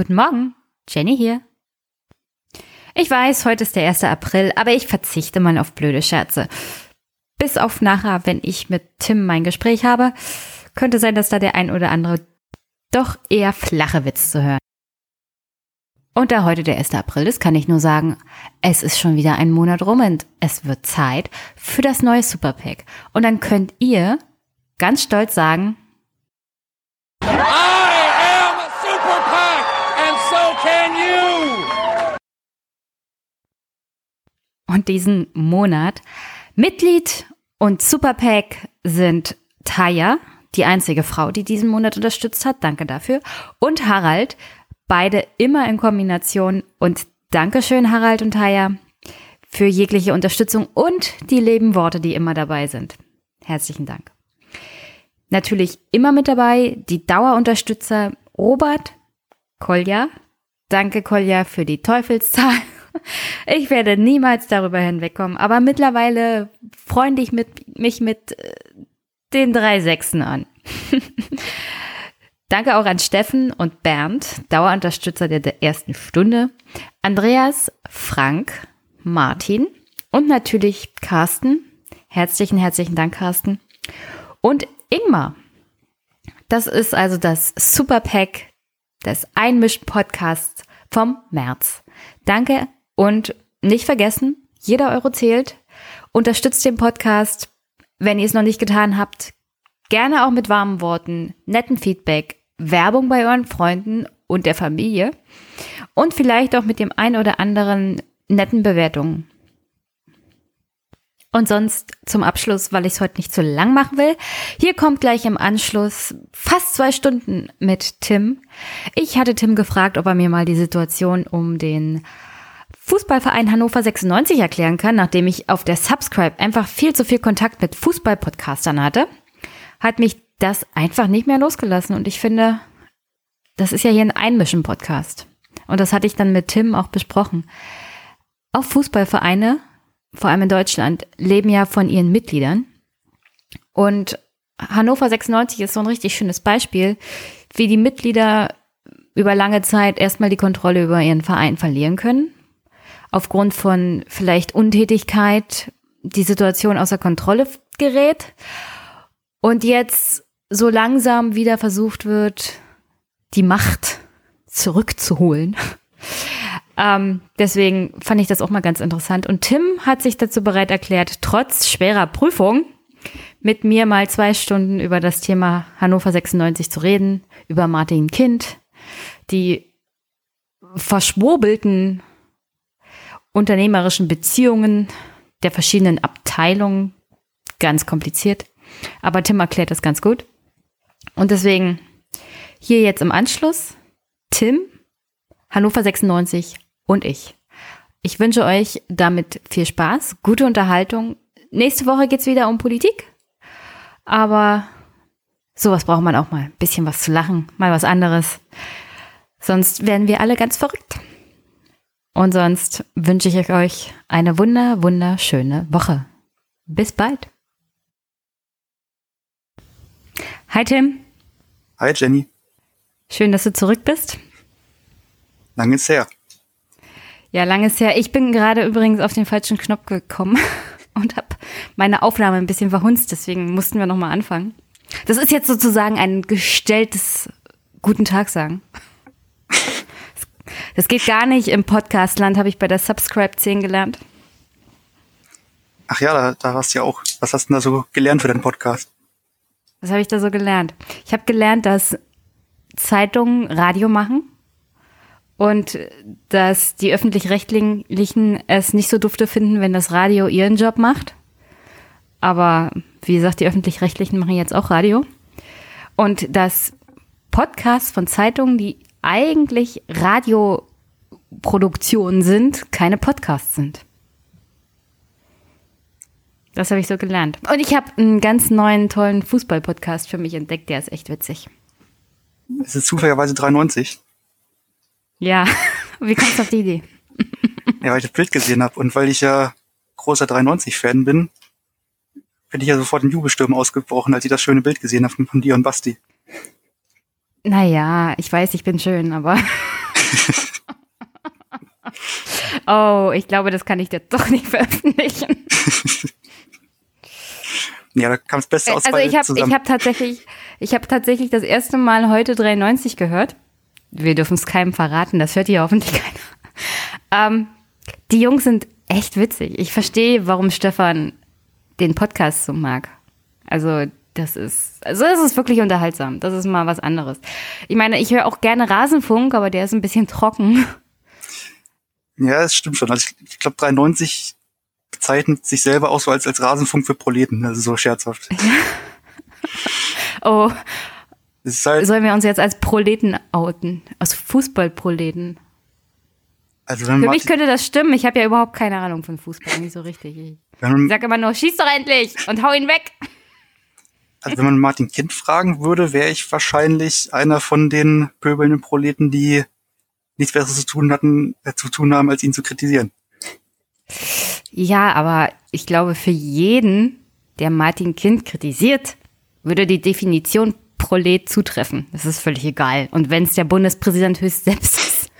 Guten Morgen, Jenny hier. Ich weiß, heute ist der 1. April, aber ich verzichte mal auf blöde Scherze. Bis auf nachher, wenn ich mit Tim mein Gespräch habe, könnte sein, dass da der ein oder andere doch eher flache Witz zu hören. Und da heute der 1. April ist, kann ich nur sagen, es ist schon wieder ein Monat rum und es wird Zeit für das neue Superpack. Und dann könnt ihr ganz stolz sagen, I am Super Pack, and so can you. Und diesen Monat Mitglied und Superpack sind Taya, die einzige Frau, die diesen Monat unterstützt hat. Danke dafür. Und Harald, beide immer in Kombination. Und Dankeschön, Harald und Taya, für jegliche Unterstützung und die Lebenworte, die immer dabei sind. Herzlichen Dank. Natürlich immer mit dabei die Dauerunterstützer Robert, Kolja. Danke, Kolja, für die Teufelszahl. Ich werde niemals darüber hinwegkommen, aber mittlerweile freunde ich mit, mich mit äh, den drei Sechsen an. Danke auch an Steffen und Bernd, Dauerunterstützer der, ersten Stunde, Andreas, Frank, Martin und natürlich Carsten. Herzlichen, herzlichen Dank, Carsten. Und Ingmar. Das ist also das Superpack des Einmischen-Podcasts vom März. Danke und nicht vergessen, jeder Euro zählt. Unterstützt den Podcast, wenn ihr es noch nicht getan habt. Gerne auch mit warmen Worten, netten Feedback, Werbung bei euren Freunden und der Familie und vielleicht auch mit dem ein oder anderen netten Bewertungen. Und sonst zum Abschluss, weil ich es heute nicht zu lang machen will. Hier kommt gleich im Anschluss fast zwei Stunden mit Tim. Ich hatte Tim gefragt, ob er mir mal die Situation um den Fußballverein Hannover 96 erklären kann, nachdem ich auf der Subscribe einfach viel zu viel Kontakt mit Fußballpodcastern hatte. Hat mich das einfach nicht mehr losgelassen. Und ich finde, das ist ja hier ein Einmischen-Podcast. Und das hatte ich dann mit Tim auch besprochen. Auch Fußballvereine, vor allem in Deutschland, leben ja von ihren Mitgliedern. Und Hannover 96 ist so ein richtig schönes Beispiel, wie die Mitglieder über lange Zeit erstmal die Kontrolle über ihren Verein verlieren können. Aufgrund von vielleicht Untätigkeit die Situation außer Kontrolle gerät. Und jetzt so langsam wieder versucht wird, die Macht zurückzuholen. ähm, deswegen fand ich das auch mal ganz interessant. Und Tim hat sich dazu bereit erklärt, trotz schwerer Prüfung mit mir mal zwei Stunden über das Thema Hannover 96 zu reden, über Martin Kind, die verschwurbelten unternehmerischen Beziehungen der verschiedenen Abteilungen. Ganz kompliziert. Aber Tim erklärt das ganz gut. Und deswegen hier jetzt im Anschluss Tim, Hannover 96 und ich. Ich wünsche euch damit viel Spaß, gute Unterhaltung. Nächste Woche geht's wieder um Politik. Aber sowas braucht man auch mal. Ein bisschen was zu lachen, mal was anderes. Sonst werden wir alle ganz verrückt. Und sonst wünsche ich euch eine wunder, wunderschöne Woche. Bis bald. Hi Tim. Hi Jenny. Schön, dass du zurück bist. Lange ist her. Ja, lange ist her. Ich bin gerade übrigens auf den falschen Knopf gekommen und habe meine Aufnahme ein bisschen verhunzt, deswegen mussten wir nochmal anfangen. Das ist jetzt sozusagen ein gestelltes Guten Tag sagen. Das geht gar nicht im Podcastland, habe ich bei der Subscribe 10 gelernt. Ach ja, da, da hast du ja auch. Was hast du denn da so gelernt für deinen Podcast? Was habe ich da so gelernt? Ich habe gelernt, dass Zeitungen Radio machen und dass die öffentlich-rechtlichen es nicht so dufte finden, wenn das Radio ihren Job macht. Aber wie gesagt, die öffentlich-rechtlichen machen jetzt auch Radio. Und dass Podcasts von Zeitungen, die eigentlich Radioproduktionen sind, keine Podcasts sind. Das habe ich so gelernt. Und ich habe einen ganz neuen, tollen Fußball-Podcast für mich entdeckt, der ist echt witzig. Es ist zufälligerweise 93. Ja, wie kommst du auf die Idee? Ja, weil ich das Bild gesehen habe und weil ich ja großer 93-Fan bin, bin ich ja sofort in Jubelstürmen ausgebrochen, als ich das schöne Bild gesehen habe von dir und Basti. Naja, ich weiß, ich bin schön, aber oh, ich glaube, das kann ich dir doch nicht veröffentlichen. ja, da kam das Beste aus Also ich habe ich hab tatsächlich, ich habe tatsächlich das erste Mal heute 93 gehört. Wir dürfen es keinem verraten, das hört hier hoffentlich keiner. Ähm, die Jungs sind echt witzig. Ich verstehe, warum Stefan den Podcast so mag. Also das ist, also das ist wirklich unterhaltsam. Das ist mal was anderes. Ich meine, ich höre auch gerne Rasenfunk, aber der ist ein bisschen trocken. Ja, das stimmt schon. Also ich, ich glaube 93 bezeichnet sich selber auch so als, als Rasenfunk für Proleten, also so scherzhaft. oh. Halt, Sollen wir uns jetzt als Proleten outen? Als Fußballproleten? also Für mich könnte das stimmen. Ich habe ja überhaupt keine Ahnung von Fußball, nicht so richtig. Ich wenn, sag immer nur, schieß doch endlich und hau ihn weg. Also wenn man Martin Kind fragen würde, wäre ich wahrscheinlich einer von den pöbelnden Proleten, die nichts Besseres zu tun hatten, äh, zu tun haben, als ihn zu kritisieren. Ja, aber ich glaube, für jeden, der Martin Kind kritisiert, würde die Definition Prolet zutreffen. Das ist völlig egal. Und wenn es der Bundespräsident höchst selbst ist.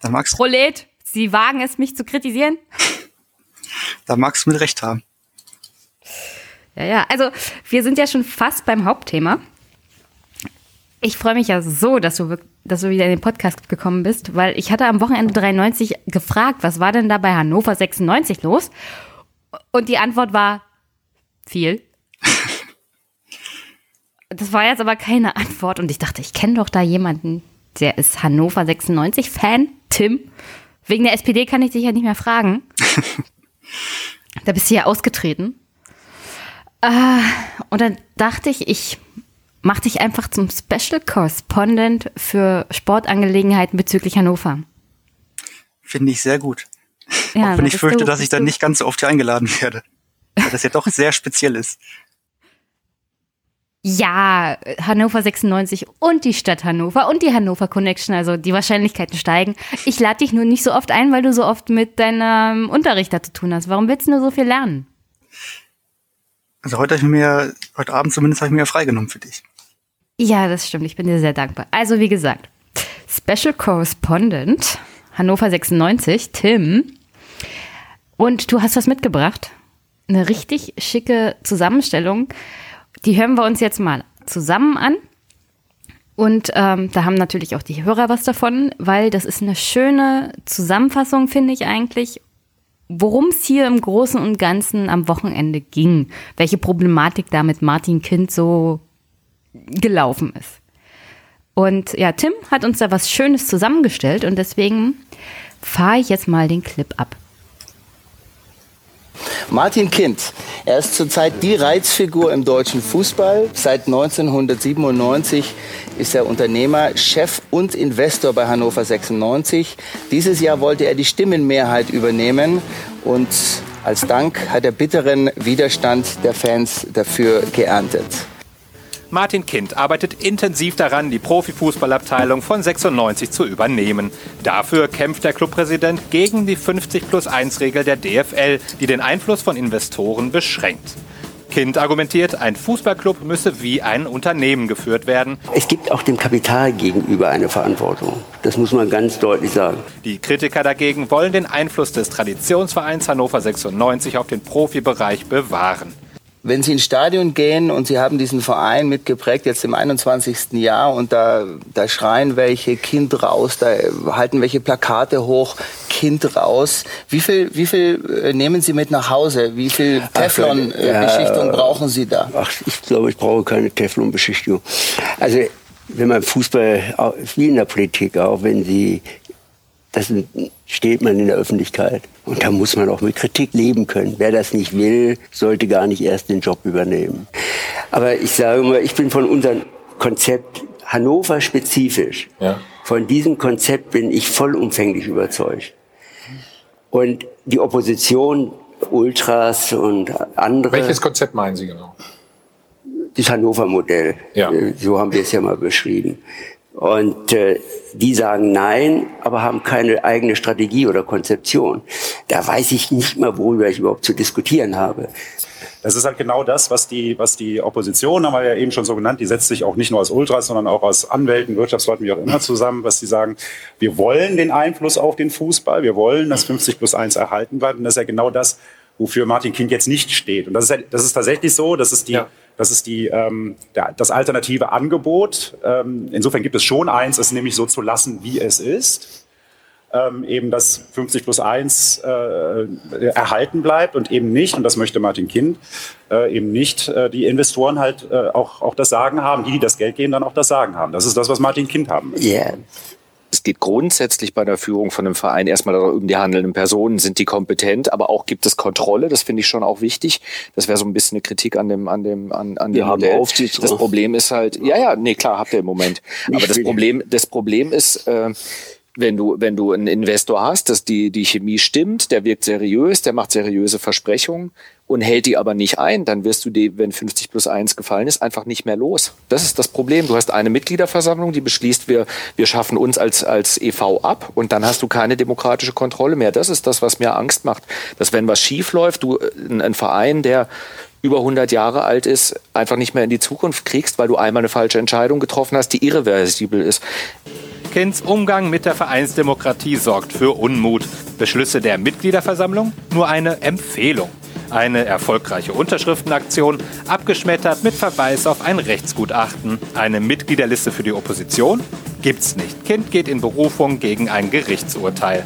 Da magst, Prolet, Sie wagen es, mich zu kritisieren? da magst du mit Recht haben. Ja, ja. Also, wir sind ja schon fast beim Hauptthema. Ich freue mich ja so, dass du, dass du wieder in den Podcast gekommen bist, weil ich hatte am Wochenende 93 gefragt, was war denn da bei Hannover 96 los? Und die Antwort war viel. Das war jetzt aber keine Antwort und ich dachte, ich kenne doch da jemanden, der ist Hannover 96 Fan, Tim. Wegen der SPD kann ich dich ja nicht mehr fragen. da bist du ja ausgetreten. Äh, und dann dachte ich, ich mach dich einfach zum Special Correspondent für Sportangelegenheiten bezüglich Hannover. Finde ich sehr gut. Ja, Auch wenn ich fürchte, du- dass ich dann nicht ganz so oft hier eingeladen werde. Weil das ja doch sehr speziell ist. Ja, Hannover 96 und die Stadt Hannover und die Hannover Connection, also die Wahrscheinlichkeiten steigen. Ich lade dich nur nicht so oft ein, weil du so oft mit deinem Unterricht da zu tun hast. Warum willst du nur so viel lernen? Also heute habe ich mir, heute Abend zumindest habe ich mir freigenommen für dich. Ja, das stimmt. Ich bin dir sehr dankbar. Also, wie gesagt, Special Correspondent Hannover 96, Tim. Und du hast was mitgebracht. Eine richtig schicke Zusammenstellung. Die hören wir uns jetzt mal zusammen an. Und ähm, da haben natürlich auch die Hörer was davon, weil das ist eine schöne Zusammenfassung, finde ich eigentlich, worum es hier im Großen und Ganzen am Wochenende ging. Welche Problematik da mit Martin Kind so gelaufen ist. Und ja, Tim hat uns da was Schönes zusammengestellt und deswegen fahre ich jetzt mal den Clip ab. Martin Kind, er ist zurzeit die Reizfigur im deutschen Fußball. Seit 1997 ist er Unternehmer, Chef und Investor bei Hannover 96. Dieses Jahr wollte er die Stimmenmehrheit übernehmen und als Dank hat er bitteren Widerstand der Fans dafür geerntet. Martin Kind arbeitet intensiv daran, die Profifußballabteilung von 96 zu übernehmen. Dafür kämpft der Clubpräsident gegen die 50 plus 1 Regel der DFL, die den Einfluss von Investoren beschränkt. Kind argumentiert, ein Fußballclub müsse wie ein Unternehmen geführt werden. Es gibt auch dem Kapital gegenüber eine Verantwortung. Das muss man ganz deutlich sagen. Die Kritiker dagegen wollen den Einfluss des Traditionsvereins Hannover 96 auf den Profibereich bewahren. Wenn Sie ins Stadion gehen und Sie haben diesen Verein mitgeprägt, jetzt im 21. Jahr, und da, da schreien welche Kind raus, da halten welche Plakate hoch, Kind raus. Wie viel, wie viel äh, nehmen Sie mit nach Hause? Wie viel Teflon-Beschichtung ja, brauchen Sie da? Ach, ich glaube, ich brauche keine Teflonbeschichtigung. Also, wenn man Fußball, wie in der Politik auch, wenn sie, das steht man in der Öffentlichkeit. Und da muss man auch mit Kritik leben können. Wer das nicht will, sollte gar nicht erst den Job übernehmen. Aber ich sage mal, ich bin von unserem Konzept Hannover spezifisch. Von diesem Konzept bin ich vollumfänglich überzeugt. Und die Opposition, Ultras und andere. Welches Konzept meinen Sie genau? das Hannover-Modell. Ja. So haben wir es ja mal beschrieben. Und äh, die sagen Nein, aber haben keine eigene Strategie oder Konzeption. Da weiß ich nicht mal, worüber ich überhaupt zu diskutieren habe. Das ist halt genau das, was die, was die Opposition, haben wir ja eben schon so genannt, die setzt sich auch nicht nur aus Ultras, sondern auch aus Anwälten, Wirtschaftsleuten, wie auch immer zusammen, was sie sagen, wir wollen den Einfluss auf den Fußball, wir wollen, dass 50 plus 1 erhalten bleibt. Und das ist ja genau das, wofür Martin Kind jetzt nicht steht. Und das ist, das ist tatsächlich so, das ist die, ja. Das, ist die ähm, der, das alternative Angebot. Ähm, insofern gibt es schon eins, es nämlich so zu lassen, wie es ist ähm, eben das 50 plus 1 äh, erhalten bleibt und eben nicht, und das möchte Martin Kind, äh, eben nicht äh, die Investoren halt äh, auch, auch das Sagen haben, die, die das Geld geben, dann auch das Sagen haben. Das ist das, was Martin Kind haben möchte. Yeah. Es geht grundsätzlich bei der Führung von einem Verein erstmal um die handelnden Personen. Sind die kompetent? Aber auch gibt es Kontrolle? Das finde ich schon auch wichtig. Das wäre so ein bisschen eine Kritik an dem, an dem, an, an dem Modell. Aufsichtsrat. Das Problem ist halt, ja, ja, nee, klar, habt ihr im Moment. Aber das. Problem, das Problem ist, äh, wenn du, wenn du einen Investor hast, dass die, die Chemie stimmt, der wirkt seriös, der macht seriöse Versprechungen und hält die aber nicht ein, dann wirst du die, wenn 50 plus 1 gefallen ist, einfach nicht mehr los. Das ist das Problem. Du hast eine Mitgliederversammlung, die beschließt, wir, wir schaffen uns als, als EV ab und dann hast du keine demokratische Kontrolle mehr. Das ist das, was mir Angst macht. Dass wenn was schief läuft, du ein, ein Verein, der über 100 Jahre alt ist, einfach nicht mehr in die Zukunft kriegst, weil du einmal eine falsche Entscheidung getroffen hast, die irreversibel ist. Kinds Umgang mit der Vereinsdemokratie sorgt für Unmut. Beschlüsse der Mitgliederversammlung nur eine Empfehlung. Eine erfolgreiche Unterschriftenaktion, abgeschmettert mit Verweis auf ein Rechtsgutachten. Eine Mitgliederliste für die Opposition? Gibt's nicht. Kind geht in Berufung gegen ein Gerichtsurteil.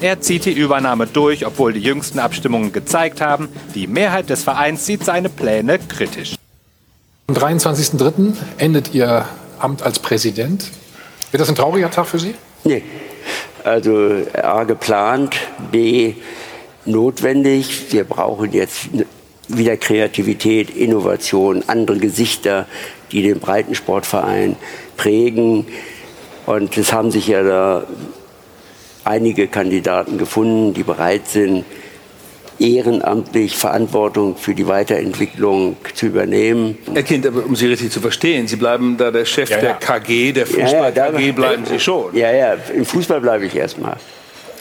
Er zieht die Übernahme durch, obwohl die jüngsten Abstimmungen gezeigt haben, die Mehrheit des Vereins sieht seine Pläne kritisch. Am 23.03. endet Ihr Amt als Präsident. Wird das ein trauriger Tag für Sie? Nee. Also A geplant, B notwendig. Wir brauchen jetzt wieder Kreativität, Innovation, andere Gesichter, die den Breitensportverein prägen. Und es haben sich ja da einige Kandidaten gefunden, die bereit sind, ehrenamtlich Verantwortung für die Weiterentwicklung zu übernehmen. Herr Kind, aber um Sie richtig zu verstehen, Sie bleiben da der Chef Ja, ja. der KG, der Ja, ja, Fußball-KG da- bleiben Sie schon. Ja, ja, im Fußball bleibe ich erstmal.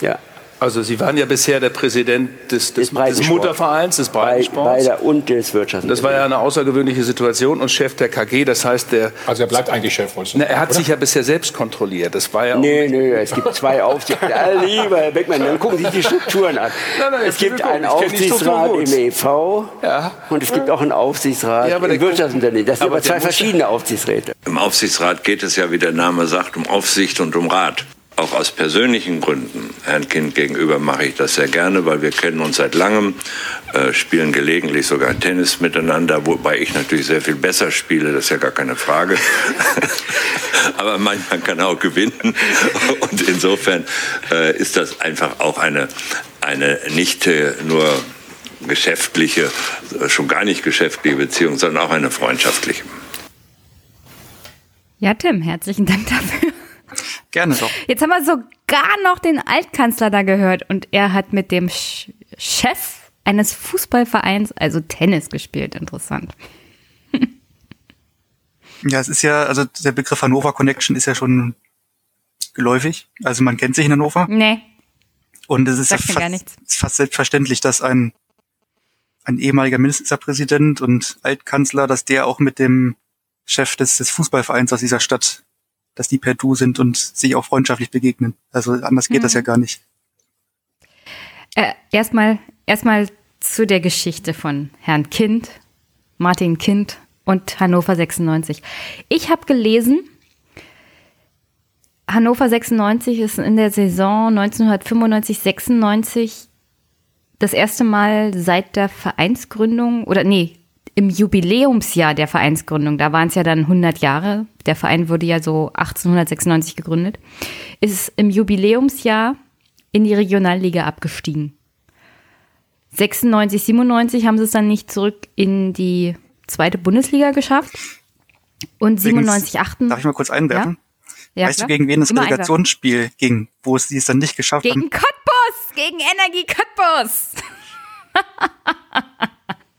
Ja. Also Sie waren ja bisher der Präsident des, des, Des. Muttervereins, des Breitensports. bei der und des Wirtschafts. Das war ja eine außergewöhnliche Situation und Chef der KG, das heißt, der, Also er bleibt eigentlich Chef, wolltest er hat oder? sich ja bisher selbst kontrolliert. Das war ja auch Nee, nee, es gibt zwei Aufsichtsräte. Ja, lieber Herr Beckmann, dann gucken Sie sich die Strukturen an. Nein, nein, es gibt einen Aufsichtsrat im EV Ja. und es gibt auch einen Aufsichtsrat Ja, aber im Wirtschaftsunternehmen. Das sind aber aber zwei verschiedene Aufsichtsräte. Im Aufsichtsrat geht es ja, wie der Name sagt, um Aufsicht und um Rat. Auch aus persönlichen Gründen, Herrn Kind gegenüber, mache ich das sehr gerne, weil wir kennen uns seit langem, äh, spielen gelegentlich sogar Tennis miteinander, wobei ich natürlich sehr viel besser spiele, das ist ja gar keine Frage. Aber manchmal kann er auch gewinnen. Und insofern äh, ist das einfach auch eine, eine nicht äh, nur geschäftliche, äh, schon gar nicht geschäftliche Beziehung, sondern auch eine freundschaftliche. Ja, Tim, herzlichen Dank dafür. Gerne doch. Jetzt haben wir sogar noch den Altkanzler da gehört und er hat mit dem Sch Chef eines Fußballvereins, also Tennis, gespielt. Interessant. Ja, es ist ja, also der Begriff Hannover Connection ist ja schon geläufig. Also man kennt sich in Hannover. Nee, Und es ist ja fast, ist fast selbstverständlich, dass ein, ein ehemaliger Ministerpräsident und Altkanzler, dass der auch mit dem Chef des, des Fußballvereins aus dieser Stadt, dass die per Du sind und sich auch freundschaftlich begegnen. Also anders geht das Mhm. ja gar nicht. Äh, erstmal, erstmal zu der Geschichte von Herrn Kind, Martin Kind und Hannover 96. Ich habe gelesen, Hannover 96 ist in der Saison 1995-96 das erste Mal seit der Vereinsgründung oder nee, im Jubiläumsjahr der Vereinsgründung, da waren es ja dann 100 Jahre, der Verein wurde ja so 1896 gegründet, ist im Jubiläumsjahr in die Regionalliga abgestiegen. 96, 97 haben sie es dann nicht zurück in die zweite Bundesliga geschafft. Und 97, 98. Darf ich mal kurz einwerfen? Ja, weißt klar. du, gegen wen das Immer Relegationsspiel ging, wo es die es dann nicht geschafft Gegen haben? Cottbus, gegen Energie Cottbus.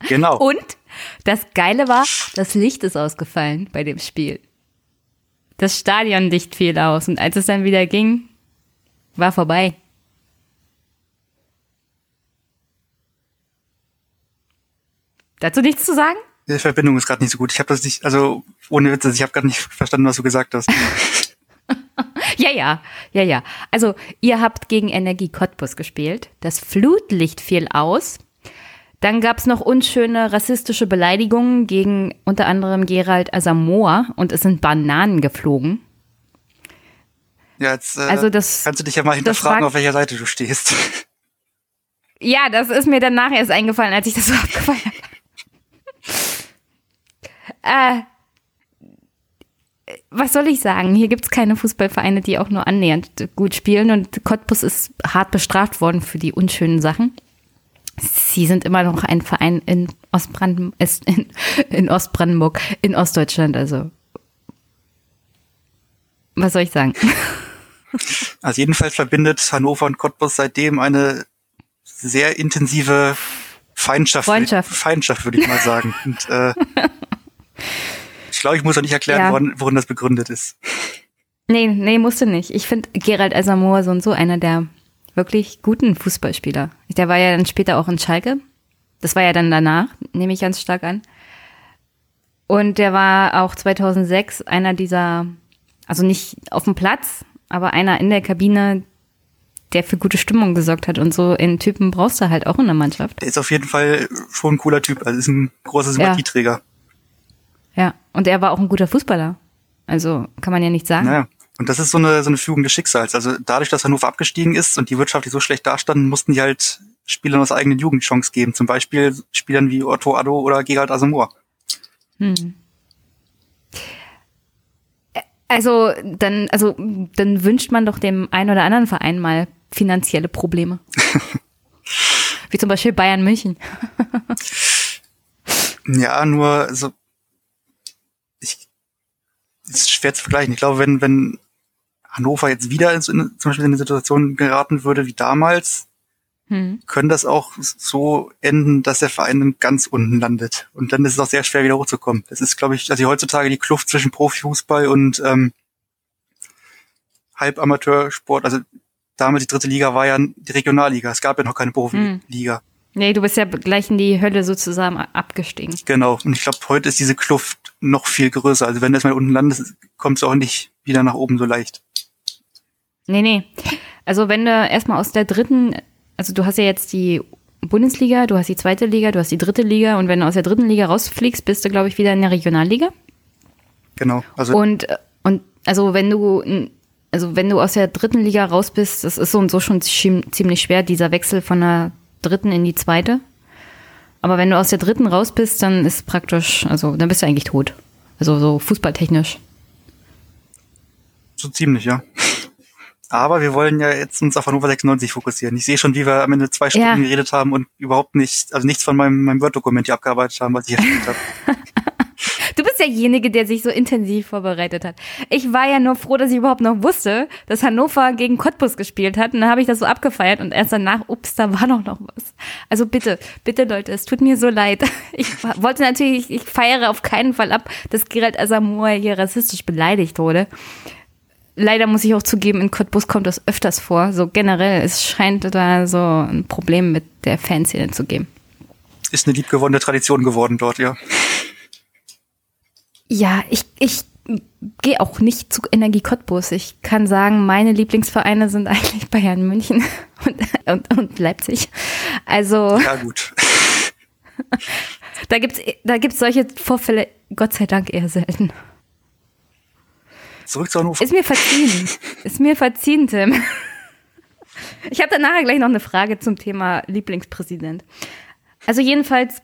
Genau. Und das Geile war, das Licht ist ausgefallen bei dem Spiel. das Stadionlicht fiel aus und als es dann wieder ging, war vorbei. Dazu nichts zu sagen? Die Verbindung ist gerade nicht so gut. Ich habe das nicht, also ohne Witze, ich habe gerade nicht verstanden, was du gesagt hast. Ja, ja, ja, ja. Also ihr habt gegen Energie Cottbus gespielt. Das Flutlicht fiel aus. Dann gab's noch unschöne rassistische Beleidigungen gegen unter anderem Gerald Asamoah und es sind Bananen geflogen. Ja, jetzt äh, Also das- kannst du dich ja mal hinterfragen, auf welcher Seite du stehst. Ja, das ist mir danach erst eingefallen, als ich das so abgefeiert habe. Äh, was soll ich sagen? Hier gibt's keine Fußballvereine, die auch nur annähernd gut spielen und Cottbus ist hart bestraft worden für die unschönen Sachen. Sie sind immer noch ein Verein in Ostbrandenburg, in, in Ostbrandenburg, in Ostdeutschland, also. Was soll ich sagen? Also jedenfalls verbindet Hannover und Cottbus seitdem eine sehr intensive Feindschaft, Freundschaft. Feindschaft würde ich mal sagen. Und, äh, ich glaube, ich muss auch nicht erklären, Ja. worin, worin das begründet ist. Nee, nee, musste nicht. Ich finde Gerald Asamoah so und so einer der wirklich guten Fußballspieler. Der war ja dann später auch in Schalke. Das war ja dann danach, nehme ich ganz stark an. Und der war auch 2006 einer dieser, also nicht auf dem Platz, aber einer in der Kabine, der für gute Stimmung gesorgt hat. Und so einen Typen brauchst du halt auch in der Mannschaft. Der ist auf jeden Fall schon ein cooler Typ. Also ist ein großer Sympathieträger. Ja, und er war auch ein guter Fußballer. Also kann man ja nicht sagen. Naja. Und das ist so eine, so eine Fügung des Schicksals. Also dadurch, dass Hannover abgestiegen ist und die wirtschaftlich so schlecht dastanden, mussten die halt Spielern aus eigenen Jugend Chance geben. Zum Beispiel Spielern wie Otto Addo oder Gerald Asamoah. Hm. Also dann, also dann wünscht man doch dem einen oder anderen Verein mal finanzielle Probleme. Wie zum Beispiel Bayern München. Ja, nur so ist schwer zu vergleichen. Ich glaube, wenn wenn Hannover jetzt wieder in, zum Beispiel in eine Situation geraten würde wie damals, Hm. können das auch so enden, dass der Verein dann ganz unten landet. Und dann ist es auch sehr schwer, wieder hochzukommen. Das ist, glaube ich, also heutzutage die Kluft zwischen Profifußball und ähm, Halbamateursport. Also damals die dritte Liga war ja die Regionalliga. Es gab ja noch keine Profiliga. Nee, du bist ja gleich in die Hölle sozusagen abgestiegen. Genau. Und ich glaube, heute ist diese Kluft noch viel größer. Also wenn du erstmal unten landest, kommst du auch nicht wieder nach oben so leicht. Nee, nee. Also wenn du erstmal aus der dritten, also du hast ja jetzt die Bundesliga, du hast die zweite Liga, du hast die dritte Liga und wenn du aus der dritten Liga rausfliegst, bist du, glaube ich, wieder in der Regionalliga. Genau. Also Und, und also wenn du, also wenn du aus der dritten Liga raus bist, das ist so und so schon ziemlich schwer, dieser Wechsel von der dritten in die zweite. Aber wenn du aus der dritten raus bist, dann ist praktisch, also dann bist du eigentlich tot. Also so fußballtechnisch. so ziemlich, ja. Aber wir wollen ja jetzt uns auf Hannover 96 fokussieren. Ich sehe schon, wie wir am Ende zwei Stunden Ja. geredet haben und überhaupt nicht, also nichts von meinem, meinem Word-Dokument hier abgearbeitet haben, was ich erstellt habe. Du bist derjenige, der sich so intensiv vorbereitet hat. Ich war ja nur froh, dass ich überhaupt noch wusste, dass Hannover gegen Cottbus gespielt hat. Und dann habe ich das so abgefeiert und erst danach, ups, da war doch noch was. Also bitte, bitte Leute, es tut mir so leid. Ich wollte natürlich, ich feiere auf keinen Fall ab, dass Gerald Asamoah hier rassistisch beleidigt wurde. Leider muss ich auch zugeben, in Cottbus kommt das öfters vor. So generell, es scheint da so ein Problem mit der Fanszene zu geben. Ist eine liebgewonnene Tradition geworden dort, ja. Ja, ich, ich gehe auch nicht zu Energie Cottbus. Ich kann sagen, meine Lieblingsvereine sind eigentlich Bayern München und, und, und Leipzig. Also Ja, gut. da gibt's da gibt's solche Vorfälle Gott sei Dank eher selten. Zurück zu Hannover. Ist mir verziehen. Ist mir verziehen, Tim. Ich habe dann nachher gleich noch eine Frage zum Thema Lieblingspräsident. Also jedenfalls,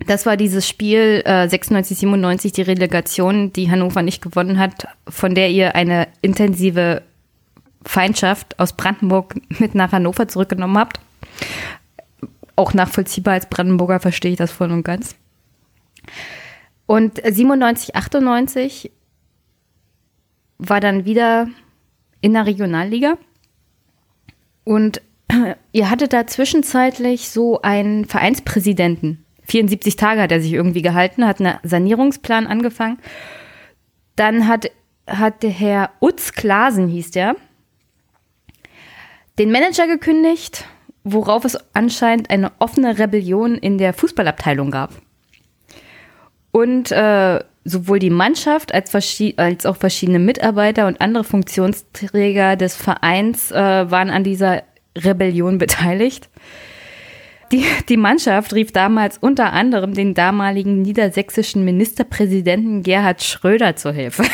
das war dieses Spiel äh, 96, 97, die Relegation, die Hannover nicht gewonnen hat, von der ihr eine intensive Feindschaft aus Brandenburg mit nach Hannover zurückgenommen habt. Auch nachvollziehbar als Brandenburger verstehe ich das voll und ganz. Und 97, 98 war dann wieder in der Regionalliga. Und ihr hattet da zwischenzeitlich so einen Vereinspräsidenten. 74 Tage hat er sich irgendwie gehalten, hat einen Sanierungsplan angefangen. Dann hat hat der Herr Utz Klasen, hieß der, den Manager gekündigt, worauf es anscheinend eine offene Rebellion in der Fußballabteilung gab. Und äh, sowohl die Mannschaft als, als, auch verschiedene Mitarbeiter und andere Funktionsträger des Vereins äh, waren an dieser Rebellion beteiligt. Die, die Mannschaft rief damals unter anderem den damaligen niedersächsischen Ministerpräsidenten Gerhard Schröder zur Hilfe.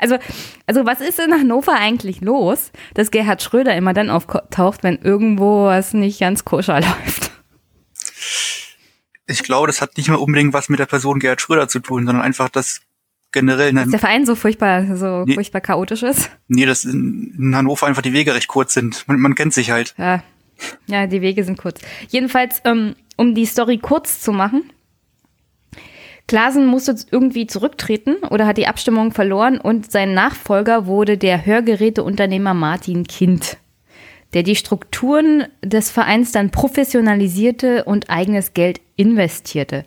Also, also was ist in Hannover eigentlich los, dass Gerhard Schröder immer dann auftaucht, wenn irgendwo was nicht ganz koscher läuft? Ich glaube, das hat nicht mal unbedingt was mit der Person Gerhard Schröder zu tun, sondern einfach das generell. Dass der Verein so furchtbar, so nee, furchtbar chaotisch ist? Nee, dass in, in Hannover einfach die Wege recht kurz sind. Man, man kennt sich halt. Ja, ja, die Wege sind kurz. Jedenfalls, ähm, um die Story kurz zu machen. Klasen musste irgendwie zurücktreten oder hat die Abstimmung verloren und sein Nachfolger wurde der Hörgeräteunternehmer Martin Kind, der die Strukturen des Vereins dann professionalisierte und eigenes Geld investierte.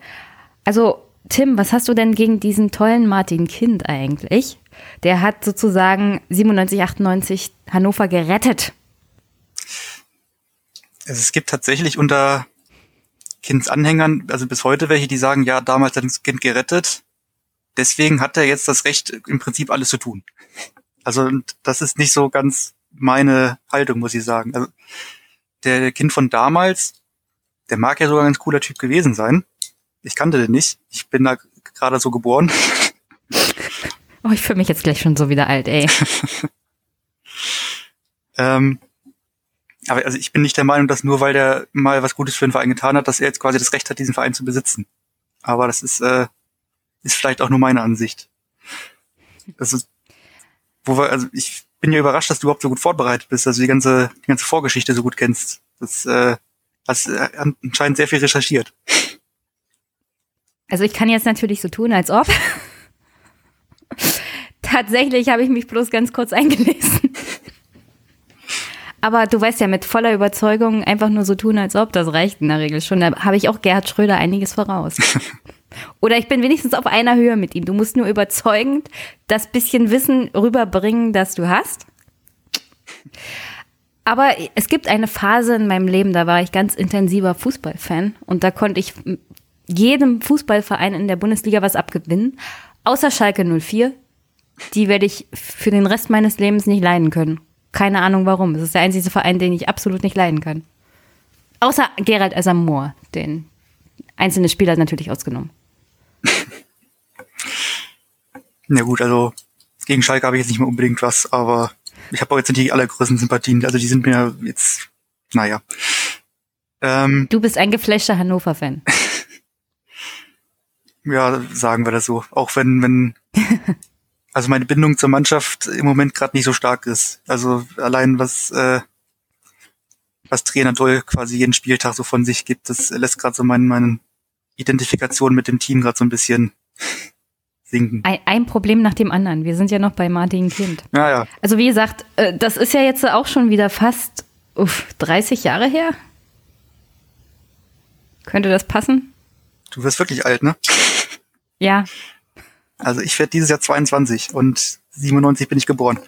Also, Tim, was hast du denn gegen diesen tollen Martin Kind eigentlich? Der hat sozusagen 97, 98 Hannover gerettet. Es gibt tatsächlich unter Kindsanhängern, also bis heute welche, die sagen, ja, damals hat das Kind gerettet. Deswegen hat er jetzt das Recht, im Prinzip alles zu tun. Also das ist nicht so ganz meine Haltung, muss ich sagen. Also der Kind von damals, der mag ja sogar ein ganz cooler Typ gewesen sein. Ich kannte den nicht. Ich bin da gerade so geboren. Oh, ich fühle mich jetzt gleich schon so wieder alt, ey. ähm, aber also ich bin nicht der Meinung, dass nur weil der mal was Gutes für den Verein getan hat, dass er jetzt quasi das Recht hat, diesen Verein zu besitzen. Aber das ist, äh, ist vielleicht auch nur meine Ansicht. Das ist, wo wir, also ich bin ja überrascht, dass du überhaupt so gut vorbereitet bist, also die ganze, die ganze Vorgeschichte so gut kennst. Das äh, hast äh, anscheinend sehr viel recherchiert. Also ich kann jetzt natürlich so tun, als ob. Tatsächlich habe ich mich bloß ganz kurz eingelesen. Aber du weißt ja, mit voller Überzeugung einfach nur so tun, als ob, das reicht in der Regel schon. Da habe ich auch Gerhard Schröder einiges voraus. Oder ich bin wenigstens auf einer Höhe mit ihm. Du musst nur überzeugend das bisschen Wissen rüberbringen, das du hast. Aber es gibt eine Phase in meinem Leben, da war ich ganz intensiver Fußballfan und da konnte ich jedem Fußballverein in der Bundesliga was abgewinnen, außer Schalke 04. Die werde ich für den Rest meines Lebens nicht leiden können. Keine Ahnung warum. Es ist der einzige Verein, den ich absolut nicht leiden kann. Außer Gerald Asamoah, den einzelne Spieler natürlich ausgenommen. Na gut, also gegen Schalke habe ich jetzt nicht mehr unbedingt was, aber ich habe auch jetzt nicht die allergrößten Sympathien. Also die sind mir jetzt, naja. Ähm, du bist ein geflashter Hannover-Fan. ja, sagen wir das so. Auch wenn, wenn also meine Bindung zur Mannschaft im Moment gerade nicht so stark ist. Also allein was äh, was Trainer Doll quasi jeden Spieltag so von sich gibt, das lässt gerade so meinen meine Identifikation mit dem Team gerade so ein bisschen sinken. Ein, ein, Problem nach dem anderen. Wir sind ja noch bei Martin Kind. Ja, ja. Also wie gesagt, äh, das ist ja jetzt auch schon wieder fast uff, 30 Jahre her. Könnte das passen? Du wirst wirklich alt, ne? Ja, also ich werde dieses Jahr 22 und 97 bin ich geboren.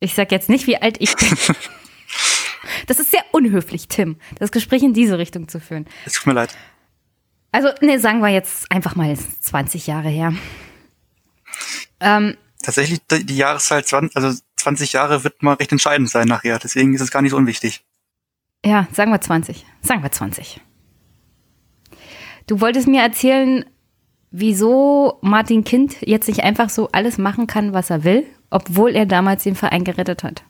Ich sag jetzt nicht, wie alt ich bin. Das ist sehr unhöflich, Tim, das Gespräch in diese Richtung zu führen. Es tut mir leid. Also, ne, sagen wir jetzt einfach mal 20 Jahre her. Ähm, Tatsächlich, die Jahreszahl 20, also 20 Jahre wird mal recht entscheidend sein nachher. Deswegen ist es gar nicht so unwichtig. Ja, sagen wir 20. Sagen wir 20. Du wolltest mir erzählen, wieso Martin Kind jetzt nicht einfach so alles machen kann, was er will, obwohl er damals den Verein gerettet hat.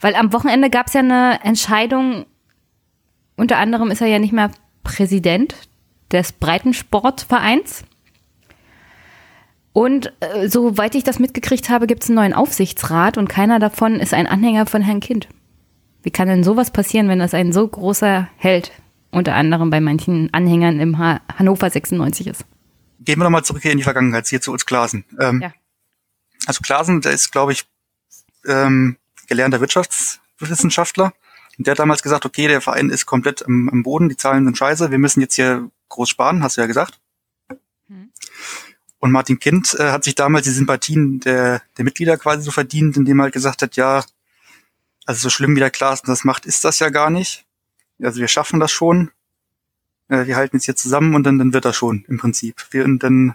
Weil am Wochenende gab es ja eine Entscheidung, unter anderem ist er ja nicht mehr Präsident des Breitensportvereins. Und äh, soweit ich das mitgekriegt habe, gibt es einen neuen Aufsichtsrat und keiner davon ist ein Anhänger von Herrn Kind. Wie kann denn sowas passieren, wenn das ein so großer Held unter anderem bei manchen Anhängern im ha Hannover 96 ist. Gehen wir nochmal zurück hier in die Vergangenheit, hier zu uns Klasen. Ähm, ja. Also Klasen, der ist, glaube ich, ähm, gelernter Wirtschaftswissenschaftler. Und der hat damals gesagt, okay, der Verein ist komplett am, am Boden, die Zahlen sind scheiße, wir müssen jetzt hier groß sparen, hast du ja gesagt. Mhm. Und Martin Kind äh, hat sich damals die Sympathien der, der Mitglieder quasi so verdient, indem er halt gesagt hat, ja, also so schlimm wie der Klaassen das macht, ist das ja gar nicht. Also wir schaffen das schon. Äh, wir halten jetzt hier zusammen und dann, dann wird das schon im Prinzip. Wir, und dann,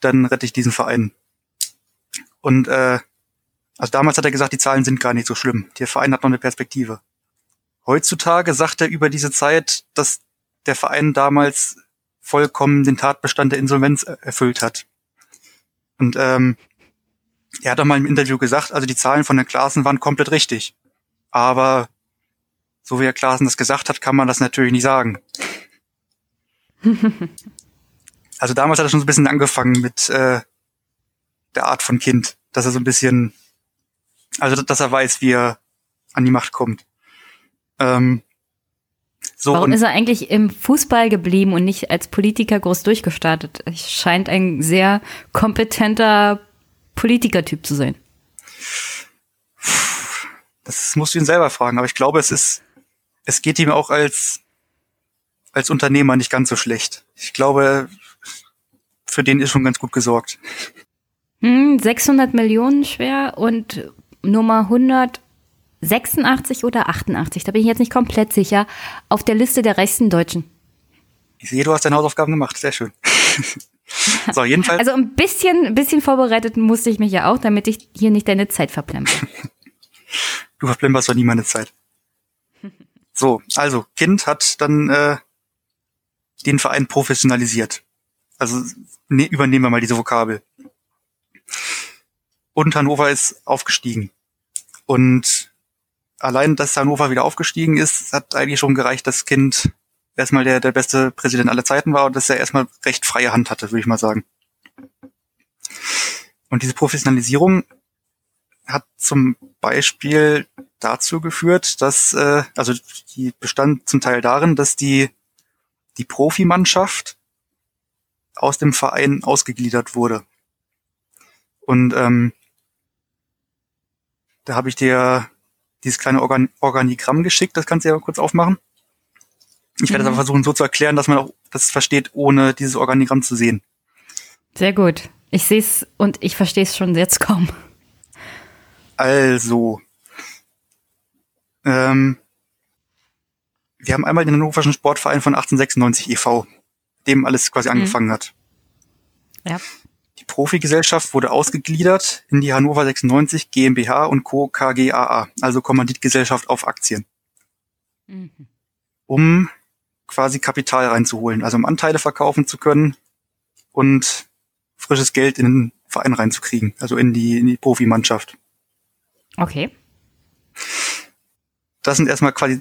dann rette ich diesen Verein. Und äh, also damals hat er gesagt, die Zahlen sind gar nicht so schlimm. Der Verein hat noch eine Perspektive. Heutzutage sagt er über diese Zeit, dass der Verein damals vollkommen den Tatbestand der Insolvenz erfüllt hat. Und ähm, er hat auch mal im Interview gesagt, also die Zahlen von Herrn Klaassen waren komplett richtig. Aber so wie Herr Klaassen das gesagt hat, kann man das natürlich nicht sagen. also damals hat er schon so ein bisschen angefangen mit äh, der Art von Kind, dass er so ein bisschen, also dass er weiß, wie er an die Macht kommt. Ähm, so Warum ist er eigentlich im Fußball geblieben und nicht als Politiker groß durchgestartet? Er scheint ein sehr kompetenter Politikertyp zu sein. Das musst du ihn selber fragen, aber ich glaube, es ist, es geht ihm auch als, als Unternehmer nicht ganz so schlecht. Ich glaube, für den ist schon ganz gut gesorgt. Hm, 600 Millionen schwer und Nummer 100 86 oder 88, da bin ich jetzt nicht komplett sicher, auf der Liste der reichsten Deutschen. Ich sehe, du hast deine Hausaufgaben gemacht, sehr schön. so, jedenfalls. Also ein bisschen, ein bisschen vorbereitet musste ich mich ja auch, damit ich hier nicht deine Zeit verplemper. du verplemperst doch nie meine Zeit. So, also, Kind hat dann äh, den Verein professionalisiert. Also ne, übernehmen wir mal diese Vokabel. Und Hannover ist aufgestiegen. Und allein, dass Hannover wieder aufgestiegen ist, hat eigentlich schon gereicht, dass Kind erstmal der, der beste Präsident aller Zeiten war und dass er erstmal recht freie Hand hatte, würde ich mal sagen. Und diese Professionalisierung hat zum Beispiel dazu geführt, dass, äh, also die bestand zum Teil darin, dass die, die Profimannschaft aus dem Verein ausgegliedert wurde. Und ähm, da habe ich dir dieses kleine Organ Organigramm geschickt. Das kannst du ja mal kurz aufmachen. Ich werde mhm. das aber versuchen so zu erklären, dass man auch das versteht, ohne dieses Organigramm zu sehen. Sehr gut. Ich sehe es und ich verstehe es schon jetzt kaum. Also, ähm, wir haben einmal den Hannoverschen Sportverein von 1896 e.V., dem alles quasi mhm. angefangen hat. Ja. Profigesellschaft wurde ausgegliedert in die Hannover 96 GmbH und Co. KGaA, also Kommanditgesellschaft auf Aktien. Mhm. Um quasi Kapital reinzuholen, also um Anteile verkaufen zu können und frisches Geld in den Verein reinzukriegen, also in die, in die Profimannschaft. Okay. Das sind erstmal quasi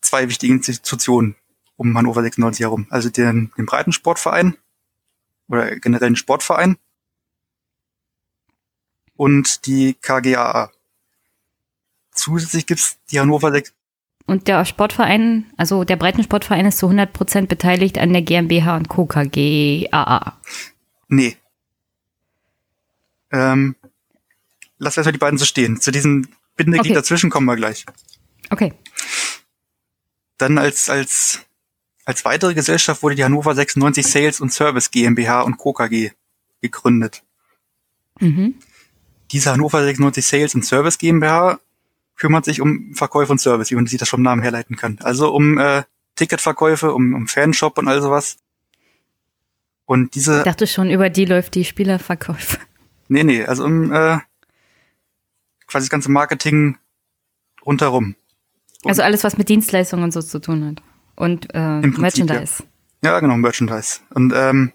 zwei wichtige Institutionen um Hannover 96 herum. Also den, den Breitensportverein oder generell den Sportverein und die KGAA. Zusätzlich gibt's die Hannover 6. Und der Sportverein, also der Breitensportverein ist zu 100 Prozent beteiligt an der GmbH und Co. KGAA. Nee. Ähm, lass erstmal die beiden so stehen. Zu diesem Bindeglied okay. dazwischen kommen wir gleich. Okay. Dann als, als, als weitere Gesellschaft wurde die Hannover 96 Sales und Service GmbH und Co. KG gegründet. Mhm. Diese Hannover 96 Sales und Service GmbH kümmert sich um Verkäufe und Service, wie man sich das vom Namen herleiten kann. Also um äh, Ticketverkäufe, um, um Fanshop und all sowas. Und diese. Ich dachte schon, über die läuft die Spielerverkäufe. Nee, nee, also um äh, quasi das ganze Marketing rundherum. Und also alles, was mit Dienstleistungen und so zu tun hat. Und äh, Prinzip, Merchandise. Ja. ja, genau, Merchandise. Und ähm,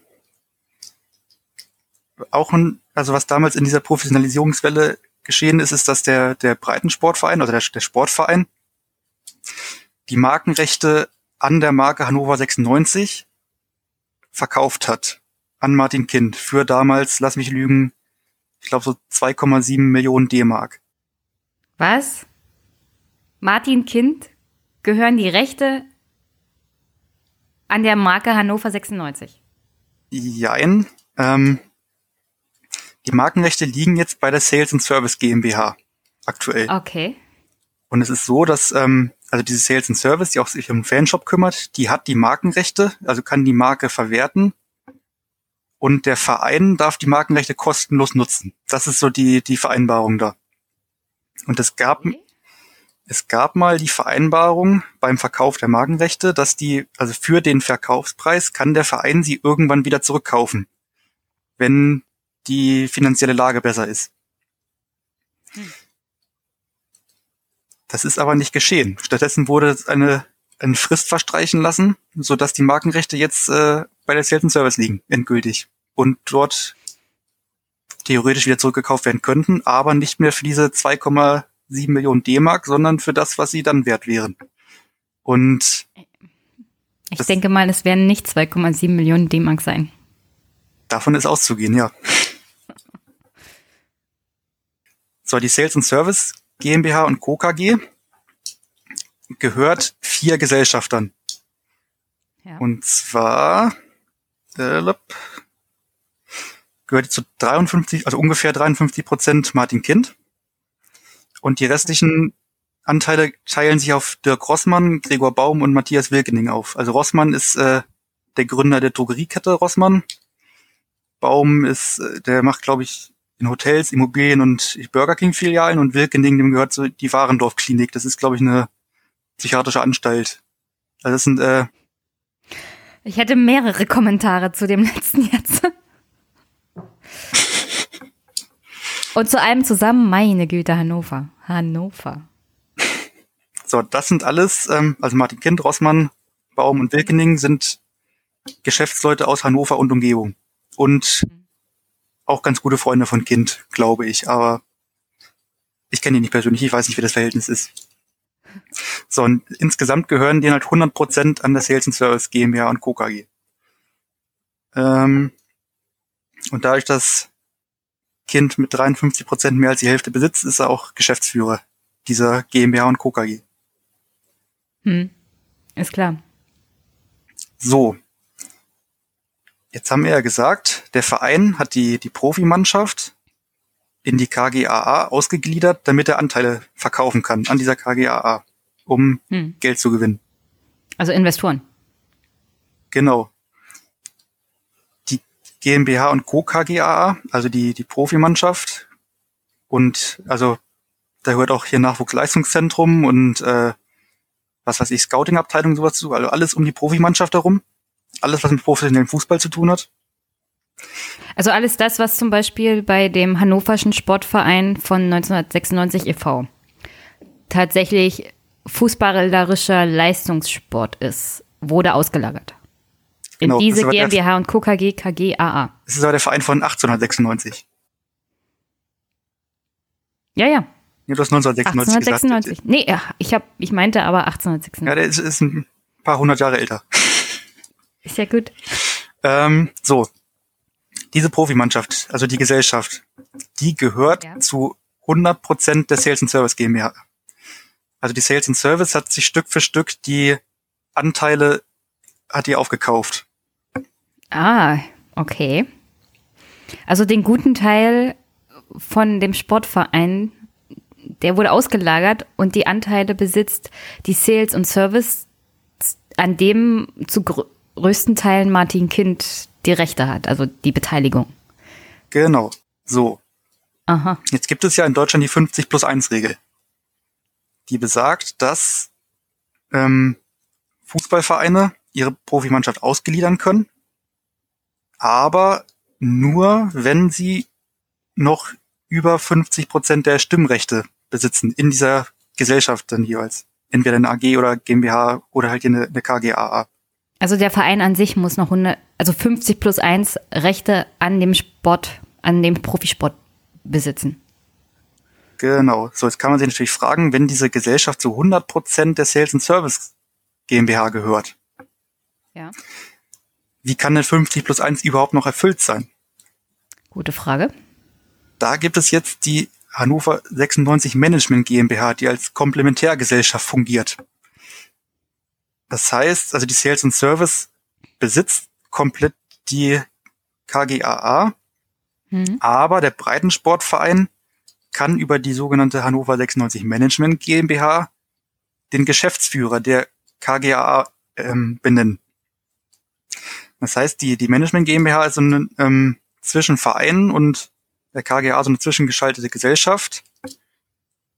auch ein also was damals in dieser Professionalisierungswelle geschehen ist, ist, dass der, der Breitensportverein oder der, der Sportverein die Markenrechte an der Marke Hannover 96 verkauft hat an Martin Kind für damals, lass mich lügen, glaube so 2,7 Millionen D-Mark. Was? Martin Kind gehören die Rechte an der Marke Hannover 96? Jein. Ähm, die Markenrechte liegen jetzt bei der Sales and Service GmbH aktuell. Okay. Und es ist so, dass ähm, also diese Sales and Service, die auch sich um Fanshop kümmert, die hat die Markenrechte, also kann die Marke verwerten und der Verein darf die Markenrechte kostenlos nutzen. Das ist so die, die Vereinbarung da. Und es gab, es gab mal die Vereinbarung beim Verkauf der Markenrechte, dass die, also für den Verkaufspreis kann der Verein sie irgendwann wieder zurückkaufen, wenn die finanzielle Lage besser ist. Das ist aber nicht geschehen. Stattdessen wurde eine, eine Frist verstreichen lassen, so dass die Markenrechte jetzt äh, bei der Sales Service liegen, endgültig. Und dort theoretisch wieder zurückgekauft werden könnten, aber nicht mehr für diese 2,7 Millionen D-Mark, sondern für das, was sie dann wert wären. Und Ich denke mal, es werden nicht 2,7 Millionen D-Mark sein. davon ist auszugehen, ja. So, die Sales and Service GmbH und Co. KG gehört vier Gesellschaftern. Und zwar äh, gehört zu 53, also ungefähr 53 Prozent Martin Kind. Und die restlichen Anteile teilen sich auf Dirk Rossmann, Gregor Baum und Matthias Wilkening auf. Also Rossmann ist äh, der Gründer der Drogeriekette Rossmann. Baum ist, äh, der macht, glaube ich, in Hotels, Immobilien und Burger King Filialen und Wilkening, dem gehört so die Warendorf Klinik. Das ist, glaube ich, eine psychiatrische Anstalt. Also das sind äh, Ich hätte mehrere Kommentare zu dem letzten jetzt. Und zu allem zusammen, meine Güte, Hannover. Hannover. So, das sind alles, ähm, also Martin Kind, Rossmann, Baum und Wilkening sind Geschäftsleute aus Hannover und Umgebung. Und auch ganz gute Freunde von Kind, glaube ich. Aber ich kenne ihn nicht persönlich, ich weiß nicht, wie das Verhältnis ist. So, und insgesamt gehören denen halt 100 Prozent an der Sales and Service GmbH und Co. KG. Ähm, und dadurch, dass Kind mit 53 Prozent mehr als die Hälfte besitzt, ist er auch Geschäftsführer dieser GmbH und Co. KG. Hm. Ist klar. So. Jetzt haben wir ja gesagt, der Verein hat die, die Profimannschaft in die KGAA ausgegliedert, damit er Anteile verkaufen kann an dieser KGAA, um Hm. Geld zu gewinnen. Also Investoren. Genau. Die GmbH und Co. KGAA, also die, die Profimannschaft und also da gehört auch hier Nachwuchsleistungszentrum und äh, was weiß ich, Scouting-Abteilung, sowas zu, also alles um die Profimannschaft herum. Alles, was mit professionellem Fußball zu tun hat. Also alles das, was zum Beispiel bei dem Hannoverschen Sportverein von 1996 e.V. tatsächlich fußballerischer Leistungssport ist, wurde ausgelagert. In Genau, diese GmbH und Co. KG KGAA. Das ist aber der Verein von 1896. Ja, ja. Ja, du hast 1996 1896. Nee, ja, ich, hab, ich meinte aber 1896. Ja, der ist, ist ein paar hundert Jahre älter. Ist ja gut. Ähm, so. Diese Profimannschaft, also die Gesellschaft, die gehört zu 100 Prozent der Sales and Service GmbH. Also die Sales and Service hat sich Stück für Stück die Anteile, hat die aufgekauft. Ah, okay. Also den guten Teil von dem Sportverein, der wurde ausgelagert und die Anteile besitzt die Sales und Service, an dem zu grö größten Teilen Martin Kind die Rechte hat, also die Beteiligung. Genau. So. Aha. Jetzt gibt es ja in Deutschland die 50 plus 1 Regel. Die besagt, dass ähm, Fußballvereine ihre Profimannschaft ausgliedern können, aber nur, wenn sie noch über 50 Prozent der Stimmrechte besitzen in dieser Gesellschaft dann jeweils. Entweder eine AG oder GmbH oder halt eine, eine KGAA. Also der Verein an sich muss noch 100, also 50 plus 1 Rechte an dem Sport, an dem Profisport besitzen. Genau. So, jetzt kann man sich natürlich fragen, wenn diese Gesellschaft zu 100 Prozent der Sales and Service GmbH gehört, Ja. wie kann denn 50 plus 1 überhaupt noch erfüllt sein? Gute Frage. Da gibt es jetzt die Hannover 96 Management GmbH, die als Komplementärgesellschaft fungiert. Das heißt, also die Sales and Service besitzt komplett die KGAA, Mhm. aber der Breitensportverein kann über die sogenannte Hannover 96 Management GmbH den Geschäftsführer der KGAA ähm, benennen. Das heißt, die, die Management GmbH ist so eine, ähm, zwischen und der KGA so eine zwischengeschaltete Gesellschaft.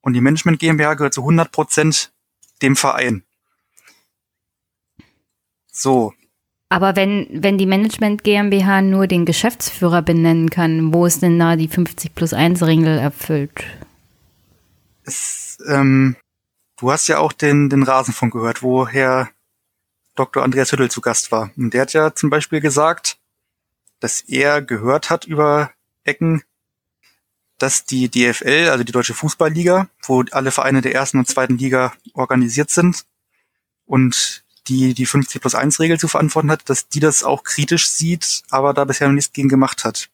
Und die Management GmbH gehört zu 100 Prozent dem Verein. So. Aber wenn, wenn die Management GmbH nur den Geschäftsführer benennen kann, wo ist denn da die 50 plus 1 Regel erfüllt? Es, ähm, du hast ja auch den, den Rasenfunk gehört, wo Herr Dr. Andreas Hüttel zu Gast war. Und der hat ja zum Beispiel gesagt, dass er gehört hat über Ecken, dass die DFL, also die Deutsche Fußballliga, wo alle Vereine der ersten und zweiten Liga organisiert sind und die die 50 plus 1 Regel zu verantworten hat, dass die das auch kritisch sieht, aber da bisher noch nichts gegen gemacht hat.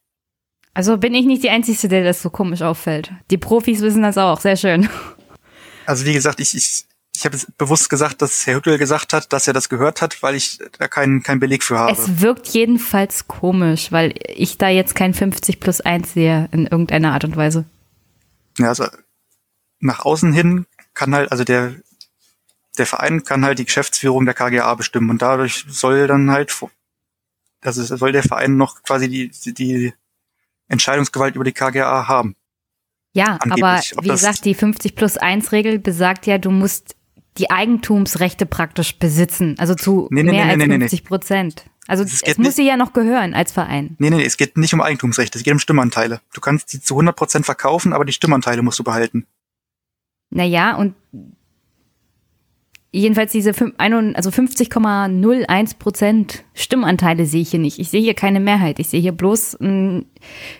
Also bin ich nicht die Einzige, der das so komisch auffällt. Die Profis wissen das auch, sehr schön. Also wie gesagt, ich, ich, ich habe bewusst gesagt, dass Herr Hüttel gesagt hat, dass er das gehört hat, weil ich da keinen keinen Beleg für habe. Es wirkt jedenfalls komisch, weil ich da jetzt kein 50 plus 1 sehe in irgendeiner Art und Weise. Ja, also nach außen hin kann halt, also der, der Verein kann halt die Geschäftsführung der KGA bestimmen und dadurch soll dann halt, also soll der Verein noch quasi die, die Entscheidungsgewalt über die KGA haben. Ja, Angeblich. aber Ob wie gesagt, die 50 plus 1 Regel besagt ja, du musst die Eigentumsrechte praktisch besitzen, also zu Nee, nee, mehr nee, als nee, nee, nee. 50 Prozent. Also Es es, muss dir ja noch gehören als Verein. Nee, nee, nee, es geht nicht um Eigentumsrechte, es geht um Stimmanteile. Du kannst die zu 100% verkaufen, aber die Stimmanteile musst du behalten. Naja, und jedenfalls diese fün- ein- also 50,01 Prozent Stimmanteile sehe ich hier nicht. Ich sehe hier keine Mehrheit. Ich sehe hier bloß mh,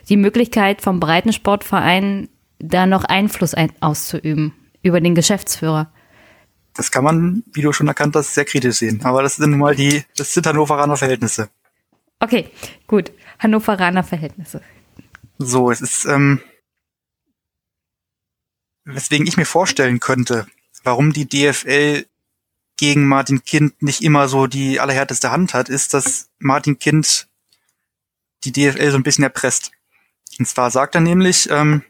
die Möglichkeit vom Breitensportverein da noch Einfluss ein auszuüben über den Geschäftsführer. Das kann man, wie du schon erkannt hast, sehr kritisch sehen. Aber das sind nun mal die, das sind Hannoveraner Verhältnisse. Okay, gut. Hannoveraner Verhältnisse. So, es ist, ähm, weswegen ich mir vorstellen könnte, warum die DFL gegen Martin Kind nicht immer so die allerhärteste Hand hat, ist, dass Martin Kind die DFL so ein bisschen erpresst. Und zwar sagt er nämlich, ähm,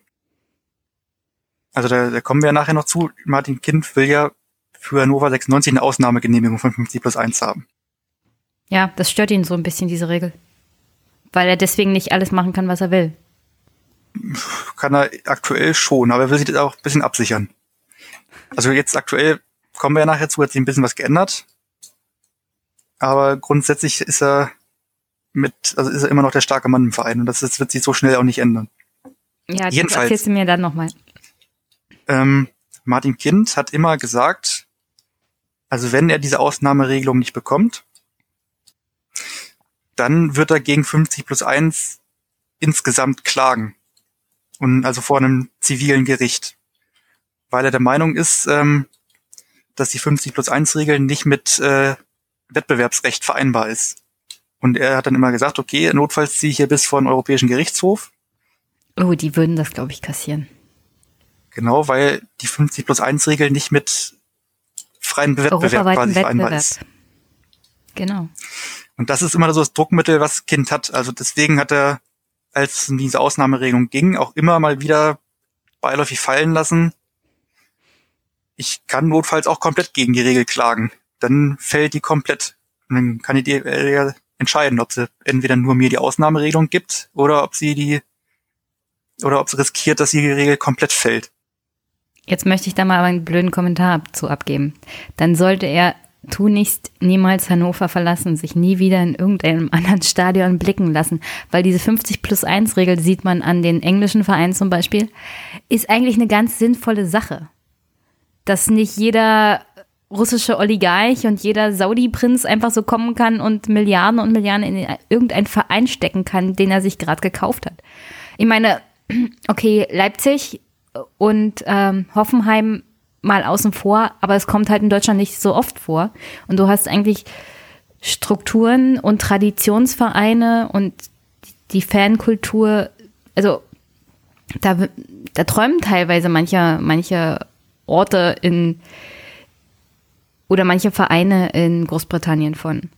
also da, da kommen wir ja nachher noch zu, Martin Kind will ja für Hannover 96 eine Ausnahmegenehmigung von 50 plus 1 haben. Ja, das stört ihn so ein bisschen, diese Regel. Weil er deswegen nicht alles machen kann, was er will. kann er aktuell schon, aber er will sich das auch ein bisschen absichern. Also jetzt aktuell kommen wir ja nachher zu, hat sich ein bisschen was geändert. Aber grundsätzlich ist er mit, also ist er immer noch der starke Mann im Verein und das ist, wird sich so schnell auch nicht ändern. Ja, das Jedenfalls. erzählst du mir dann nochmal. Ähm, Martin Kind hat immer gesagt, also wenn er diese Ausnahmeregelung nicht bekommt, dann wird er gegen 50 plus 1 insgesamt klagen. Und also vor einem zivilen Gericht. Weil er der Meinung ist, ähm, dass die 50 plus 1 Regel nicht mit äh, Wettbewerbsrecht vereinbar ist. Und er hat dann immer gesagt, okay, notfalls ziehe ich hier bis vor den Europäischen Gerichtshof. Oh, die würden das, glaube ich, kassieren. Genau, weil die 50 plus 1 Regel nicht mit freiem Wettbewerb quasi vereinbar Wettbewerb. ist. Genau. Und das ist immer so das Druckmittel, was Kind hat. Also deswegen hat er, als es um diese Ausnahmeregelung ging, auch immer mal wieder beiläufig fallen lassen. Ich kann notfalls auch komplett gegen die Regel klagen. Dann fällt die komplett. Und dann kann die DFL entscheiden, ob sie entweder nur mir die Ausnahmeregelung gibt oder ob sie die oder ob sie riskiert, dass die Regel komplett fällt. Jetzt möchte ich da mal einen blöden Kommentar zu abgeben. Dann sollte er tunlichst niemals Hannover verlassen, sich nie wieder in irgendeinem anderen Stadion blicken lassen, weil diese 50 plus 1 Regel sieht man an den englischen Vereinen zum Beispiel, ist eigentlich eine ganz sinnvolle Sache. Dass nicht jeder russische Oligarch und jeder Saudi-Prinz einfach so kommen kann und Milliarden und Milliarden in irgendeinen Verein stecken kann, den er sich gerade gekauft hat. Ich meine, okay, Leipzig und ähm, Hoffenheim mal außen vor, aber es kommt halt in Deutschland nicht so oft vor. Und du hast eigentlich Strukturen und Traditionsvereine und die Fankultur, also da, da träumen teilweise manche, manche Orte in oder manche Vereine in Großbritannien von.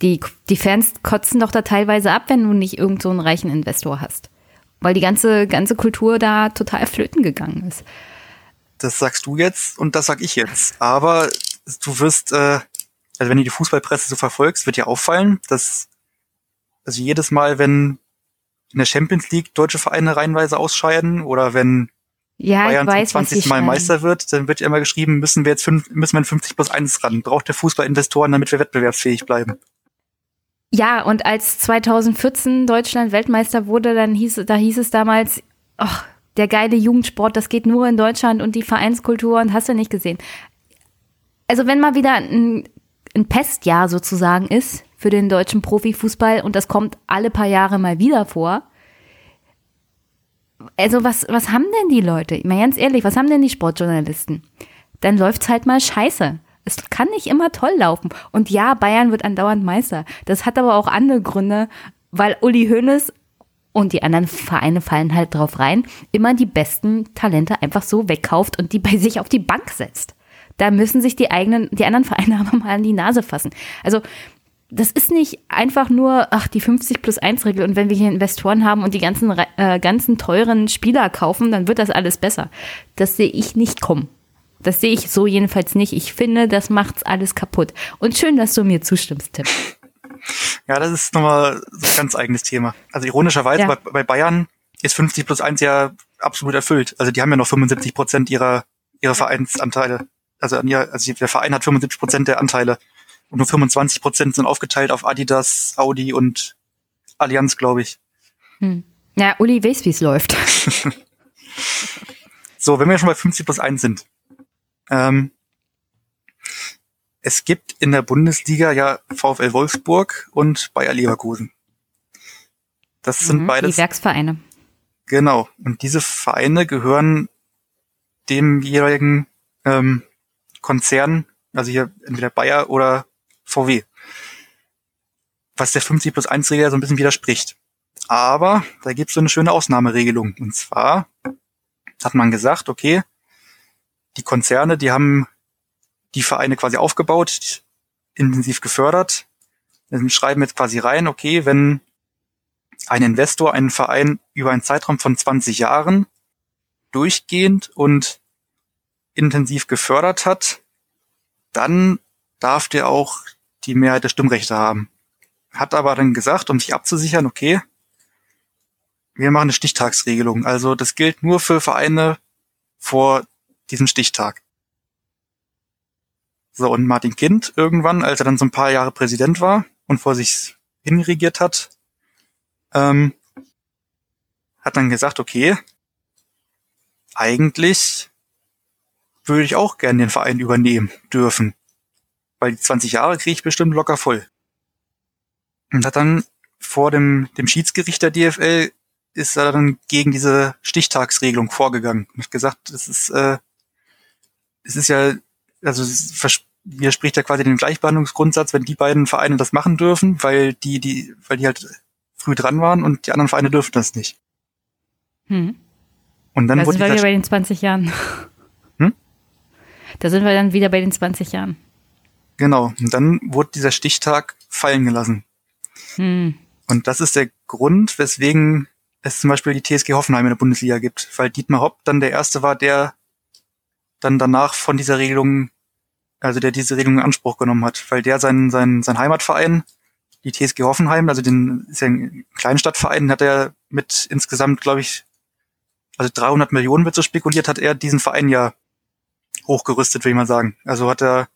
Die, die Fans kotzen doch da teilweise ab, wenn du nicht irgend so einen reichen Investor hast. Weil die ganze, ganze Kultur da total flöten gegangen ist. Das sagst du jetzt und das sag ich jetzt. Aber du wirst, äh, also wenn du die Fußballpresse so verfolgst, wird dir auffallen, dass Also jedes Mal, wenn in der Champions League deutsche Vereine reihenweise ausscheiden oder wenn Ja, Bayern ich weiß, zum was 20. Sie Mal. Meister wird, dann wird ja immer geschrieben, müssen wir jetzt fünf, müssen wir in 50 plus 1 ran. Braucht der Fußball Investoren, damit wir wettbewerbsfähig bleiben. Ja, und als 2014 Deutschland Weltmeister wurde, dann hieß, da hieß es damals, ach, der geile Jugendsport, das geht nur in Deutschland und die Vereinskultur und hast du nicht gesehen. Also wenn mal wieder ein, ein Pestjahr sozusagen ist für den deutschen Profifußball und das kommt alle paar Jahre mal wieder vor. Also was, was haben denn die Leute? Mal ganz ehrlich, was haben denn die Sportjournalisten? Dann läuft's halt mal scheiße. Es kann nicht immer toll laufen. Und ja, Bayern wird andauernd Meister. Das hat aber auch andere Gründe, weil Uli Hoeneß und die anderen Vereine fallen halt drauf rein, immer die besten Talente einfach so wegkauft und die bei sich auf die Bank setzt. Da müssen sich die eigenen, die anderen Vereine aber mal an die Nase fassen. Also, das ist nicht einfach nur, ach, die 50 plus 1 Regel und wenn wir hier Investoren haben und die ganzen, äh, ganzen teuren Spieler kaufen, dann wird das alles besser. Das sehe ich nicht kommen. Das sehe ich so jedenfalls nicht. Ich finde, das macht's alles kaputt. Und schön, dass du mir zustimmst, Tim. Ja, das ist nochmal so ein ganz eigenes Thema. Also ironischerweise Ja. bei, bei Bayern ist 50 plus 1 ja absolut erfüllt. Also die haben ja noch 75 Prozent ihrer, ihrer Vereinsanteile. Also, an ihr, also der Verein hat 75 Prozent der Anteile. Und nur 25 Prozent sind aufgeteilt auf Adidas, Audi und Allianz, glaube ich. Hm. Ja, Uli weiß, wie es läuft. So, wenn wir schon bei 50 plus 1 sind. Ähm, es gibt in der Bundesliga ja VfL Wolfsburg und Bayer Leverkusen. Das sind Mhm, beides Die Werksvereine. Genau. Und diese Vereine gehören dem jeweiligen ähm, Konzern, also hier entweder Bayer oder VW. Was der 50 plus 1 Regel so ein bisschen widerspricht. Aber da gibt es so eine schöne Ausnahmeregelung. Und zwar hat man gesagt, okay, die Konzerne, die haben die Vereine quasi aufgebaut, intensiv gefördert. Wir schreiben jetzt quasi rein, okay, wenn ein Investor einen Verein über einen Zeitraum von 20 Jahren durchgehend und intensiv gefördert hat, dann darf der auch die Mehrheit der Stimmrechte haben. Hat aber dann gesagt, um sich abzusichern, okay, wir machen eine Stichtagsregelung. Also das gilt nur für Vereine vor diesem Stichtag. So, und Martin Kind irgendwann, als er dann so ein paar Jahre Präsident war und vor sich hinregiert hat, ähm, hat dann gesagt, okay, eigentlich würde ich auch gern den Verein übernehmen dürfen. Weil die 20 Jahre kriege ich bestimmt locker voll. Und hat dann vor dem, dem Schiedsgericht der DFL ist er dann gegen diese Stichtagsregelung vorgegangen und hat gesagt, es ist, äh, es ist ja, also es widerspricht ja quasi dem Gleichbehandlungsgrundsatz, wenn die beiden Vereine das machen dürfen, weil die, die, weil die halt früh dran waren und die anderen Vereine dürfen das nicht. Hm. Und dann da wurde sind wir wieder bei den 20 Jahren. Hm? Da sind wir dann wieder bei den 20 Jahren. Genau. Und dann wurde dieser Stichtag fallen gelassen. Hm. Und das ist der Grund, weswegen es zum Beispiel die TSG Hoffenheim in der Bundesliga gibt. Weil Dietmar Hopp dann der Erste war, der dann danach von dieser Regelung, also der diese Regelung in Anspruch genommen hat. Weil der sein, sein, sein Heimatverein, die TSG Hoffenheim, also den ist ja ein Kleinstadtverein, hat er mit insgesamt, glaube ich, also 300 Millionen wird so spekuliert, hat er diesen Verein ja hochgerüstet, will ich mal sagen. Also hat er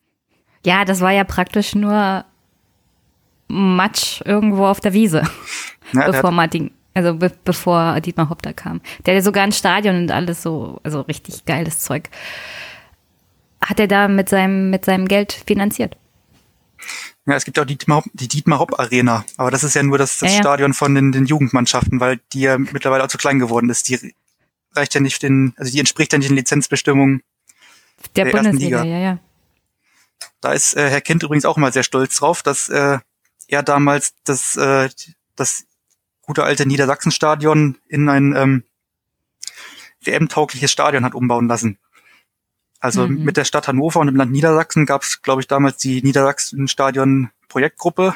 Ja, das war ja praktisch nur Matsch irgendwo auf der Wiese, Ja, bevor Martin, also be bevor Dietmar Hopp da kam. Der hatte sogar ein Stadion und alles so, also richtig geiles Zeug. Hat er da mit seinem, mit seinem Geld finanziert. Ja, es gibt auch die Dietmar, Hopp- die Dietmar Hopp Arena, aber das ist ja nur das, das Ja, ja. Stadion von den, den Jugendmannschaften, weil die ja mittlerweile auch zu klein geworden ist. Die reicht ja nicht den, also die entspricht ja nicht den Lizenzbestimmungen Der, Der Bundesliga, Liga. ja, ja. Da ist äh, Herr Kind übrigens auch mal sehr stolz drauf, dass äh, er damals das, äh, das gute alte Niedersachsenstadion in ein ähm, WM-taugliches Stadion hat umbauen lassen. Also Mhm. mit der Stadt Hannover und dem Land Niedersachsen gab es, glaube ich, damals die Niedersachsen-Stadion-Projektgruppe.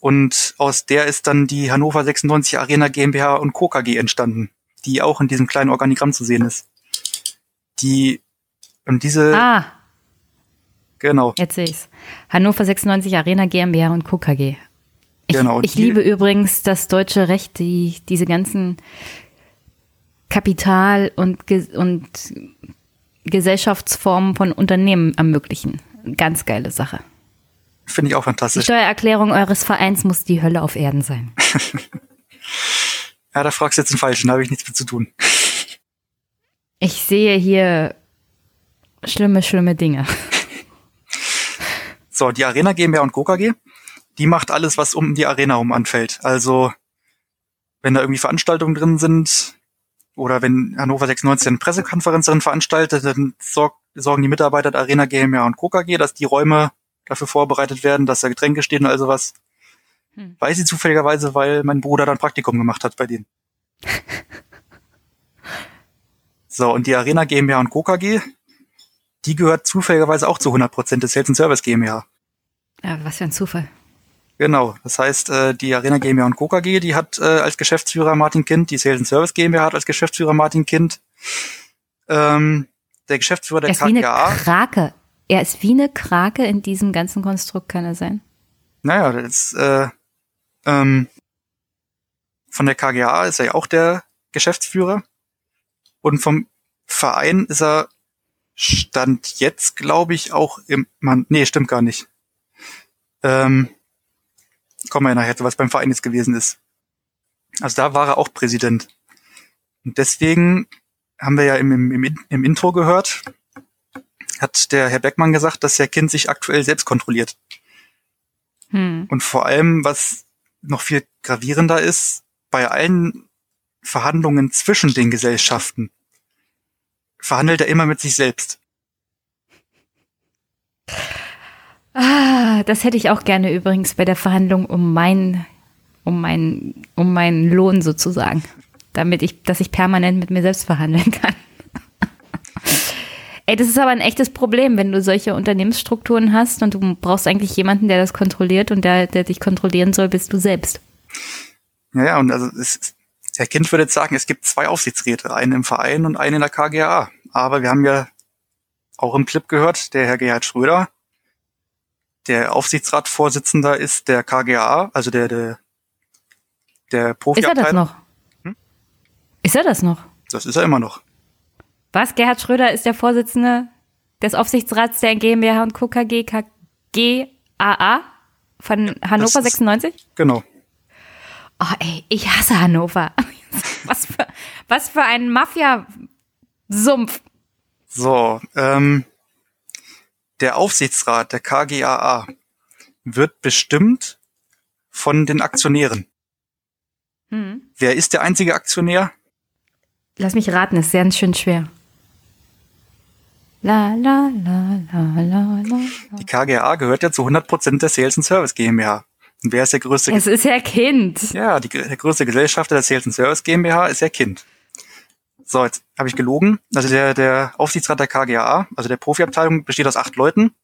Und aus der ist dann die Hannover 96 Arena GmbH und Co. KG entstanden, die auch in diesem kleinen Organigramm zu sehen ist. Die und diese Ah, genau jetzt sehe ich's. Hannover 96 Arena GmbH und Co. KG. Genau. Ich die- liebe übrigens das deutsche Recht, die diese ganzen Kapital- und, und Gesellschaftsformen von Unternehmen ermöglichen. Ganz geile Sache. Finde ich auch Die fantastisch. Steuererklärung eures Vereins muss die Hölle auf Erden sein. Ja, da fragst du jetzt den Falschen, da habe ich nichts mit zu tun. Ich sehe hier schlimme, schlimme Dinge. So, die Arena GmbH und Co. KG, die macht alles, was um die Arena um anfällt. Also, wenn da irgendwie Veranstaltungen drin sind oder wenn Hannover 96 eine Pressekonferenz drin veranstaltet, dann sorg, sorgen die Mitarbeiter der Arena GmbH und Co. KG, dass die Räume dafür vorbereitet werden, dass da Getränke stehen und all sowas. Hm. Weiß ich zufälligerweise, weil mein Bruder dann Praktikum gemacht hat bei denen. so, und die Arena GmbH und Co. KG, die gehört zufälligerweise auch zu 100% des Sales and Service GmbH. Ja, was für ein Zufall. Genau, das heißt, äh, die Arena GmbH und Co. KG, die hat äh, als Geschäftsführer Martin Kind, die Sales and Service GmbH hat als Geschäftsführer Martin Kind. Ähm, der Geschäftsführer der Er ist wie eine KGA, Krake. Er ist wie eine Krake in diesem ganzen Konstrukt, kann er sein? naja, das ist, äh, ähm, von der KGA ist er ja auch der Geschäftsführer. Und vom Verein ist er Stand jetzt, glaube ich, auch im, man, nee, stimmt gar nicht. Ähm, kommen wir ja nachher zu, was beim Verein jetzt gewesen ist. Also da war er auch Präsident. Und deswegen haben wir ja im, im, im, im Intro gehört, hat der Herr Beckmann gesagt, dass Herr Kind sich aktuell selbst kontrolliert. Hm. Und vor allem, was noch viel gravierender ist, bei allen Verhandlungen zwischen den Gesellschaften verhandelt er immer mit sich selbst. Ah, das hätte ich auch gerne übrigens bei der Verhandlung um mein, um mein, um meinen Lohn sozusagen. Damit ich, dass ich permanent mit mir selbst verhandeln kann. Ey, das ist aber ein echtes Problem, wenn du solche Unternehmensstrukturen hast und du brauchst eigentlich jemanden, der das kontrolliert und der, der dich kontrollieren soll, bist du selbst. Ja, ja, und also es, Herr Kind würde jetzt sagen, es gibt zwei Aufsichtsräte, einen im Verein und einen in der KGA. Aber wir haben ja auch im Clip gehört, der Herr Gerhard Schröder, der Aufsichtsratsvorsitzender ist der KGA, also der, der, der Ist er das noch? Ist er das noch? Das ist er immer noch. Was? Gerhard Schröder ist der Vorsitzende des Aufsichtsrats der GmbH und Co. KG KGAA von Hannover ist- 96? Genau. Oh, ey, ich hasse Hannover. Was für, was für ein Mafia-Sumpf. So, ähm, der Aufsichtsrat der KGAA wird bestimmt von den Aktionären. Hm. Wer ist der einzige Aktionär? Lass mich raten, ist sehr schön schwer. La, la, la, la, la, la. Die KGAA gehört ja zu 100% der Sales and Service GmbH. Und wer ist der größte? Es ist ja Kind. ja, die, der größte Gesellschafter der Sales and Service GmbH ist ja Kind. So, jetzt habe ich gelogen. Also der, der Aufsichtsrat der KGAA, also der Profiabteilung, besteht aus acht Leuten.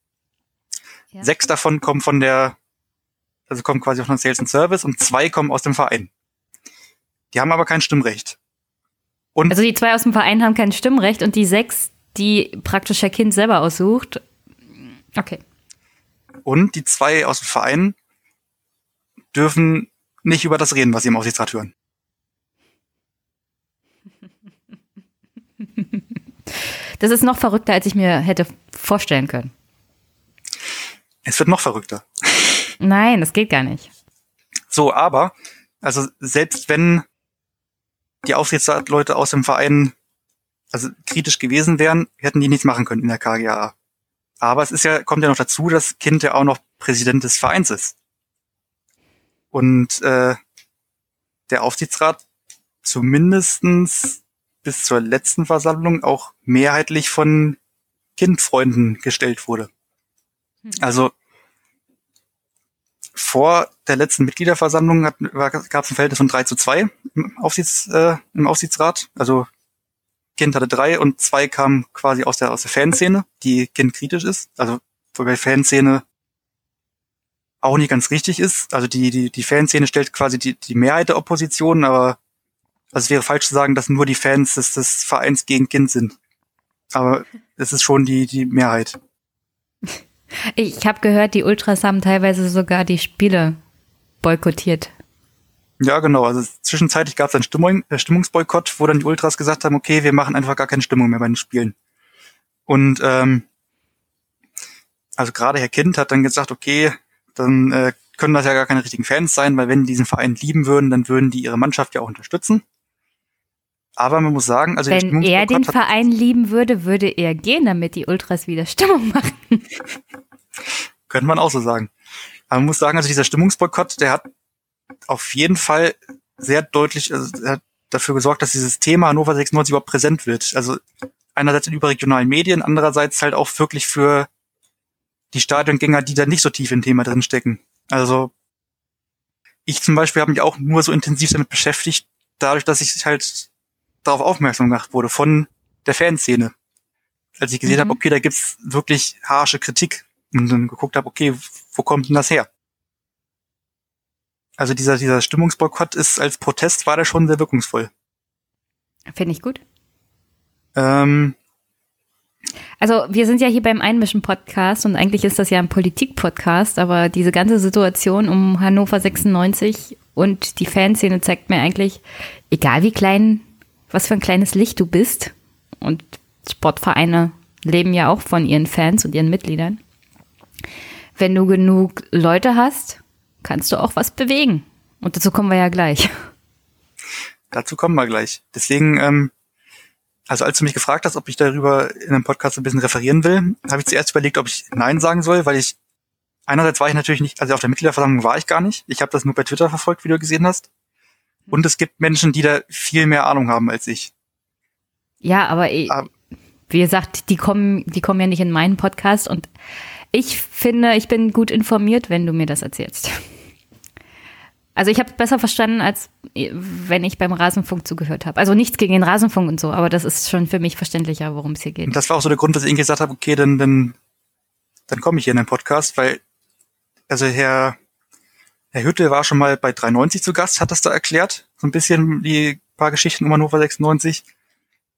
Ja. Sechs davon kommen von der, also kommen quasi von Sales and Service und zwei kommen aus dem Verein. Die haben aber kein Stimmrecht. Und Also die zwei aus dem Verein haben kein Stimmrecht und die sechs, die praktisch Herr Kind selber aussucht. Okay. Und die zwei aus dem Verein dürfen nicht über das reden, was sie im Aufsichtsrat hören. Das ist noch verrückter, als ich mir hätte vorstellen können. Es wird noch verrückter. Nein, das geht gar nicht. So, aber, also selbst wenn die Aufsichtsratleute aus dem Verein also kritisch gewesen wären, hätten die nichts machen können in der KGA. Aber es ist ja, kommt ja noch dazu, dass Kind ja auch noch Präsident des Vereins ist. Und äh, der Aufsichtsrat zumindestens bis zur letzten Versammlung auch mehrheitlich von Kindfreunden gestellt wurde. Also vor der letzten Mitgliederversammlung gab es ein Verhältnis von 3 zu 2 im, Aufsichts, äh, im Aufsichtsrat. Also Kind hatte drei und zwei kamen quasi aus der, aus der Fanszene, die Kind kritisch ist. Also wobei Fanszene auch nicht ganz richtig ist. Also die, die, die Fanszene stellt quasi die, die Mehrheit der Opposition, aber also es wäre falsch zu sagen, dass nur die Fans des, des Vereins gegen Kind sind. Aber es ist schon die, die Mehrheit. Ich habe gehört, die Ultras haben teilweise sogar die Spiele boykottiert. Ja, genau. Also zwischenzeitlich gab es einen Stimmung, äh, Stimmungsboykott, wo dann die Ultras gesagt haben, okay, wir machen einfach gar keine Stimmung mehr bei den Spielen. Und ähm, also gerade Herr Kind hat dann gesagt, okay, dann äh, können das ja gar keine richtigen Fans sein, weil wenn die diesen Verein lieben würden, dann würden die ihre Mannschaft ja auch unterstützen. Aber man muss sagen, also Wenn er den Verein lieben würde, würde er gehen, damit die Ultras wieder Stimmung machen. könnte man auch so sagen. Aber man muss sagen, also dieser Stimmungsboykott, der hat auf jeden Fall sehr deutlich, also hat dafür gesorgt, dass dieses Thema Hannover 96 überhaupt präsent wird. Also einerseits in überregionalen Medien, andererseits halt auch wirklich für die Stadiongänger, die da nicht so tief im Thema drin stecken. Also ich zum Beispiel habe mich auch nur so intensiv damit beschäftigt, dadurch, dass ich halt darauf aufmerksam gemacht wurde von der Fanszene. Als ich gesehen Mhm. habe, okay, da gibt's wirklich harsche Kritik und dann geguckt habe, okay, wo kommt denn das her? Also dieser, dieser Stimmungsboykott ist als Protest war der schon sehr wirkungsvoll. Finde ich gut. Ähm, Also wir sind ja hier beim Einmischen-Podcast und eigentlich ist das ja ein Politik-Podcast, aber diese ganze Situation um Hannover 96 und die Fanszene zeigt mir eigentlich, egal wie klein, was für ein kleines Licht du bist, und Sportvereine leben ja auch von ihren Fans und ihren Mitgliedern, wenn du genug Leute hast, kannst du auch was bewegen. Und dazu kommen wir ja gleich. Dazu kommen wir gleich. Deswegen, ähm, also als du mich gefragt hast, ob ich darüber in einem Podcast ein bisschen referieren will, habe ich zuerst überlegt, ob ich Nein sagen soll, weil ich einerseits war ich natürlich nicht, also auf der Mitgliederversammlung war ich gar nicht. Ich habe das nur bei Twitter verfolgt, wie du gesehen hast. Und es gibt Menschen, die da viel mehr Ahnung haben als ich. Ja, aber Ah. wie gesagt, die kommen, die kommen ja nicht in meinen Podcast und ich finde, ich bin gut informiert, wenn du mir das erzählst. Also ich habe es besser verstanden, als wenn ich beim Rasenfunk zugehört habe. Also nichts gegen den Rasenfunk und so, aber das ist schon für mich verständlicher, worum es hier geht. Und das war auch so der Grund, dass ich gesagt habe, okay, dann, dann, dann komme ich hier in den Podcast, weil, also Herr, Herr Hütte war schon mal bei 390 zu Gast, hat das da erklärt, so ein bisschen die paar Geschichten um Hannover 96.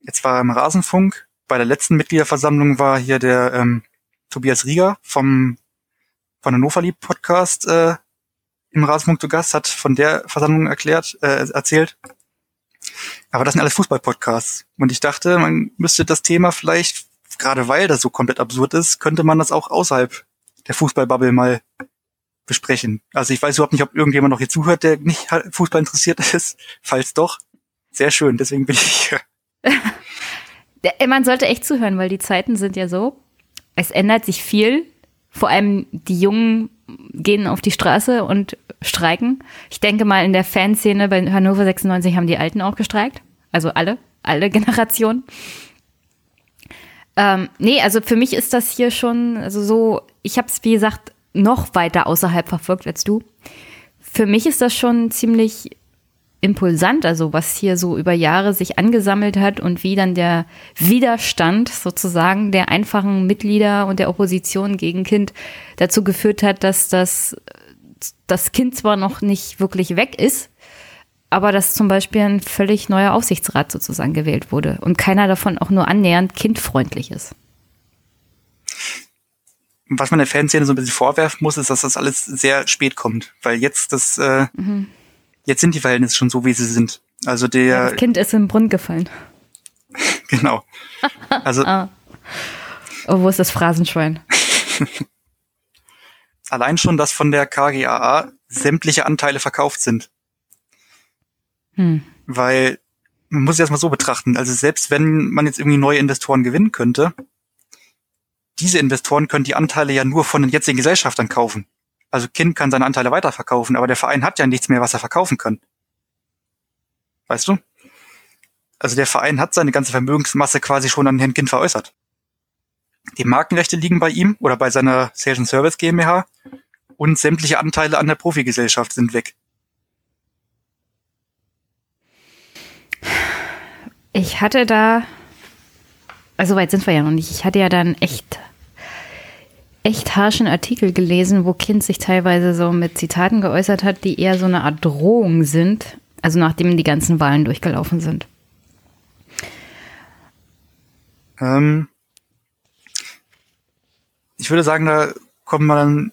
Jetzt war er im Rasenfunk. Bei der letzten Mitgliederversammlung war hier der ähm, Tobias Rieger vom von Hannover Lieb Podcast äh, im Rasenfunk zu Gast, hat von der Versammlung erklärt, äh, erzählt. Aber das sind alles Fußball-Podcasts. Und ich dachte, man müsste das Thema vielleicht, gerade weil das so komplett absurd ist, könnte man das auch außerhalb der Fußballbubble mal besprechen. Also ich weiß überhaupt nicht, ob irgendjemand noch hier zuhört, der nicht Fußball interessiert ist. Falls doch, sehr schön, deswegen bin ich hier. Man sollte echt zuhören, weil die Zeiten sind ja so. Es ändert sich viel. Vor allem die Jungen gehen auf die Straße und streiken. Ich denke mal, in der Fanszene bei Hannover 96 haben die Alten auch gestreikt. Also alle, alle Generationen. Ähm, nee, also für mich ist das hier schon, also so, ich habe es, wie gesagt, noch weiter außerhalb verfolgt als du. Für mich ist das schon ziemlich impulsant, also was hier so über Jahre sich angesammelt hat und wie dann der Widerstand sozusagen der einfachen Mitglieder und der Opposition gegen Kind dazu geführt hat, dass das, das Kind zwar noch nicht wirklich weg ist, aber dass zum Beispiel ein völlig neuer Aufsichtsrat sozusagen gewählt wurde und keiner davon auch nur annähernd kindfreundlich ist. Was man der Fanszene so ein bisschen vorwerfen muss, ist, dass das alles sehr spät kommt. Weil jetzt das, äh, Mhm. jetzt sind die Verhältnisse schon so, wie sie sind. Also Ja, der, das Kind ist im Brunnen gefallen. genau. Also Ah. Oh, wo ist das Phrasenschwein? allein schon, dass von der KGAA sämtliche Anteile verkauft sind. Hm. Weil man muss es erstmal so betrachten. Also selbst wenn man jetzt irgendwie neue Investoren gewinnen könnte, diese Investoren können die Anteile ja nur von den jetzigen Gesellschaftern kaufen. Also Kind kann seine Anteile weiterverkaufen, aber der Verein hat ja nichts mehr, was er verkaufen kann. Weißt du? Also der Verein hat seine ganze Vermögensmasse quasi schon an Herrn Kind veräußert. Die Markenrechte liegen bei ihm oder bei seiner Sales and Service GmbH und sämtliche Anteile an der Profigesellschaft sind weg. Ich hatte da, also weit sind wir ja noch nicht, ich hatte ja da einen echt, echt harschen Artikel gelesen, wo Kind sich teilweise so mit Zitaten geäußert hat, die eher so eine Art Drohung sind, also nachdem die ganzen Wahlen durchgelaufen sind. Ähm, ich würde sagen, da kommen wir dann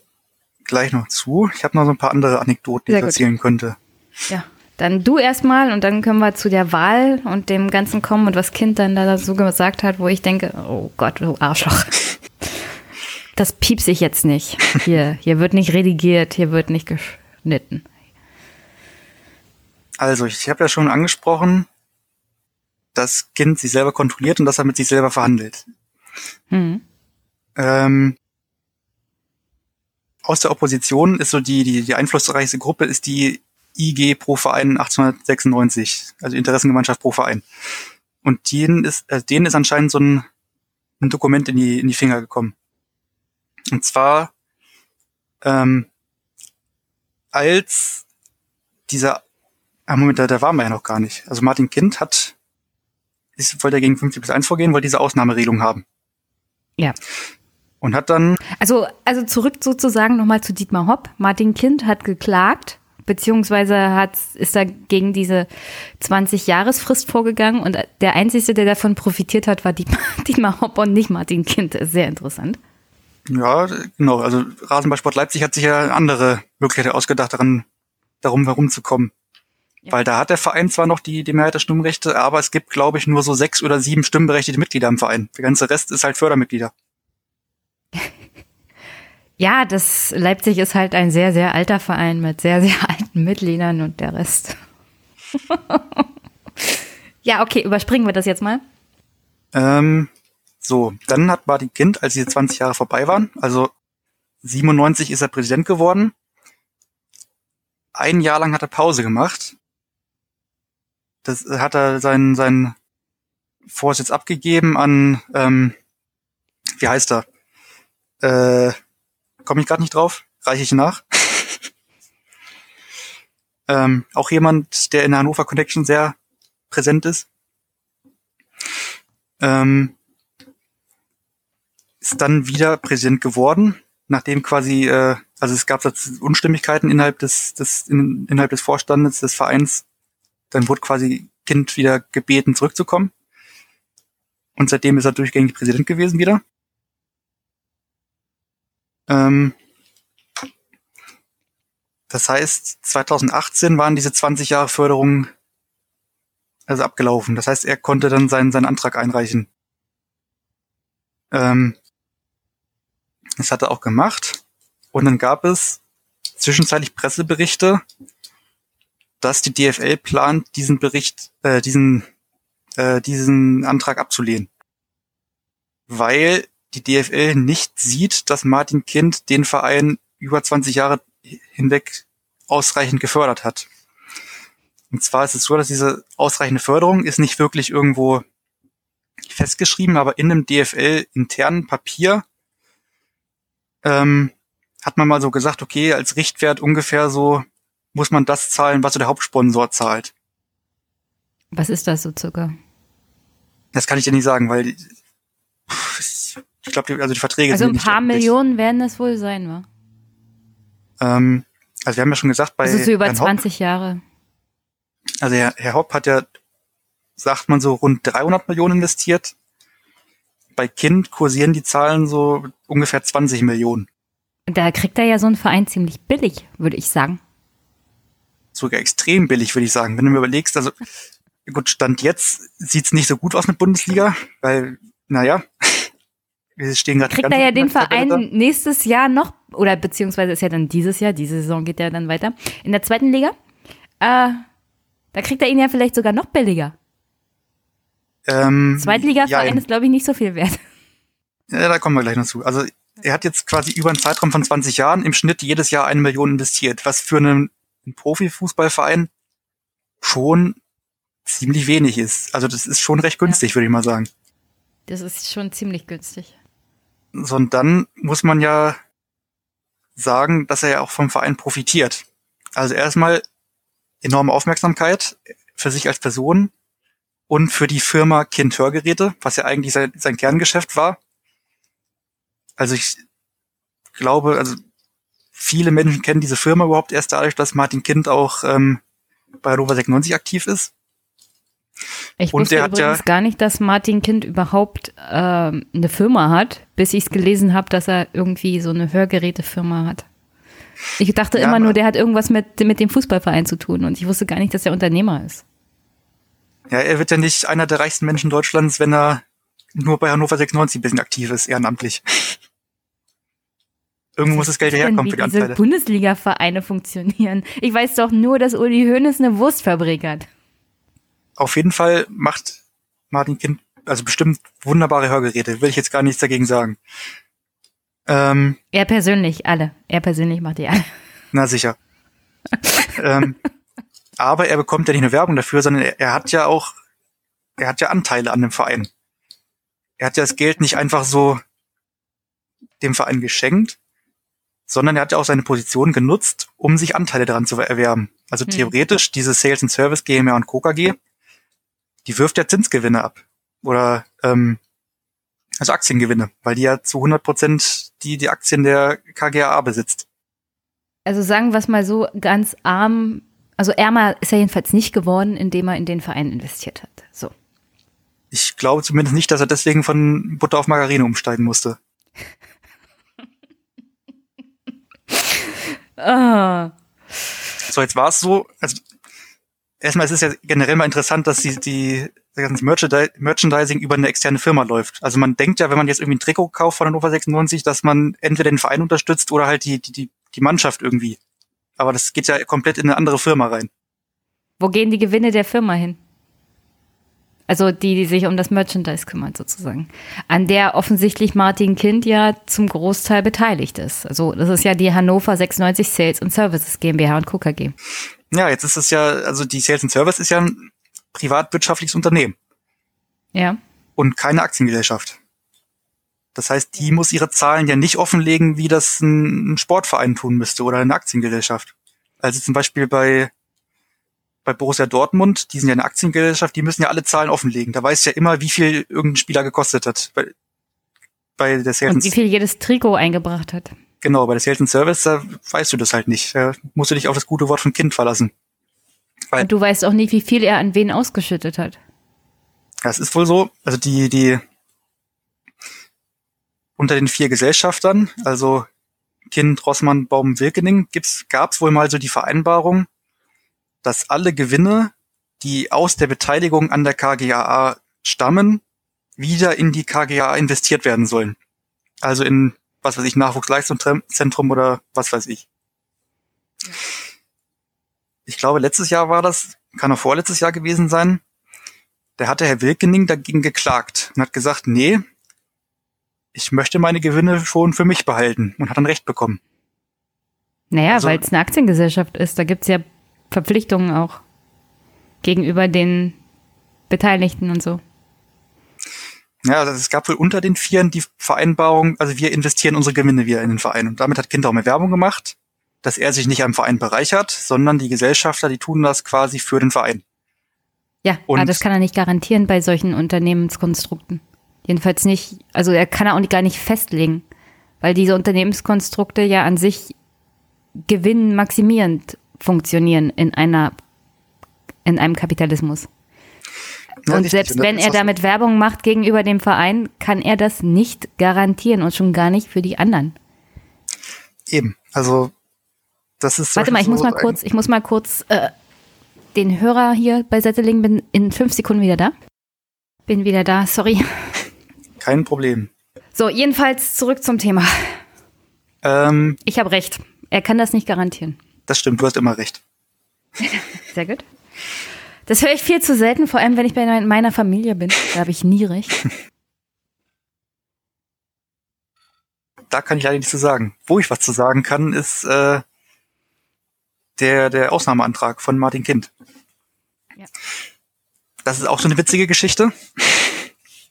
gleich noch zu. Ich habe noch so ein paar andere Anekdoten, die Sehr ich gut. erzählen könnte. Ja. Dann du erstmal und dann können wir zu der Wahl und dem Ganzen kommen und was Kind dann da so gesagt hat, wo ich denke, oh Gott, du Arschloch. Das piepse ich jetzt nicht. Hier, hier wird nicht redigiert, hier wird nicht geschnitten. Also, ich habe ja schon angesprochen, das Kind sich selber kontrolliert und dass er mit sich selber verhandelt. Hm. Ähm, aus der Opposition ist so die, die, die einflussreichste Gruppe ist die IG pro Verein 1896, also Interessengemeinschaft pro Verein. Und denen ist, äh, denen ist anscheinend so ein, ein Dokument in die, in die Finger gekommen. Und zwar, ähm, als dieser, ah Moment, da, da waren wir ja noch gar nicht. Also Martin Kind hat, ist, wollte er gegen 50 plus 1 vorgehen, wollte diese Ausnahmeregelung haben. Ja. Und hat dann, Also, also zurück sozusagen nochmal zu Dietmar Hopp. Martin Kind hat geklagt, beziehungsweise hat, ist da gegen diese 20-Jahresfrist vorgegangen und der Einzige, der davon profitiert hat, war Dietmar, Dietmar Hopp und nicht Martin Kind. Das ist sehr interessant. ja, genau, also Rasenballsport Leipzig hat sich ja andere Möglichkeiten ausgedacht, daran, darum herumzukommen. Weil da hat der Verein zwar noch die, die Mehrheit der Stimmrechte, aber es gibt, glaube ich, nur so sechs oder sieben stimmberechtigte Mitglieder im Verein. Der ganze Rest ist halt Fördermitglieder. Ja, das Leipzig ist halt ein sehr, sehr alter Verein mit sehr, sehr alten Mitgliedern und der Rest. ja, okay, überspringen wir das jetzt mal. Ähm, so, dann hat Martin Kind, als diese 20 Jahre vorbei waren, also 97 ist er Präsident geworden. Ein Jahr lang hat er Pause gemacht. Das hat er seinen, seinen Vorsitz abgegeben an, ähm, wie heißt er? Äh, komme ich gerade nicht drauf, reiche ich nach. ähm, auch jemand, der in der Hannover Connection sehr präsent ist. Ähm, ist dann wieder Präsident geworden, nachdem quasi, äh, also es gab Unstimmigkeiten innerhalb des, des in, innerhalb des Vorstandes des Vereins. Dann wurde quasi Kind wieder gebeten, zurückzukommen. Und seitdem ist er durchgängig Präsident gewesen wieder. Ähm, das heißt, 2018 waren diese 20 Jahre Förderung also abgelaufen. Das heißt, er konnte dann seinen, seinen Antrag einreichen. Ähm, das hat er auch gemacht. Und dann gab es zwischenzeitlich Presseberichte, dass die DFL plant, diesen Bericht, äh, diesen, äh, diesen Antrag abzulehnen. Weil die DFL nicht sieht, dass Martin Kind den Verein über 20 Jahre hinweg ausreichend gefördert hat. Und zwar ist es so, dass diese ausreichende Förderung ist nicht wirklich irgendwo festgeschrieben, aber in einem DFL internen Papier ähm, hat man mal so gesagt, okay, als Richtwert ungefähr so muss man das zahlen, was so der Hauptsponsor zahlt. Was ist das so circa? Das kann ich dir nicht sagen, weil ich glaube, also die Verträge Also sind ein nicht paar. Millionen werden es wohl sein, wa? Ähm, also wir haben ja schon gesagt, bei Also so über Herrn Hopp, 20 Jahre. also Herr, Herr Hopp hat ja, sagt man so, rund 300 Millionen investiert. Bei Kind kursieren die Zahlen so ungefähr 20 Millionen. Da kriegt er ja so einen Verein ziemlich billig, würde ich sagen. Sogar extrem billig, würde ich sagen. Wenn du mir überlegst, also gut, Stand jetzt sieht's nicht so gut aus mit Bundesliga, weil, naja, stehen gerade Kriegt er ja den in der Tabelle Verein nächstes Jahr noch, oder beziehungsweise ist ja dann dieses Jahr, diese Saison geht ja dann weiter, in der zweiten Liga. Äh, da kriegt er ihn ja vielleicht sogar noch billiger. Ähm, Zweitligaverein jein. ist, glaube ich, nicht so viel wert. Ja, da kommen wir gleich noch zu. Also er hat jetzt quasi über einen Zeitraum von 20 Jahren im Schnitt jedes Jahr eine Million investiert, was für einen, einen Profifußballverein schon ziemlich wenig ist. Also das ist schon recht günstig, würde ich mal sagen. Das ist schon ziemlich günstig. So, und dann muss man ja sagen, dass er ja auch vom Verein profitiert. Also erstmal enorme Aufmerksamkeit für sich als Person und für die Firma Kind Hörgeräte, was ja eigentlich sein, sein Kerngeschäft war. Also ich glaube, also viele Menschen kennen diese Firma überhaupt erst dadurch, dass Martin Kind auch ähm, bei Hannover 96 aktiv ist. Ich Und wusste hat ja- übrigens gar nicht, dass Martin Kind überhaupt ähm, eine Firma hat, bis ich es gelesen habe, dass er irgendwie so eine Hörgerätefirma hat. Ich dachte Ja, immer nur, der hat irgendwas mit, mit dem Fußballverein zu tun und ich wusste gar nicht, dass er Unternehmer ist. Ja, er wird ja nicht einer der reichsten Menschen Deutschlands, wenn er nur bei Hannover 96 ein bisschen aktiv ist, ehrenamtlich. Irgendwo muss das Geld herkommen wie für die diese Anteile. Bundesliga-Vereine funktionieren. Ich weiß doch nur, dass Uli Hoeneß eine Wurstfabrik hat. Auf jeden Fall macht Martin Kind, also bestimmt wunderbare Hörgeräte, will ich jetzt gar nichts dagegen sagen. Ähm, Er persönlich, alle. Er persönlich macht die alle. na sicher. ähm, aber er bekommt ja nicht nur Werbung dafür, sondern er, er hat ja auch, er hat ja Anteile an dem Verein. Er hat ja das Geld nicht einfach so dem Verein geschenkt, sondern er hat ja auch seine Position genutzt, um sich Anteile daran zu erwerben. Also Hm. theoretisch diese Sales and Service GmbH und Co. Die wirft ja Zinsgewinne ab. Oder ähm, also Aktiengewinne, weil die ja zu 100 Prozent die, die Aktien der KGAA besitzt. Also sagen wir es mal so, ganz arm, also ärmer ist er jedenfalls nicht geworden, indem er in den Verein investiert hat. So. Ich glaube zumindest nicht, dass er deswegen von Butter auf Margarine umsteigen musste. Ah. So, jetzt war es so, also erstmal es ist ja generell mal interessant, dass die, die das Merchandising über eine externe Firma läuft. Also man denkt ja, wenn man jetzt irgendwie ein Trikot kauft von Hannover 96, dass man entweder den Verein unterstützt oder halt die, die, die, Mannschaft irgendwie. Aber das geht ja komplett in eine andere Firma rein. Wo gehen die Gewinne der Firma hin? Also die, die sich um das Merchandise kümmert, sozusagen. An der offensichtlich Martin Kind ja zum Großteil beteiligt ist. Also das ist ja die Hannover 96 Sales and Services GmbH und Co. Ja, jetzt ist es ja, also die Sales and Service ist ja ein privatwirtschaftliches Unternehmen Ja. und keine Aktiengesellschaft. Das heißt, die muss ihre Zahlen ja nicht offenlegen, wie das ein ein Sportverein tun müsste oder eine Aktiengesellschaft. Also zum Beispiel bei, bei Borussia Dortmund, die sind ja eine Aktiengesellschaft, die müssen ja alle Zahlen offenlegen. Da weiß ja immer, wie viel irgendein Spieler gekostet hat. Bei, bei der Sales Und wie viel jedes Trikot eingebracht hat. Genau, bei der Sales and Service, da weißt du das halt nicht. Da musst du dich auf das gute Wort von Kind verlassen. Weil Und du weißt auch nicht, wie viel er an wen ausgeschüttet hat. Das ist wohl so. Also die, die unter den vier Gesellschaftern, also Kind, Rossmann, Baum, Wilkening, gibt's, gab's wohl mal so die Vereinbarung, dass alle Gewinne, die aus der Beteiligung an der KGAA stammen, wieder in die KGAA investiert werden sollen. Also in, was weiß ich, Nachwuchsleistungszentrum oder was weiß ich. Ich glaube, letztes Jahr war das, kann auch vorletztes Jahr gewesen sein. Da hatte Herr Wilkening dagegen geklagt und hat gesagt, nee, ich möchte meine Gewinne schon für mich behalten und hat dann Recht bekommen. Naja, Also- weil es eine Aktiengesellschaft ist. Da gibt's ja Verpflichtungen auch gegenüber den Beteiligten und so. Ja, also es gab wohl unter den Vieren die Vereinbarung, also wir investieren unsere Gewinne wieder in den Verein. Und damit hat Kind auch mehr Werbung gemacht, dass er sich nicht am Verein bereichert, sondern die Gesellschafter, die tun das quasi für den Verein. Ja, Und- aber das kann er nicht garantieren bei solchen Unternehmenskonstrukten. Jedenfalls nicht, also er kann er auch nicht, gar nicht festlegen, weil diese Unternehmenskonstrukte ja an sich gewinnmaximierend funktionieren in einer, in einem Kapitalismus. Ja, und selbst wenn er so. damit Werbung macht gegenüber dem Verein, kann er das nicht garantieren und schon gar nicht für die anderen. Eben, also das ist Warte mal, ich so muss mal kurz, ich muss mal kurz äh, den Hörer hier beiseite bin in fünf Sekunden wieder da. Bin wieder da, sorry. Kein Problem. So, jedenfalls zurück zum Thema. Ähm, Ich habe recht. Er kann das nicht garantieren. das stimmt, du hast immer recht. Sehr gut. Das höre ich viel zu selten, vor allem wenn ich bei meiner Familie bin. Da habe ich nie recht. Da kann ich leider nichts zu sagen. Wo ich was zu sagen kann, ist äh, der, der Ausnahmeantrag von Martin Kind. Ja. Das ist auch so eine witzige Geschichte.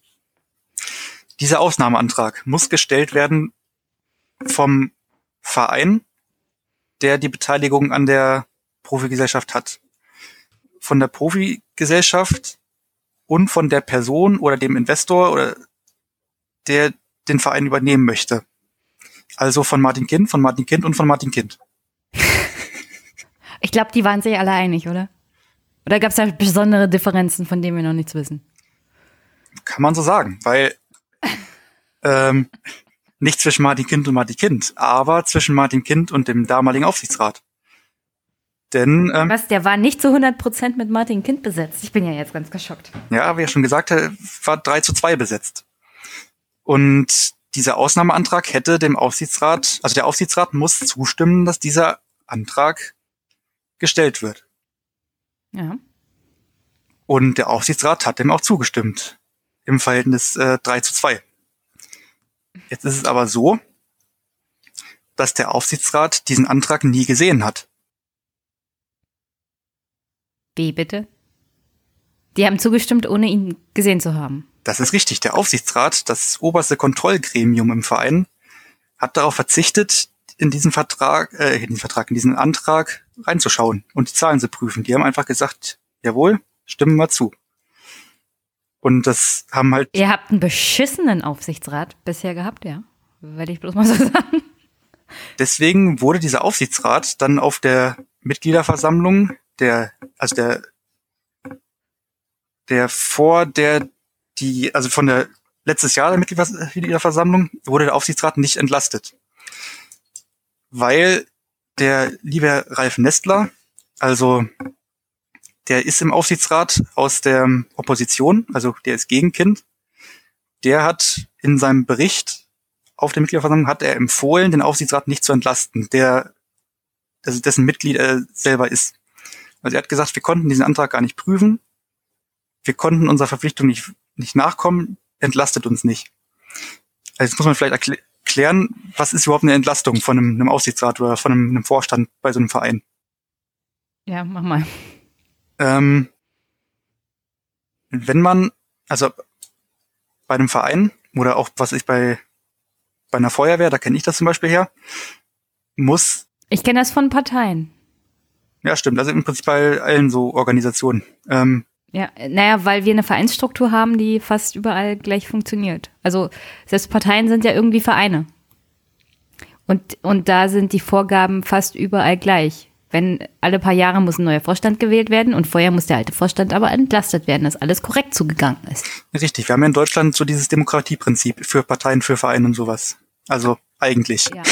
Dieser Ausnahmeantrag muss gestellt werden vom Verein, der die Beteiligung an der Profigesellschaft hat. Von der Profigesellschaft und von der Person oder dem Investor oder der den Verein übernehmen möchte. Also von Martin Kind, von Martin Kind und von Martin Kind. Ich glaube, die waren sich alle einig, oder? Oder gab es da besondere Differenzen, von denen wir noch nichts wissen? Kann man so sagen, weil ähm, Nicht zwischen Martin Kind und Martin Kind, aber zwischen Martin Kind und dem damaligen Aufsichtsrat. Denn, ähm, Was, der war nicht zu 100% mit Martin Kind besetzt. Ich bin ja jetzt ganz geschockt. ja, wie er schon gesagt hat, war 3 zu 2 besetzt. Und dieser Ausnahmeantrag hätte dem Aufsichtsrat, also der Aufsichtsrat muss zustimmen, dass dieser Antrag gestellt wird. Ja. Und der Aufsichtsrat hat dem auch zugestimmt. Im Verhältnis äh, 3 zu 2. Jetzt ist es aber so, dass der Aufsichtsrat diesen Antrag nie gesehen hat. Wie bitte? Die haben zugestimmt, ohne ihn gesehen zu haben. Das ist richtig. Der Aufsichtsrat, das oberste Kontrollgremium im Verein, hat darauf verzichtet, in diesen Vertrag, äh, in diesen Vertrag, in diesen Antrag reinzuschauen und die Zahlen zu prüfen. Die haben einfach gesagt, jawohl, stimmen wir zu. Und das haben halt, Ihr habt einen beschissenen Aufsichtsrat bisher gehabt, ja. Werde ich bloß mal so sagen. deswegen wurde dieser Aufsichtsrat dann auf der Mitgliederversammlung, der, also der, der vor der, die, also von der letztes Jahr der Mitgliederversammlung wurde der Aufsichtsrat nicht entlastet. Weil der liebe Ralf Nestler, also der ist im Aufsichtsrat aus der Opposition, also der ist Gegenkind, der hat in seinem Bericht auf der Mitgliederversammlung hat er empfohlen, den Aufsichtsrat nicht zu entlasten, der also dessen Mitglied er selber ist. Also er hat gesagt, wir konnten diesen Antrag gar nicht prüfen, wir konnten unserer Verpflichtung nicht, nicht nachkommen, entlastet uns nicht. Also jetzt muss man vielleicht erkl erklären, was ist überhaupt eine Entlastung von einem, einem Aufsichtsrat oder von einem, einem Vorstand bei so einem Verein. Ja, mach mal. Ähm, wenn man, also bei einem Verein oder auch was ich bei bei einer Feuerwehr, da kenne ich das zum Beispiel her, muss, Ich kenne das von Parteien. Ja stimmt, also im Prinzip bei allen so Organisationen. Ähm, Ja, naja, weil wir eine Vereinsstruktur haben, die fast überall gleich funktioniert. Also selbst Parteien sind ja irgendwie Vereine. Und, und da sind die Vorgaben fast überall gleich. Wenn alle paar Jahre muss ein neuer Vorstand gewählt werden und vorher muss der alte Vorstand aber entlastet werden, dass alles korrekt zugegangen ist. richtig, wir haben ja in Deutschland so dieses Demokratieprinzip für Parteien, für Vereine und sowas. Also eigentlich. Ja.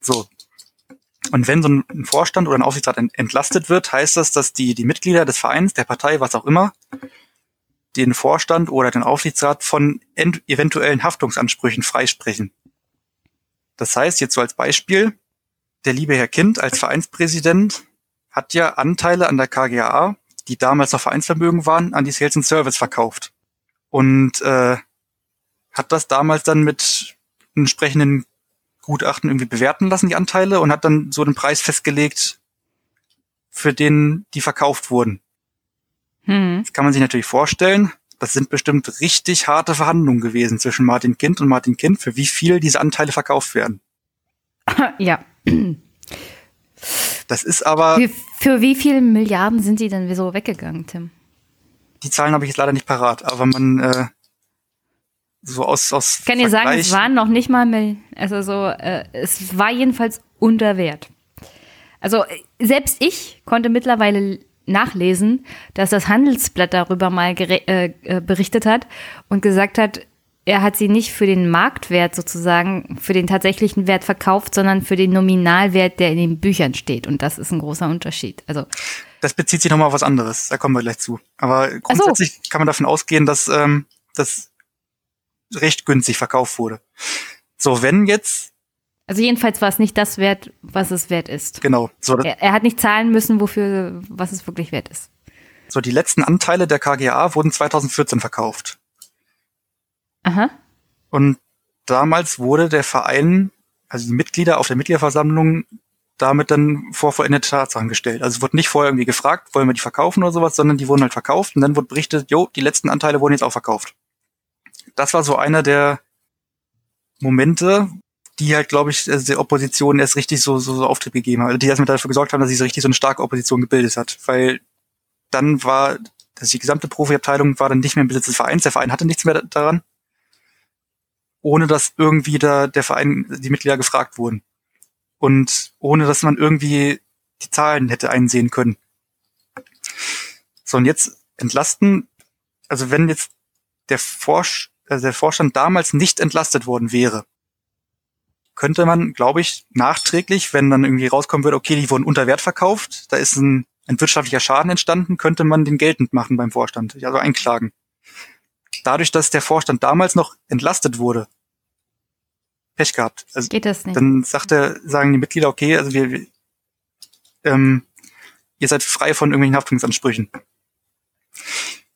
So. Und wenn so ein Vorstand oder ein Aufsichtsrat ent- entlastet wird, heißt das, dass die, die Mitglieder des Vereins, der Partei, was auch immer, den Vorstand oder den Aufsichtsrat von ent- eventuellen Haftungsansprüchen freisprechen. Das heißt, jetzt so als Beispiel, der liebe Herr Kind als Vereinspräsident hat ja Anteile an der KGAA, die damals noch Vereinsvermögen waren, an die Sales and Service verkauft. Und äh, hat das damals dann mit entsprechenden Gutachten irgendwie bewerten lassen, die Anteile, und hat dann so den Preis festgelegt, für den die verkauft wurden. Hm. Das kann man sich natürlich vorstellen. Das sind bestimmt richtig harte Verhandlungen gewesen zwischen Martin Kind und Martin Kind, für wie viel diese Anteile verkauft werden. Ja. Das ist aber, Für, für wie viele Milliarden sind die denn so weggegangen, Tim? die Zahlen habe ich jetzt leider nicht parat, aber man äh, so aus aus Ich kann dir sagen, es waren noch nicht mal, Mill- also so, äh, es war jedenfalls unter Wert. Also äh, selbst ich konnte mittlerweile nachlesen, dass das Handelsblatt darüber mal äh, äh, berichtet hat und gesagt hat, er hat sie nicht für den Marktwert sozusagen, für den tatsächlichen Wert verkauft, sondern für den Nominalwert, der in den Büchern steht. Und das ist ein großer Unterschied. Also Das bezieht sich nochmal auf was anderes. Da kommen wir gleich zu. Aber grundsätzlich kann man davon ausgehen, dass ähm, das recht günstig verkauft wurde. So, wenn jetzt, Also jedenfalls war es nicht das wert, was es wert ist. genau, so, Er, er hat nicht zahlen müssen, wofür, was es wirklich wert ist. so die letzten Anteile der KGA wurden 2014 verkauft. Aha. Und damals wurde der Verein, also die Mitglieder auf der Mitgliederversammlung, damit dann vor vollendete Tatsachen gestellt. Also es wurde nicht vorher irgendwie gefragt, wollen wir die verkaufen oder sowas, sondern die wurden halt verkauft und dann wurde berichtet, jo, die letzten Anteile wurden jetzt auch verkauft. Das war so einer der Momente, die halt, glaube ich, also der Opposition erst richtig so, so, so Auftrieb gegeben haben, also die erstmal dafür gesorgt haben, dass sich so richtig so eine starke Opposition gebildet hat. Weil dann war, also die gesamte Profiabteilung war dann nicht mehr im Besitz des Vereins, der Verein hatte nichts mehr da- daran ohne dass irgendwie da der Verein, die Mitglieder gefragt wurden. Und ohne dass man irgendwie die Zahlen hätte einsehen können. So, und jetzt entlasten, also wenn jetzt der Forsch, also der Vorstand damals nicht entlastet worden wäre, könnte man, glaube ich, nachträglich, wenn dann irgendwie rauskommen würde, okay, die wurden unter Wert verkauft, da ist ein, ein wirtschaftlicher Schaden entstanden, könnte man den geltend machen beim Vorstand, also einklagen. Dadurch, dass der Vorstand damals noch entlastet wurde, Pech gehabt. Also Geht das nicht? Dann sagt er, sagen die Mitglieder, okay, also wir, wir ähm, ihr seid frei von irgendwelchen Haftungsansprüchen.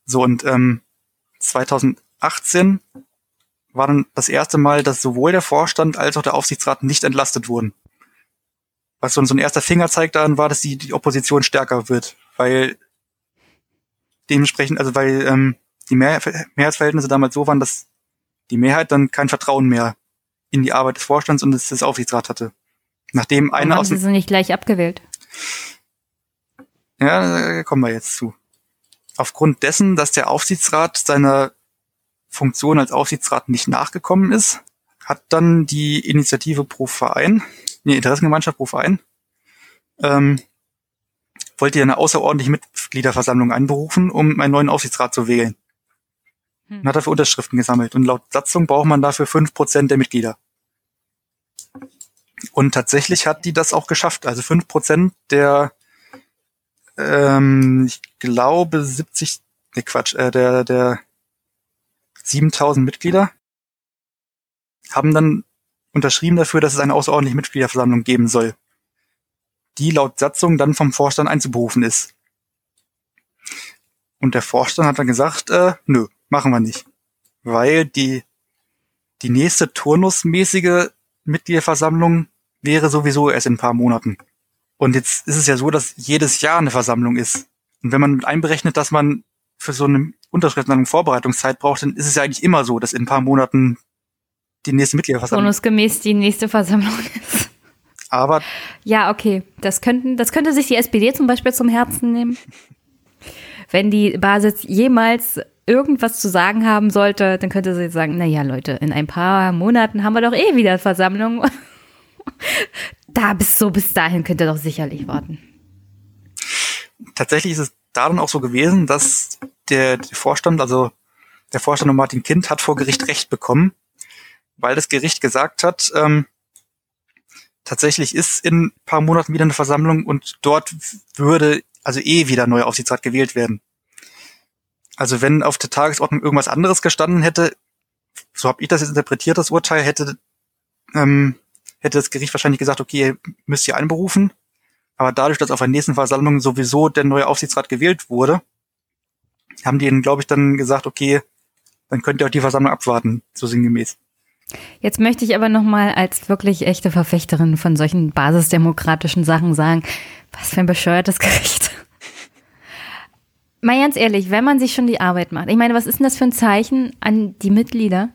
So, und ähm, 2018 war dann das erste Mal, dass sowohl der Vorstand als auch der Aufsichtsrat nicht entlastet wurden. Was so, so ein erster Fingerzeig daran war, dass die, die Opposition stärker wird, weil dementsprechend, also weil ähm, die Mehr Mehrheitsverhältnisse damals so waren, dass die Mehrheit dann kein Vertrauen mehr in die Arbeit des Vorstands und des, des Aufsichtsrats hatte. Nachdem Warum einer haben aus sie sie nicht gleich abgewählt? ja, da kommen wir jetzt zu. Aufgrund dessen, dass der Aufsichtsrat seiner Funktion als Aufsichtsrat nicht nachgekommen ist, hat dann die Initiative pro Verein, die Interessengemeinschaft pro Verein, ähm, wollte ja eine außerordentliche Mitgliederversammlung einberufen, um einen neuen Aufsichtsrat zu wählen. Hm. Und hat dafür Unterschriften gesammelt. Und laut Satzung braucht man dafür fünf Prozent der Mitglieder. Und tatsächlich hat die das auch geschafft. Also fünf Prozent der, ähm, ich glaube 70, ne Quatsch, äh, der, der 7000 Mitglieder haben dann unterschrieben dafür, dass es eine außerordentliche Mitgliederversammlung geben soll, die laut Satzung dann vom Vorstand einzuberufen ist. Und der Vorstand hat dann gesagt, äh, nö, machen wir nicht. Weil die, die nächste turnusmäßige Mitgliederversammlung wäre sowieso erst in ein paar Monaten. Und jetzt ist es ja so, dass jedes Jahr eine Versammlung ist. Und wenn man einberechnet, dass man für so eine Unterschriftensammlung Vorbereitungszeit braucht, dann ist es ja eigentlich immer so, dass in ein paar Monaten die nächste Mitgliederversammlung. Turnusgemäß die nächste Versammlung ist. Aber Ja, okay. Das könnten, das könnte sich die SPD zum Beispiel zum Herzen nehmen. Wenn die Basis jemals irgendwas zu sagen haben sollte, dann könnte sie sagen, na ja, Leute, in ein paar Monaten haben wir doch eh wieder Versammlung. Da bis so bis dahin könnt ihr doch sicherlich warten. tatsächlich ist es da dann auch so gewesen, dass der, der Vorstand, also der Vorstand und Martin Kind hat vor Gericht Recht bekommen, weil das Gericht gesagt hat, ähm, tatsächlich ist in ein paar Monaten wieder eine Versammlung und dort würde also eh wieder neuer Aufsichtsrat gewählt werden. Also wenn auf der Tagesordnung irgendwas anderes gestanden hätte, so habe ich das jetzt interpretiert, das Urteil, hätte, ähm, hätte das Gericht wahrscheinlich gesagt, okay, ihr müsst ihr einberufen. Aber dadurch, dass auf der nächsten Versammlung sowieso der neue Aufsichtsrat gewählt wurde, haben die ihnen, glaube ich, dann gesagt, okay, dann könnt ihr auch die Versammlung abwarten, so sinngemäß. Jetzt möchte ich aber nochmal als wirklich echte Verfechterin von solchen basisdemokratischen Sachen sagen, was für ein bescheuertes Gericht. Mal ganz ehrlich, wenn man sich schon die Arbeit macht, ich meine, was ist denn das für ein Zeichen an die Mitglieder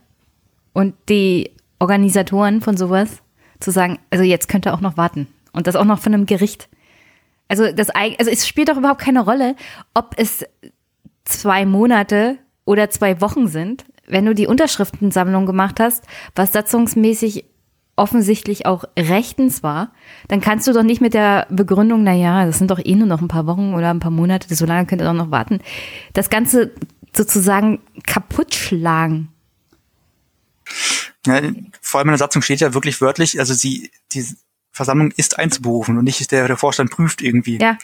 und die Organisatoren von sowas, zu sagen, also jetzt könnt ihr auch noch warten und das auch noch von einem Gericht. Also das, also es spielt doch überhaupt keine Rolle, ob es zwei Monate oder zwei Wochen sind, wenn du die Unterschriftensammlung gemacht hast, was satzungsmäßig offensichtlich auch rechtens war, dann kannst du doch nicht mit der Begründung, na ja, das sind doch eh nur noch ein paar Wochen oder ein paar Monate, so lange könnt ihr doch noch warten, das Ganze sozusagen kaputt schlagen. Ja, vor allem in der Satzung steht ja wirklich wörtlich, also sie, die Versammlung ist einzuberufen und nicht der, der Vorstand prüft irgendwie. Ja.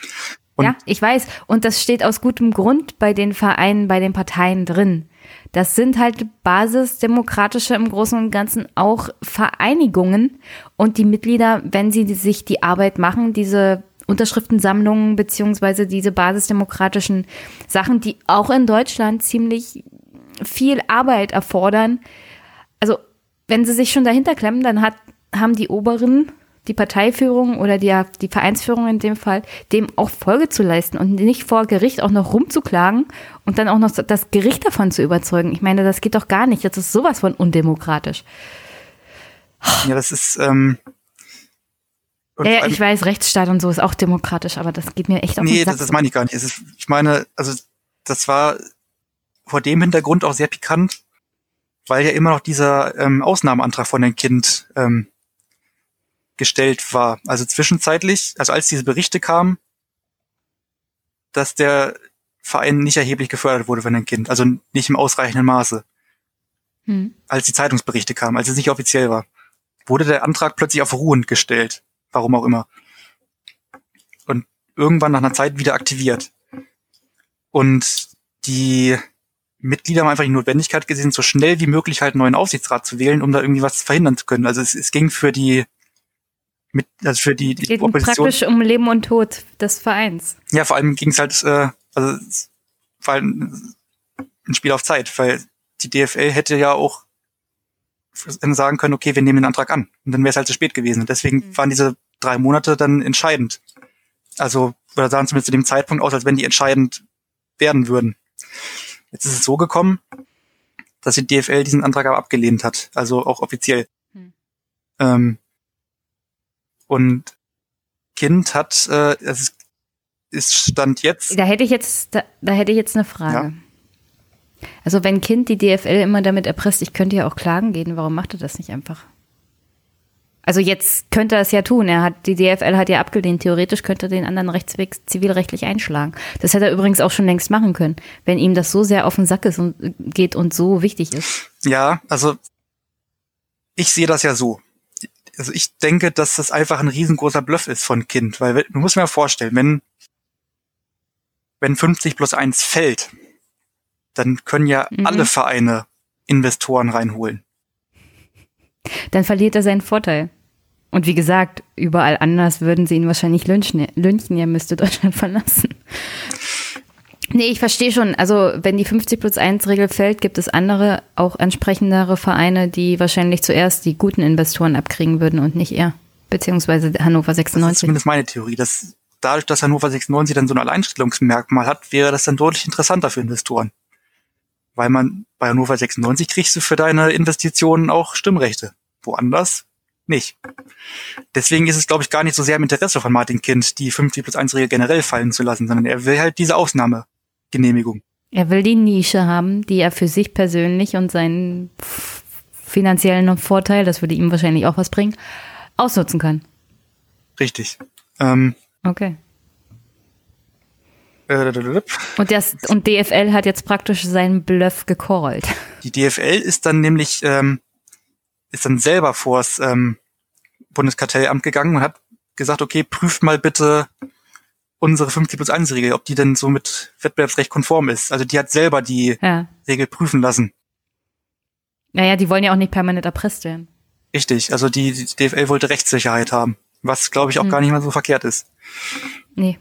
Und- ja, ich weiß. Und das steht aus gutem Grund bei den Vereinen, bei den Parteien drin. Das sind halt basisdemokratische im Großen und Ganzen auch Vereinigungen. Und die Mitglieder, wenn sie sich die Arbeit machen, diese Unterschriftensammlungen beziehungsweise diese basisdemokratischen Sachen, die auch in Deutschland ziemlich viel Arbeit erfordern. Also, wenn sie sich schon dahinter klemmen, dann hat, haben die Oberen, die Parteiführung oder die, die Vereinsführung in dem Fall, dem auch Folge zu leisten und nicht vor Gericht auch noch rumzuklagen und dann auch noch das Gericht davon zu überzeugen. Ich meine, das geht doch gar nicht. Das ist sowas von undemokratisch. Ja, das ist, ähm, Ja, ja, ich weiß, Rechtsstaat und so ist auch demokratisch, aber das geht mir echt auf Nee, den Sack. das, das meine ich gar nicht. Ist, ich meine, also das war vor dem Hintergrund auch sehr pikant, weil ja immer noch dieser ähm, Ausnahmeantrag von dem Kind ähm, gestellt war. Also zwischenzeitlich, also als diese Berichte kamen, dass der Verein nicht erheblich gefördert wurde von dem Kind, also nicht im ausreichenden Maße. Hm. als die Zeitungsberichte kamen, als es nicht offiziell war, wurde der Antrag plötzlich auf ruhend gestellt. Warum auch immer. Und irgendwann nach einer Zeit wieder aktiviert. Und die Mitglieder haben einfach die Notwendigkeit gesehen, so schnell wie möglich halt einen neuen Aufsichtsrat zu wählen, um da irgendwie was verhindern zu können. Also es, es ging für die mit, also für die, die Geht Opposition. praktisch um Leben und Tod des Vereins. Ja, vor allem ging es halt, äh, also war halt ein Spiel auf Zeit, weil die DFL hätte ja auch sagen können, okay, wir nehmen den Antrag an. Und dann wäre es halt zu spät gewesen. Und deswegen waren diese drei Monate dann entscheidend. Also, oder sahen zumindest zu dem Zeitpunkt aus, als wenn die entscheidend werden würden. Jetzt ist es so gekommen, dass die DFL diesen Antrag aber abgelehnt hat. Also auch offiziell. Hm. Ähm, und Kind hat, äh, es ist- Stand jetzt, Da hätte ich jetzt, da, da hätte ich jetzt eine Frage. Also wenn Kind die DFL immer damit erpresst, ich könnte ja auch klagen gehen, warum macht er das nicht einfach? Also jetzt könnte er es ja tun. Er hat, die DFL hat ja abgelehnt. Theoretisch könnte er den anderen Rechtsweg zivilrechtlich einschlagen. Das hätte er übrigens auch schon längst machen können, wenn ihm das so sehr auf den Sack ist und geht und so wichtig ist. Ja, also ich sehe das ja so. Also ich denke, dass das einfach ein riesengroßer Bluff ist von Kind, weil du musst mir vorstellen, wenn wenn 50 plus 1 fällt, dann können ja Mhm. alle Vereine Investoren reinholen. Dann verliert er seinen Vorteil. Und wie gesagt, überall anders würden sie ihn wahrscheinlich lynchen. Lynchen, er müsste Deutschland verlassen. Nee, ich verstehe schon. Also, wenn die 50 plus 1 Regel fällt, gibt es andere, auch entsprechendere Vereine, die wahrscheinlich zuerst die guten Investoren abkriegen würden und nicht er. Beziehungsweise Hannover Das ist 96. zumindest meine Theorie. Dass dadurch, dass Hannover 96 dann so ein Alleinstellungsmerkmal hat, wäre das dann deutlich interessanter für Investoren. Weil man bei Hannover 96 kriegst du für deine Investitionen auch Stimmrechte. Woanders nicht. Deswegen ist es, glaube ich, gar nicht so sehr im Interesse von Martin Kind, die 50 plus 1 Regel generell fallen zu lassen, sondern er will halt diese Ausnahmegenehmigung. Er will die Nische haben, die er für sich persönlich und seinen finanziellen Vorteil, das würde ihm wahrscheinlich auch was bringen, ausnutzen kann. Richtig. Ähm, Okay. äh, Und, das, und DFL hat jetzt praktisch seinen Bluff gecallt. Die DFL ist dann nämlich ähm, ist dann selber vors ähm, Bundeskartellamt gegangen und hat gesagt, okay, prüft mal bitte unsere 50 plus 1 Regel, ob die denn so mit Wettbewerbsrecht konform ist. Also die hat selber die Ja. Regel prüfen lassen. Naja, die wollen ja auch nicht permanent erpresst werden. Richtig. Also die, die DFL wollte Rechtssicherheit haben. Was, glaube ich, auch Hm. gar nicht mal so verkehrt ist. Nee.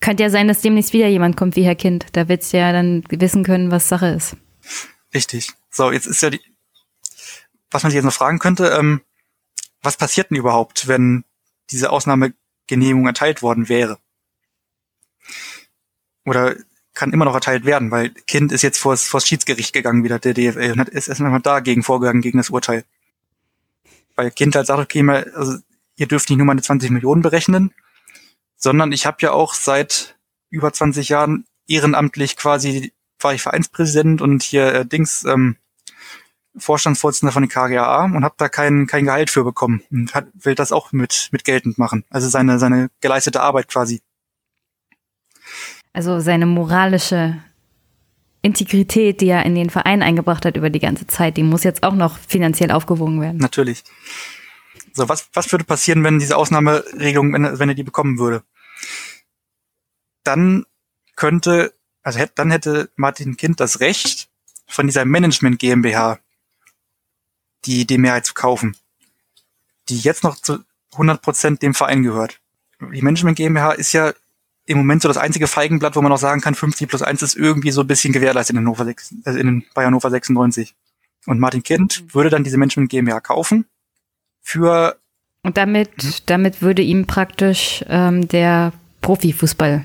Könnte ja sein, dass demnächst wieder jemand kommt wie Herr Kind. Da wird's ja dann wissen können, was Sache ist. Richtig. So, jetzt ist ja die, was man sich jetzt noch fragen könnte, ähm, was passiert denn überhaupt, wenn diese Ausnahmegenehmigung erteilt worden wäre? Oder kann immer noch erteilt werden, weil Kind ist jetzt vors, vors Schiedsgericht gegangen, wieder der DFL, und hat, ist erstmal dagegen vorgegangen, gegen das Urteil. Weil Kind halt sagt, okay, mal, also, ihr dürft nicht nur meine 20 Millionen berechnen, sondern ich habe ja auch seit über 20 Jahren ehrenamtlich quasi war ich Vereinspräsident und hier äh, Dings ähm, Vorstandsvorsitzender von den KGAA und habe da kein kein Gehalt für bekommen und hat, will das auch mit mit geltend machen. Also seine seine geleistete Arbeit quasi. Also seine moralische Integrität, die er in den Verein eingebracht hat über die ganze Zeit, die muss jetzt auch noch finanziell aufgewogen werden. Natürlich. So, was, was würde passieren, wenn diese Ausnahmeregelung, wenn, er- wenn er die bekommen würde? Dann könnte, also hätte, dann hätte Martin Kind das Recht, von dieser Management GmbH die, die Mehrheit zu kaufen, die jetzt noch zu 100 Prozent dem Verein gehört. Die Management GmbH ist ja im Moment so das einzige Feigenblatt, wo man noch sagen kann, 50 plus 1 ist irgendwie so ein bisschen gewährleistet in Hannover, 6, äh, in, bei Hannover 96. Und Martin Kind würde dann diese Management GmbH kaufen für Und damit, damit würde ihm praktisch ähm, der Profifußball,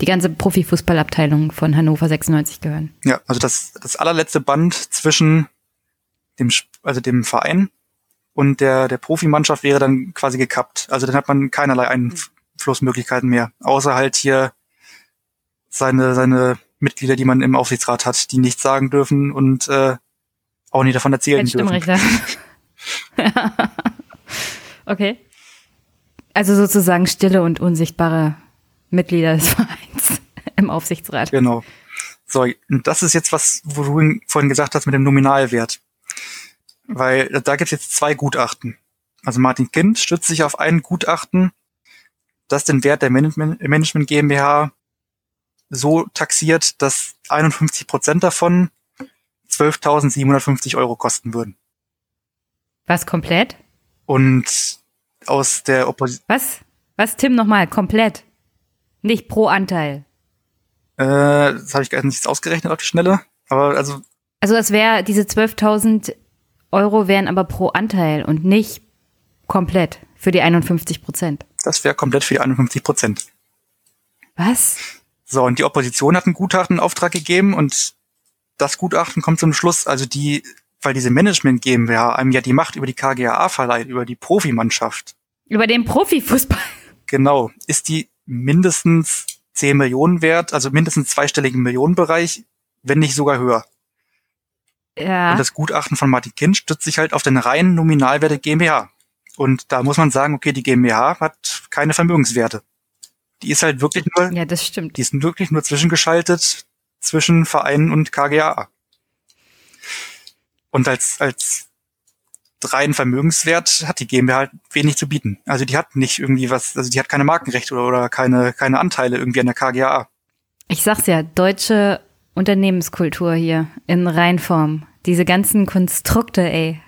die ganze Profifußballabteilung von Hannover 96 gehören. Ja, also das, das allerletzte Band zwischen dem, also dem Verein und der, der Profimannschaft wäre dann quasi gekappt. Also dann hat man keinerlei Einflussmöglichkeiten mehr, außer halt hier seine, seine Mitglieder, die man im Aufsichtsrat hat, die nichts sagen dürfen und äh, auch nicht davon erzählen dürfen. Okay. Also sozusagen stille und unsichtbare Mitglieder des Vereins im Aufsichtsrat. Genau. So, und das ist jetzt was, wo du vorhin gesagt hast mit dem Nominalwert. Weil da gibt es jetzt zwei Gutachten. Also Martin Kind stützt sich auf ein Gutachten, das den Wert der Management, Management GmbH so taxiert, dass 51 Prozent davon 12.750 Euro kosten würden. Was komplett? Und aus der Opposition. Was? Was, Tim, nochmal? Komplett. Nicht pro Anteil. Äh, das habe ich gar nicht ausgerechnet auf die Schnelle. Aber also. Also das wäre, diese 12.000 Euro wären aber pro Anteil und nicht komplett für die 51 Prozent. Das wäre komplett für die 51 Prozent. Was? So, und die Opposition hat einen Gutachten in Auftrag gegeben und das Gutachten kommt zum Schluss, also die, weil diese Management GmbH einem ja die Macht über die KGAA verleiht, über die Profimannschaft. Über den Profifußball. Genau, ist die mindestens 10 Millionen wert, also mindestens zweistelligen Millionenbereich, wenn nicht sogar höher. Ja. Und das Gutachten von Martin Kind stützt sich halt auf den reinen Nominalwert der GmbH. Und da muss man sagen, okay, die GmbH hat keine Vermögenswerte. Die ist halt wirklich nur, ja, das stimmt. Die ist wirklich nur zwischengeschaltet zwischen Vereinen und KGA. Und als, als reinen Vermögenswert hat die GmbH halt wenig zu bieten. Also die hat nicht irgendwie was, also die hat keine Markenrechte oder, oder keine, keine Anteile irgendwie an der KGA. Ich sag's ja, deutsche Unternehmenskultur hier in Reinform. Diese ganzen Konstrukte, ey.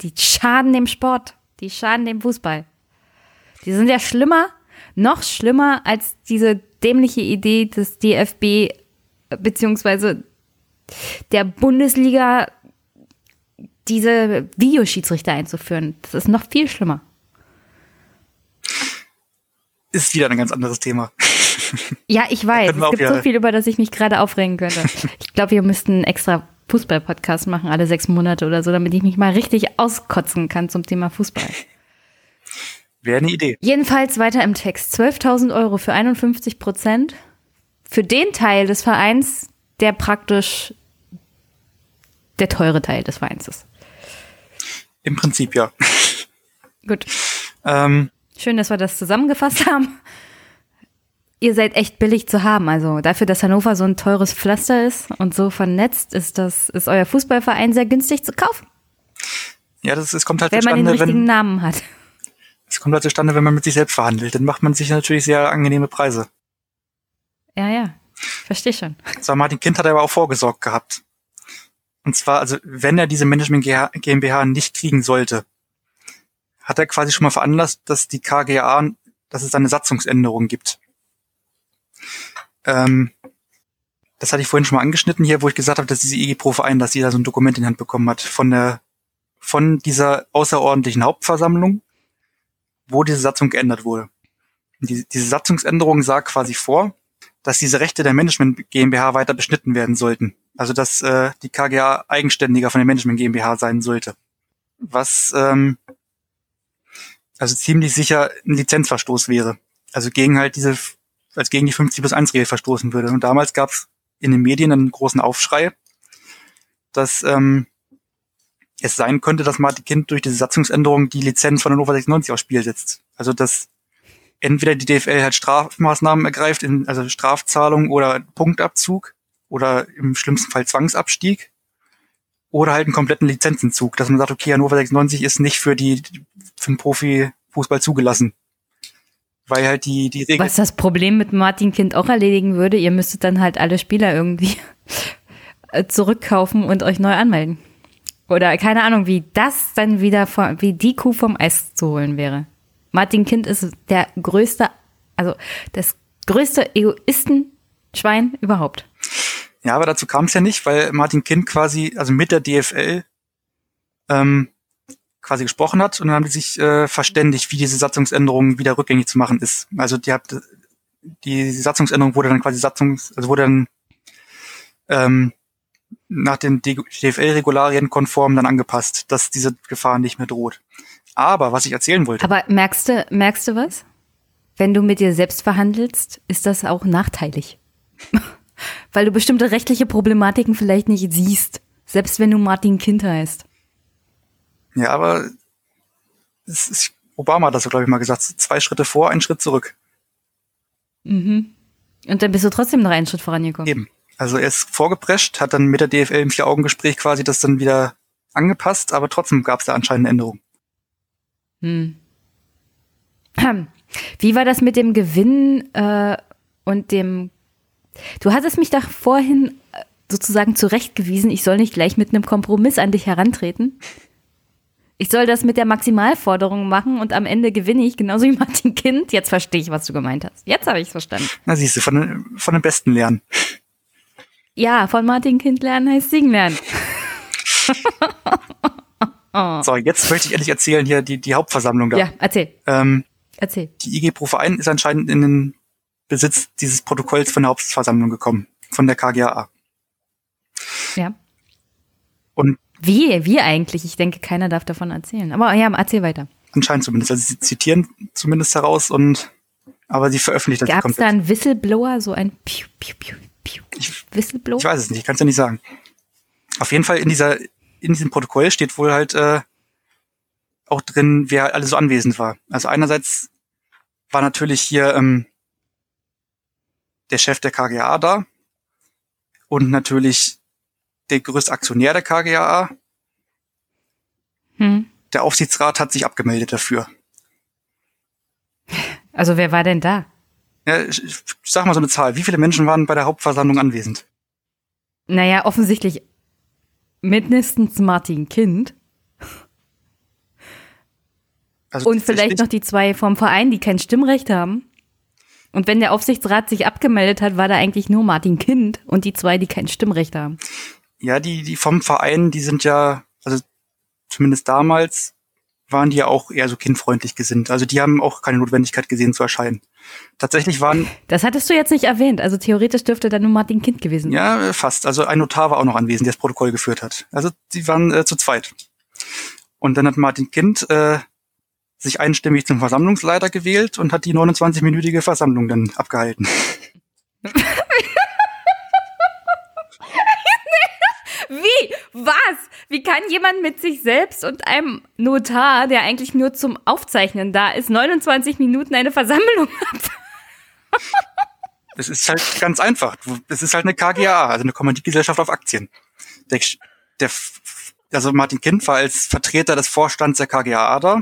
Die schaden dem Sport. Die schaden dem Fußball. Die sind ja schlimmer, noch schlimmer als diese dämliche Idee des DFB beziehungsweise der Bundesliga diese Videoschiedsrichter einzuführen. Das ist noch viel schlimmer. Ist wieder ein ganz anderes Thema. Ja, ich weiß. Es gibt so viel, über das ich mich gerade aufregen könnte. Ich glaube, wir müssten einen extra Fußball-Podcast machen, alle sechs Monate oder so, damit ich mich mal richtig auskotzen kann zum Thema Fußball. Wäre eine Idee. Jedenfalls weiter im Text. 12.000 Euro für 51 Prozent. Für den Teil des Vereins, der praktisch der teure Teil des Vereins ist. Im Prinzip ja. Gut. Ähm, Schön, dass wir das zusammengefasst haben. Ihr seid echt billig zu haben. Also dafür, dass Hannover so ein teures Pflaster ist und so vernetzt, ist das ist euer Fußballverein sehr günstig zu kaufen. Ja, das, das kommt halt wenn zustande, man den richtigen wenn Namen hat. es kommt halt zustande, wenn man mit sich selbst verhandelt. Dann macht man sich natürlich sehr angenehme Preise. Ja, ja. Verstehe schon. So, Martin Kind hat aber auch vorgesorgt gehabt. Und zwar, also wenn er diese Management GmbH nicht kriegen sollte, hat er quasi schon mal veranlasst, dass die KGA, dass es eine Satzungsänderung gibt. Ähm, das hatte ich vorhin schon mal angeschnitten hier, wo ich gesagt habe, dass diese IG Pro Verein, dass jeder so ein Dokument in die Hand bekommen hat von der von dieser außerordentlichen Hauptversammlung, wo diese Satzung geändert wurde. Die, diese Satzungsänderung sah quasi vor, dass diese Rechte der Management GmbH weiter beschnitten werden sollten. Also dass äh, die KGA eigenständiger von der Management GmbH sein sollte. Was ähm, also ziemlich sicher ein Lizenzverstoß wäre. Also gegen halt diese, als gegen die 50 plus 1 Regel verstoßen würde. Und damals gab es in den Medien einen großen Aufschrei, dass ähm, es sein könnte, dass Martin Kind durch diese Satzungsänderung die Lizenz von Hannover 96 aufs Spiel setzt. Also dass entweder die DFL halt Strafmaßnahmen ergreift, in, also Strafzahlung oder Punktabzug oder im schlimmsten Fall Zwangsabstieg oder halt einen kompletten Lizenzentzug, dass man sagt, okay, Hannover 96 ist nicht für die für den Profifußball zugelassen. Weil halt die, die Regeln. Was das Problem mit Martin Kind auch erledigen würde, ihr müsstet dann halt alle Spieler irgendwie zurückkaufen und euch neu anmelden. Oder keine Ahnung, wie das dann wieder, vor, wie die Kuh vom Eis zu holen wäre. Martin Kind ist der größte, also das größte Egoistenschwein überhaupt. Ja, aber dazu kam es ja nicht, weil Martin Kind quasi, also mit der DFL, ähm, quasi gesprochen hat und dann haben die sich äh, verständigt, wie diese Satzungsänderung wieder rückgängig zu machen ist. Also die hat die Satzungsänderung wurde dann quasi Satzungs, also wurde dann ähm, nach den DFL-Regularien konform dann angepasst, dass diese Gefahr nicht mehr droht. Aber was ich erzählen wollte. Aber merkst du, merkst du was? Wenn du mit dir selbst verhandelst, ist das auch nachteilig. Weil du bestimmte rechtliche Problematiken vielleicht nicht siehst, selbst wenn du Martin Kind heißt. Ja, aber ist, Obama hat das so, glaube ich, mal gesagt. Zwei Schritte vor, ein Schritt zurück. Mhm. Und dann bist du trotzdem noch einen Schritt vorangekommen. Eben. Also er ist vorgeprescht, hat dann mit der DFL im Vier-Augen-Gespräch quasi das dann wieder angepasst, aber trotzdem gab es da anscheinend eine Änderung. Hm. Wie war das mit dem Gewinn äh, und dem Du hattest mich da vorhin äh, sozusagen zurechtgewiesen, ich soll nicht gleich mit einem Kompromiss an dich herantreten. Ich soll das mit der Maximalforderung machen und am Ende gewinne ich, genauso wie Martin Kind. Jetzt verstehe ich, was du gemeint hast. Jetzt habe ich es verstanden. Na siehst du, von, von den Besten lernen. Ja, von Martin Kind lernen heißt singen lernen. oh. So, jetzt möchte ich endlich erzählen hier die, die Hauptversammlung da. Ja, erzähl, Ähm, erzähl. die IG Pro Verein ist anscheinend in den Besitz dieses Protokolls von der Hauptversammlung gekommen, von der KGAA. Ja. Und Wie? Wie eigentlich? Ich denke, keiner darf davon erzählen. Aber ja, erzähl weiter. anscheinend zumindest, also sie zitieren zumindest heraus und aber sie veröffentlicht das Gab es da einen Whistleblower, so ein Piu, Piu, Piu, Piu. Whistleblower? Ich weiß es nicht, ich kann es ja nicht sagen. Auf jeden Fall in dieser, in diesem Protokoll steht wohl halt äh, auch drin, wer alle so anwesend war. Also einerseits war natürlich hier ähm, der Chef der KGA da und natürlich der größte Aktionär der KGA. Hm. Der Aufsichtsrat hat sich abgemeldet dafür. Also wer war denn da? Ja, ich, ich sag mal so eine Zahl. Wie viele Menschen waren bei der Hauptversammlung anwesend? Naja, offensichtlich mindestens Martin Kind. Also Und vielleicht noch die zwei vom Verein, die kein Stimmrecht haben. Und wenn der Aufsichtsrat sich abgemeldet hat, war da eigentlich nur Martin Kind und die zwei, die kein Stimmrecht haben. Ja, die, die vom Verein, die sind ja, also zumindest damals, waren die ja auch eher so kindfreundlich gesinnt. Also die haben auch keine Notwendigkeit gesehen zu erscheinen. Tatsächlich waren, Das hattest du jetzt nicht erwähnt. Also theoretisch dürfte da nur Martin Kind gewesen sein. ja, fast. Also ein Notar war auch noch anwesend, der das Protokoll geführt hat. Also die waren äh, zu zweit. Und dann hat Martin Kind äh, sich einstimmig zum Versammlungsleiter gewählt und hat die 29-minütige Versammlung dann abgehalten. Wie? Was? Wie kann jemand mit sich selbst und einem Notar, der eigentlich nur zum Aufzeichnen da ist, 29 Minuten eine Versammlung Es ist halt ganz einfach. Es ist halt eine KGA, also eine Kommanditgesellschaft auf Aktien. Der, der, also Martin Kind war als Vertreter des Vorstands der KGA da.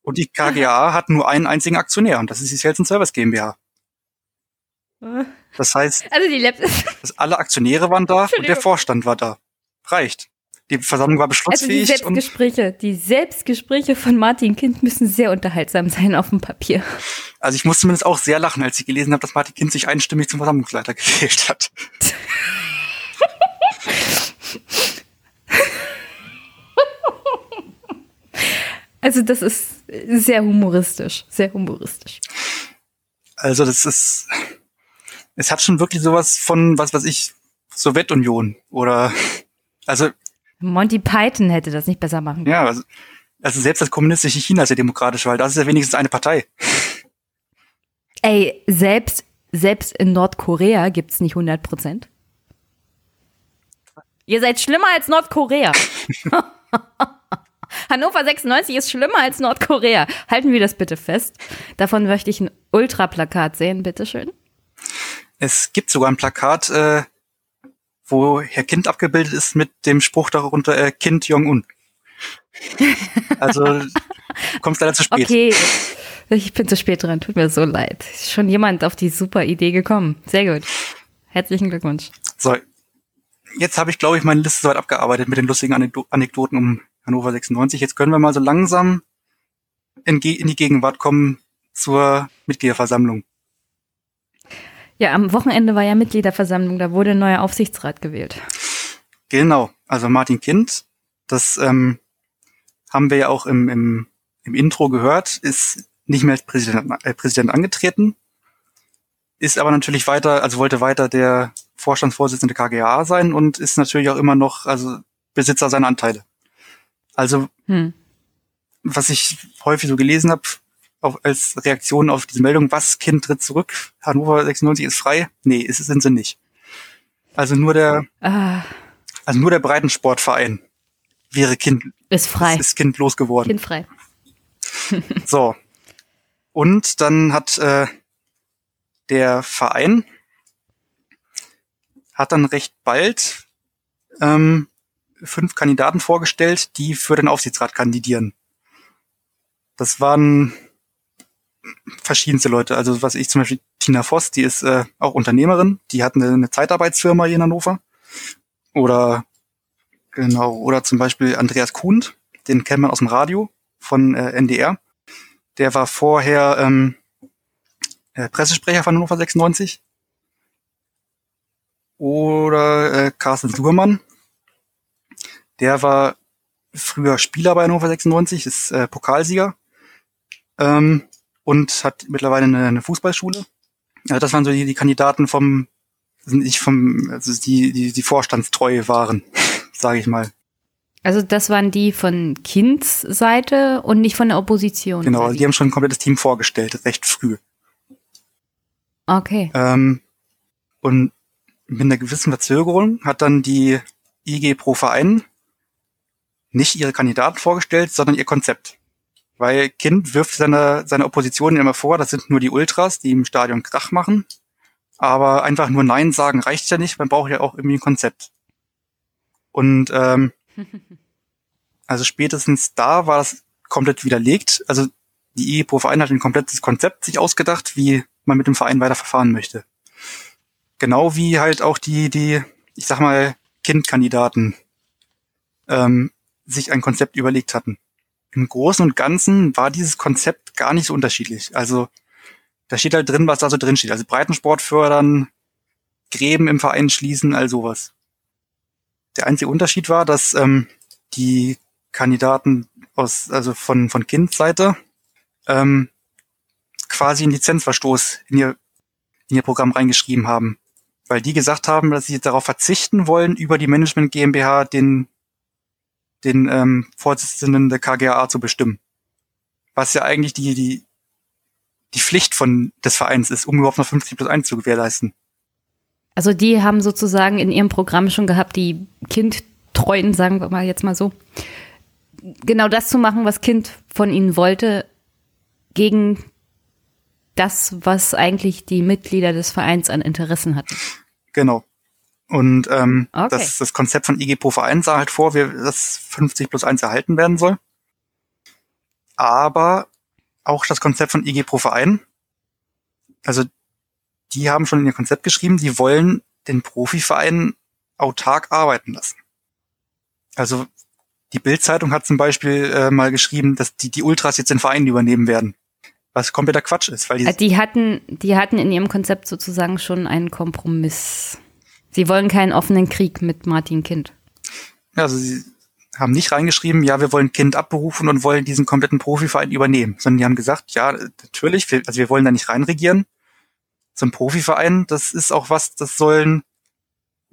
Und die KGA hat nur einen einzigen Aktionär und das ist die Sales and Service GmbH. Das heißt, Also die Lab dass alle Aktionäre waren da und der. Vorstand war da. Reicht. Die Versammlung war Also die beschlussfähig und Selbstgespräche, die Selbstgespräche von Martin Kind müssen sehr unterhaltsam sein auf dem Papier. also ich muss zumindest auch sehr lachen, als ich gelesen habe, dass Martin Kind sich einstimmig zum Versammlungsleiter gewählt hat. Also das ist sehr humoristisch, sehr humoristisch. Also das ist, es hat schon wirklich sowas von, was weiß ich, Sowjetunion oder, also Monty Python hätte das nicht besser machen können. ja, also, also selbst das kommunistische China ist ja demokratisch, weil das ist ja wenigstens eine Partei. Ey, selbst, selbst in Nordkorea gibt's nicht 100 Prozent. Ihr seid schlimmer als Nordkorea. Hannover 96 ist schlimmer als Nordkorea. Halten wir das bitte fest. Davon möchte ich ein Ultraplakat sehen, bitteschön. Es gibt sogar ein Plakat, äh, wo Herr Kind abgebildet ist mit dem Spruch darunter, äh, Kind Jong-un. Also, du kommst leider zu spät. Okay, ich bin zu spät dran. Tut mir so leid. Ist schon jemand auf die super Idee gekommen. Sehr gut. Herzlichen Glückwunsch. So, jetzt habe ich, glaube ich, meine Liste soweit abgearbeitet mit den lustigen Anekdo Anekdoten um Hannover 96. Jetzt können wir mal so langsam in, in die Gegenwart kommen zur Mitgliederversammlung. Ja, am Wochenende war ja Mitgliederversammlung. Da wurde ein neuer Aufsichtsrat gewählt. Genau, also Martin Kind, das ähm, haben wir ja auch im, im, im Intro gehört, ist nicht mehr als Präsident, äh, Präsident angetreten, ist aber natürlich weiter, also wollte weiter der Vorstandsvorsitzende KGA sein und ist natürlich auch immer noch also Besitzer seiner Anteile. Also Hm. was ich häufig so gelesen habe, auch als Reaktion auf diese Meldung, was Kind tritt zurück, Hannover 96 ist frei. Nee, ist es sind sie nicht. Also nur der, Ah, also nur der Breitensportverein wäre Kind, ist frei. ist Kind losgeworden. Kind frei. So. Und dann hat äh, der Verein hat dann recht bald ähm, fünf Kandidaten vorgestellt, die für den Aufsichtsrat kandidieren. Das waren verschiedenste Leute. Also was ich zum Beispiel Tina Voss, die ist äh, auch Unternehmerin, die hat eine, eine Zeitarbeitsfirma hier in Hannover. Oder genau, oder zum Beispiel Andreas Kuhn, den kennt man aus dem Radio von äh, NDR. Der war vorher ähm, äh, Pressesprecher von Hannover 96. Oder äh, Carsten Sugermann. Der war früher Spieler bei Hannover 96, ist äh, Pokalsieger. Ähm, und hat mittlerweile eine, eine Fußballschule. Ja, das waren so die, die Kandidaten vom, sind nicht vom, also die, die, die vorstandstreu waren, sage ich mal. Also das waren die von Kinds Seite und nicht von der Opposition. Genau, also die haben schon ein komplettes Team vorgestellt, recht früh. Okay. Ähm, und mit einer gewissen Verzögerung hat dann die IG Pro Verein nicht ihre Kandidaten vorgestellt, sondern ihr Konzept. Weil Kind wirft seine, seine Opposition immer vor, das sind nur die Ultras, die im Stadion Krach machen. Aber einfach nur Nein sagen reicht ja nicht, man braucht ja auch irgendwie ein Konzept. Und ähm, also spätestens da war das komplett widerlegt. Also die IG Pro Verein hat ein komplettes Konzept sich ausgedacht, wie man mit dem Verein weiter verfahren möchte. Genau wie halt auch die, die, ich sag mal, Kindkandidaten ähm, sich ein Konzept überlegt hatten. Im Großen und Ganzen war dieses Konzept gar nicht so unterschiedlich. Also da steht halt drin, was da so drin steht. Also Breitensport fördern, Gräben im Verein schließen, all sowas. Der einzige Unterschied war, dass ähm, die Kandidaten aus, also von, von Kindseite ähm, quasi einen Lizenzverstoß in ihr, in ihr Programm reingeschrieben haben. Weil die gesagt haben, dass sie darauf verzichten wollen, über die Management GmbH den, den ähm, Vorsitzenden der KGAA zu bestimmen. Was ja eigentlich die, die, die Pflicht von des Vereins ist, um überhaupt noch 50 plus 1 zu gewährleisten. Also die haben sozusagen in ihrem Programm schon gehabt, die Kindtreuen, sagen wir mal jetzt mal so, genau das zu machen, was Kind von ihnen wollte, gegen das, was eigentlich die Mitglieder des Vereins an Interessen hatten. Genau. Und ähm, Okay. das, das Konzept von IG Pro Verein sah halt vor, wir, dass 50 plus 1 erhalten werden soll. Aber auch das Konzept von IG Pro Verein, also die haben schon in ihr Konzept geschrieben, die wollen den Profiverein autark arbeiten lassen. Also die Bild-Zeitung hat zum Beispiel äh, mal geschrieben, dass die, die Ultras jetzt den Verein übernehmen werden. Was kompletter Quatsch ist, weil die, Äh, Die hatten, die hatten in ihrem Konzept sozusagen schon einen Kompromiss. Sie wollen keinen offenen Krieg mit Martin Kind. Also sie haben nicht reingeschrieben, ja, wir wollen Kind abberufen und wollen diesen kompletten Profiverein übernehmen, sondern die haben gesagt, ja, natürlich, wir, also wir wollen da nicht reinregieren. So ein Profiverein, das ist auch was, das sollen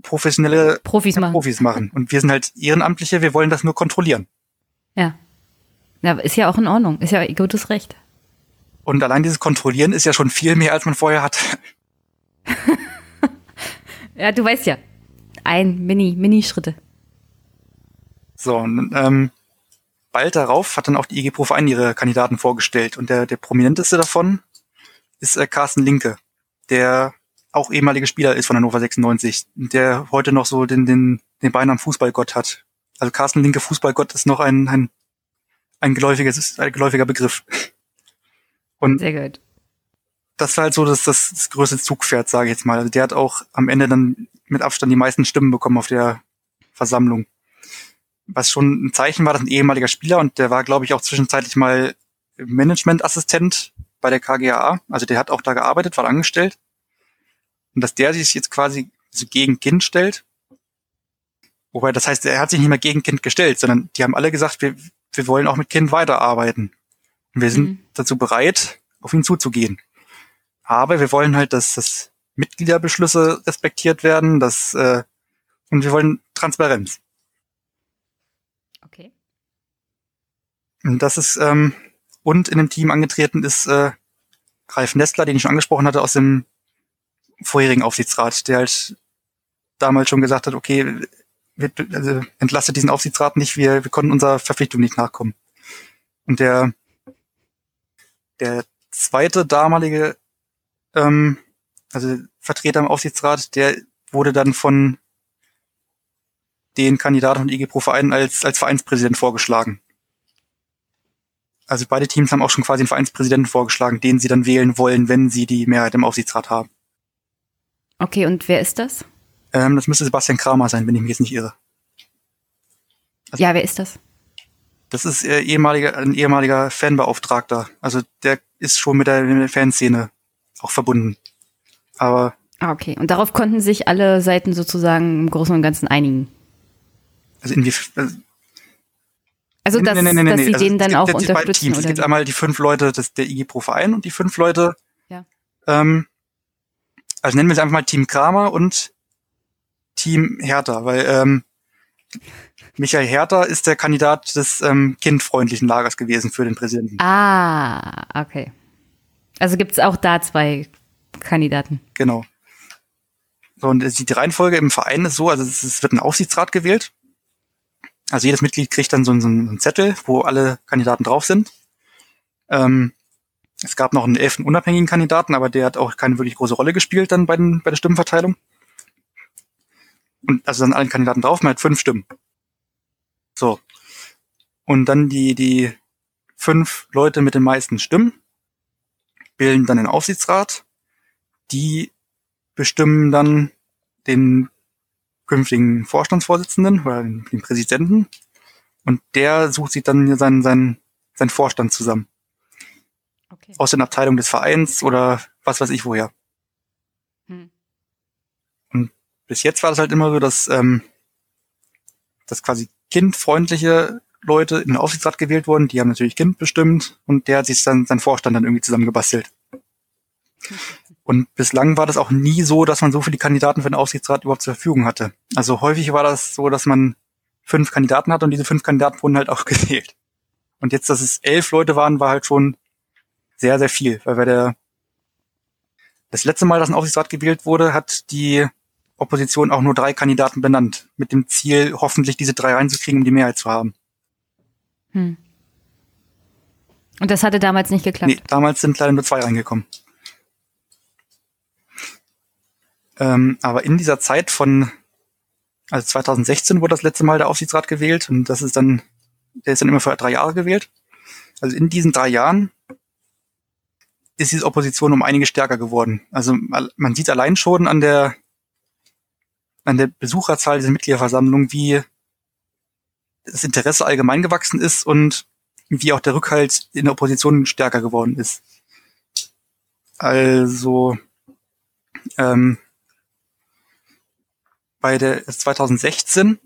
professionelle Profis machen. Profis machen. Und wir sind halt Ehrenamtliche, wir wollen das nur kontrollieren. Ja. Ja, ist ja auch in Ordnung. Ist ja gutes Recht. Und allein dieses Kontrollieren ist ja schon viel mehr, als man vorher hat. Ja, du weißt ja. Ein Mini, Mini-Schritte. So, und ähm, bald darauf hat dann auch die IG Pro Verein ihre Kandidaten vorgestellt. Und der, der prominenteste davon ist äh, Carsten Linke, der auch ehemaliger Spieler ist von Hannover 96, der heute noch so den, den, den Beinamen Fußballgott hat. Also Carsten Linke Fußballgott ist noch ein, ein, ein, geläufiges, ein geläufiger Begriff. Und Sehr gut. Das war halt so das, das, das größte Zugpferd, sage ich jetzt mal. Also der hat auch am Ende dann mit Abstand die meisten Stimmen bekommen auf der Versammlung. Was schon ein Zeichen war, dass ein ehemaliger Spieler und der war, glaube ich, auch zwischenzeitlich mal Managementassistent bei der KGAA. Also der hat auch da gearbeitet, war angestellt. Und dass der sich jetzt quasi so gegen Kind stellt. Wobei, das heißt, er hat sich nicht mehr gegen Kind gestellt, sondern die haben alle gesagt, wir, wir wollen auch mit Kind weiterarbeiten. Und wir sind Mhm. dazu bereit, auf ihn zuzugehen. Aber wir wollen halt, dass, dass Mitgliederbeschlüsse respektiert werden, dass, äh, und wir wollen Transparenz. Okay. Und das ist, ähm, und in dem Team angetreten ist äh, Ralf Nestler, den ich schon angesprochen hatte, aus dem vorherigen Aufsichtsrat, der halt damals schon gesagt hat, okay, wir, also entlastet diesen Aufsichtsrat nicht, wir, wir konnten unserer Verpflichtung nicht nachkommen. Und der, der zweite damalige, ähm, also Vertreter im Aufsichtsrat, der wurde dann von den Kandidaten von IG Pro Verein als, als Vereinspräsident vorgeschlagen. Also beide Teams haben auch schon quasi einen Vereinspräsidenten vorgeschlagen, den sie dann wählen wollen, wenn sie die Mehrheit im Aufsichtsrat haben. Okay, und wer ist das? Ähm, das müsste Sebastian Kramer sein, wenn ich mich jetzt nicht irre. Also, ja, wer ist das? Das ist äh, ehemaliger, ein ehemaliger Fanbeauftragter. Also der ist schon mit der, mit der Fanszene auch verbunden. Aber. Ah, okay. Und darauf konnten sich alle Seiten sozusagen im Großen und Ganzen einigen. Also inwiefern. Also, dass, nee, nee, nee, dass sie also den dann es gibt auch unterstützen. Teams. Es Oder gibt wie? einmal die fünf Leute des, der IG Pro Verein und die fünf Leute, Ja. ähm, also nennen wir es einfach mal Team Kramer und Team Hertha, weil ähm, Michael Hertha ist der Kandidat des ähm, kindfreundlichen Lagers gewesen für den Präsidenten. Ah, okay. Also gibt es auch da zwei Kandidaten. Genau. So, und die Reihenfolge im Verein ist so, also es, wird ein Aufsichtsrat gewählt. Also jedes Mitglied kriegt dann so, einen- so einen Zettel, wo alle Kandidaten drauf sind. Ähm, es gab noch einen elften unabhängigen Kandidaten, aber der hat auch keine wirklich große Rolle gespielt dann bei, den, bei der Stimmenverteilung. Und also dann alle Kandidaten drauf, man hat fünf Stimmen. So. Und dann die, die fünf Leute mit den meisten Stimmen bilden dann den Aufsichtsrat. Die bestimmen dann den künftigen Vorstandsvorsitzenden oder den, den Präsidenten. Und der sucht sich dann seinen, seinen, seinen Vorstand zusammen. Okay. Aus den Abteilungen des Vereins oder was weiß ich woher. Hm. Und bis jetzt war das halt immer so, dass, ähm, dass quasi kindfreundliche Leute in den Aufsichtsrat gewählt wurden. Die haben natürlich Kind bestimmt und der hat sich dann seinen Vorstand dann irgendwie zusammengebastelt. Und bislang war das auch nie so, dass man so viele Kandidaten für den Aufsichtsrat überhaupt zur Verfügung hatte. Also häufig war das so, dass man fünf Kandidaten hatte und diese fünf Kandidaten wurden halt auch gewählt. Und jetzt, dass es elf Leute waren, war halt schon sehr, sehr viel. Weil bei der das letzte Mal, dass ein Aufsichtsrat gewählt wurde, hat die Opposition auch nur drei Kandidaten benannt, mit dem Ziel, hoffentlich diese drei reinzukriegen, um die Mehrheit zu haben. Hm. Und das hatte damals nicht geklappt. Nee, damals sind leider nur zwei reingekommen. Ähm, aber in dieser Zeit von, also 2016 wurde das letzte Mal der Aufsichtsrat gewählt und das ist dann, der ist dann immer für drei Jahre gewählt. Also in diesen drei Jahren ist diese Opposition um einige stärker geworden. Also al- man sieht allein schon an der, an der Besucherzahl dieser Mitgliederversammlung, wie das Interesse allgemein gewachsen ist und wie auch der Rückhalt in der Opposition stärker geworden ist. Also ähm, bei der 2016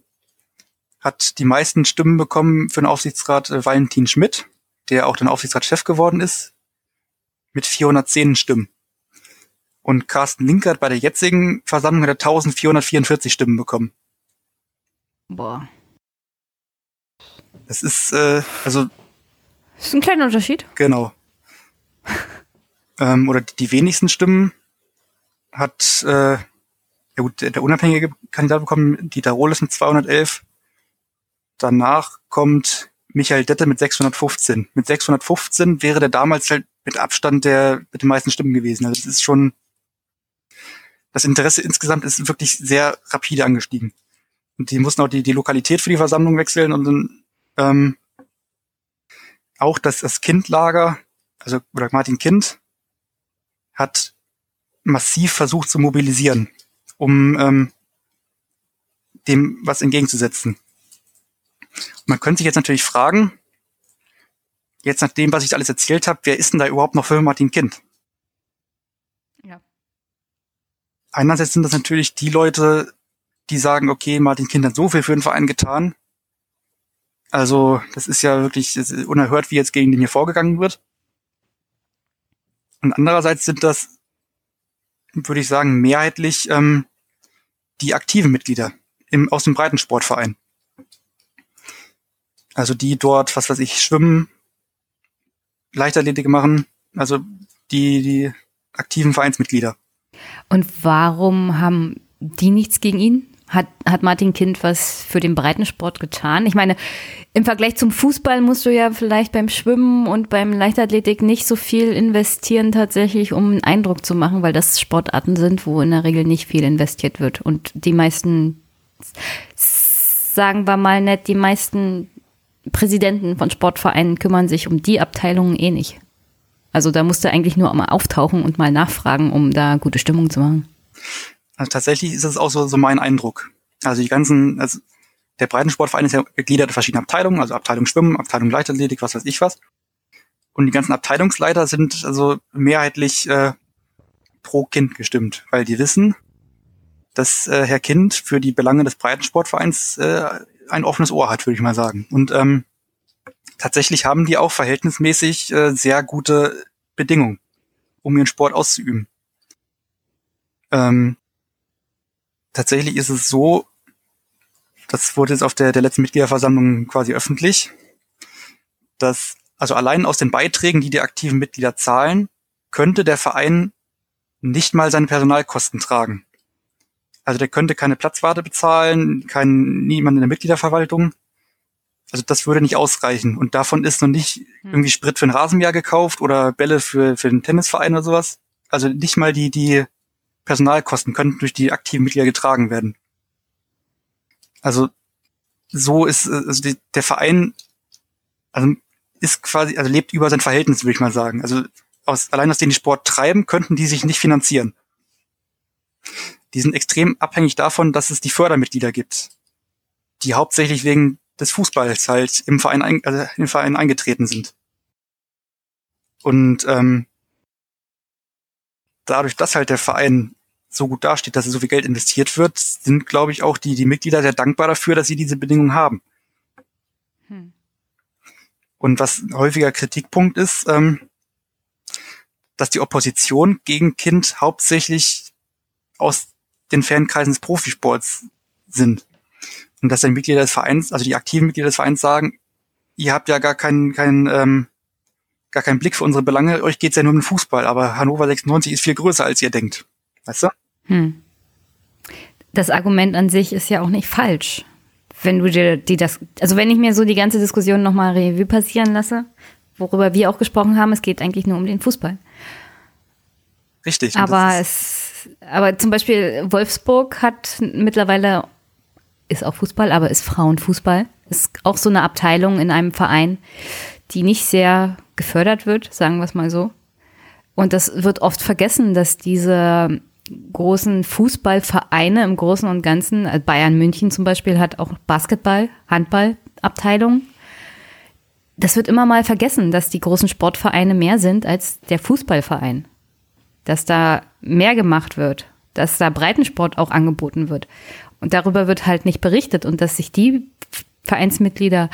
hat die meisten Stimmen bekommen für den Aufsichtsrat äh, Valentin Schmidt, der auch dann Aufsichtsratschef geworden ist, mit 410 Stimmen. Und Carsten Linkert bei der jetzigen Versammlung hat er 1444 Stimmen bekommen. Boah. Das ist, äh, also Das ist ein kleiner Unterschied. Genau. ähm, oder die, die wenigsten Stimmen hat äh, ja gut, der, der unabhängige Kandidat bekommen, Dieter Rohles mit 211. Danach kommt Michael Dette mit 615. Mit 615 wäre der damals halt mit Abstand der mit den meisten Stimmen gewesen. Also das ist schon das Interesse insgesamt ist wirklich sehr rapide angestiegen. Und die mussten auch die, die Lokalität für die Versammlung wechseln und dann ähm, auch das, das Kindlager, also oder Martin Kind, hat massiv versucht zu mobilisieren, um ähm, dem was entgegenzusetzen. Man könnte sich jetzt natürlich fragen, jetzt nach dem, was ich alles erzählt habe, wer ist denn da überhaupt noch für Martin Kind? Ja. Einerseits sind das natürlich die Leute, die sagen, okay, Martin Kind hat so viel für den Verein getan. Also, das ist ja wirklich unerhört, wie jetzt gegen den hier vorgegangen wird. Und andererseits sind das, würde ich sagen, mehrheitlich ähm, die aktiven Mitglieder im, aus dem Breitensportverein. Also die dort, was weiß ich, schwimmen, Leichtathletik machen, also die, die aktiven Vereinsmitglieder. Und warum haben die nichts gegen ihn? Hat, hat Martin Kind was für den Breitensport getan? Ich meine, im Vergleich zum Fußball musst du ja vielleicht beim Schwimmen und beim Leichtathletik nicht so viel investieren tatsächlich, um einen Eindruck zu machen, weil das Sportarten sind, wo in der Regel nicht viel investiert wird. Und die meisten, sagen wir mal nett, die meisten Präsidenten von Sportvereinen kümmern sich um die Abteilungen eh nicht. Also da musst du eigentlich nur mal auftauchen und mal nachfragen, um da gute Stimmung zu machen. Also tatsächlich ist es auch so, so mein Eindruck. Also die ganzen, also der Breitensportverein ist ja gegliedert in verschiedene Abteilungen, also Abteilung Schwimmen, Abteilung Leichtathletik, was weiß ich was. Und die ganzen Abteilungsleiter sind also mehrheitlich äh, pro Kind gestimmt, weil die wissen, dass äh, Herr Kind für die Belange des Breitensportvereins äh, ein offenes Ohr hat, würde ich mal sagen. Und ähm, tatsächlich haben die auch verhältnismäßig äh, sehr gute Bedingungen, um ihren Sport auszuüben. Ähm, tatsächlich ist es so, das wurde jetzt auf der, der letzten Mitgliederversammlung quasi öffentlich, dass also allein aus den Beiträgen, die die aktiven Mitglieder zahlen, könnte der Verein nicht mal seine Personalkosten tragen. Also der könnte keine Platzwarte bezahlen, kein niemand in der Mitgliederverwaltung. Also das würde nicht ausreichen. Und davon ist noch nicht hm. irgendwie Sprit für ein Rasenjahr gekauft oder Bälle für, für den Tennisverein oder sowas. Also nicht mal die, die Personalkosten könnten durch die aktiven Mitglieder getragen werden. Also so ist also die, der Verein also ist quasi also lebt über sein Verhältnis würde ich mal sagen. Also aus, allein aus denen die Sport treiben könnten die sich nicht finanzieren. Die sind extrem abhängig davon, dass es die Fördermitglieder gibt, die hauptsächlich wegen des Fußballs halt im Verein, ein, also im Verein eingetreten sind. Und ähm, dadurch, dass halt der Verein so gut dasteht, dass er so viel Geld investiert wird, sind, glaube ich, auch die, die Mitglieder sehr dankbar dafür, dass sie diese Bedingungen haben. Hm. Und was ein häufiger Kritikpunkt ist, ähm, dass die Opposition gegen Kind hauptsächlich aus den Fankreisen des Profisports sind. Und dass die Mitglieder des Vereins, also die aktiven Mitglieder des Vereins sagen, ihr habt ja gar keinen, keinen ähm, gar keinen Blick für unsere Belange, euch geht's ja nur um den Fußball, aber Hannover 96 ist viel größer, als ihr denkt. Weißt du? Hm. Das Argument an sich ist ja auch nicht falsch. Wenn du dir die das, also wenn ich mir so die ganze Diskussion nochmal Revue passieren lasse, worüber wir auch gesprochen haben, es geht eigentlich nur um den Fußball. Richtig. Aber es, aber zum Beispiel Wolfsburg hat mittlerweile, ist auch Fußball, aber ist Frauenfußball. Ist auch so eine Abteilung in einem Verein, die nicht sehr gefördert wird, sagen wir es mal so. Und das wird oft vergessen, dass diese großen Fußballvereine im Großen und Ganzen, äh, Bayern München zum Beispiel hat auch Basketball, Handballabteilung. Das wird immer mal vergessen, dass die großen Sportvereine mehr sind als der Fußballverein. Dass da mehr gemacht wird, dass da Breitensport auch angeboten wird. Und darüber wird halt nicht berichtet und dass sich die Vereinsmitglieder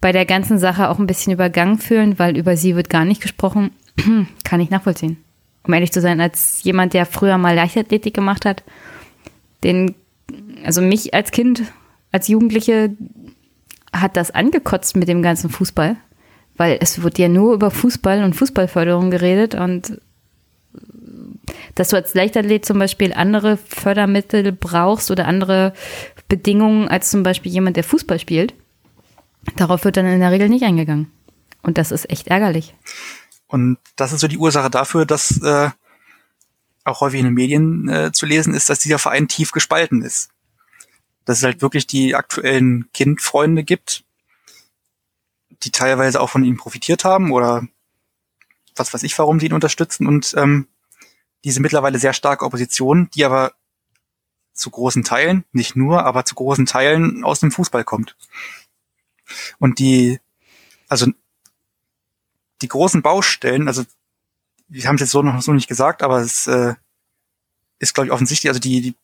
bei der ganzen Sache auch ein bisschen übergangen fühlen, weil über sie wird gar nicht gesprochen, kann ich nachvollziehen. Um ehrlich zu sein, als jemand, der früher mal Leichtathletik gemacht hat, den, also mich als Kind, als Jugendliche hat das angekotzt mit dem ganzen Fußball, weil es wird ja nur über Fußball und Fußballförderung geredet und dass du als Leichtathlet zum Beispiel andere Fördermittel brauchst oder andere Bedingungen als zum Beispiel jemand, der Fußball spielt, darauf wird dann in der Regel nicht eingegangen. Und das ist echt ärgerlich. Und das ist so die Ursache dafür, dass äh, auch häufig in den Medien äh, zu lesen ist, dass dieser Verein tief gespalten ist. Dass es halt wirklich die aktuellen Kindfreunde gibt, die teilweise auch von ihm profitiert haben oder was weiß ich, warum sie ihn unterstützen und ähm, diese mittlerweile sehr starke Opposition, die aber zu großen Teilen, nicht nur, aber zu großen Teilen aus dem Fußball kommt. Und die, also die großen Baustellen, also wir haben es jetzt so noch so nicht gesagt, aber es äh, ist, glaube ich, offensichtlich, also die, die,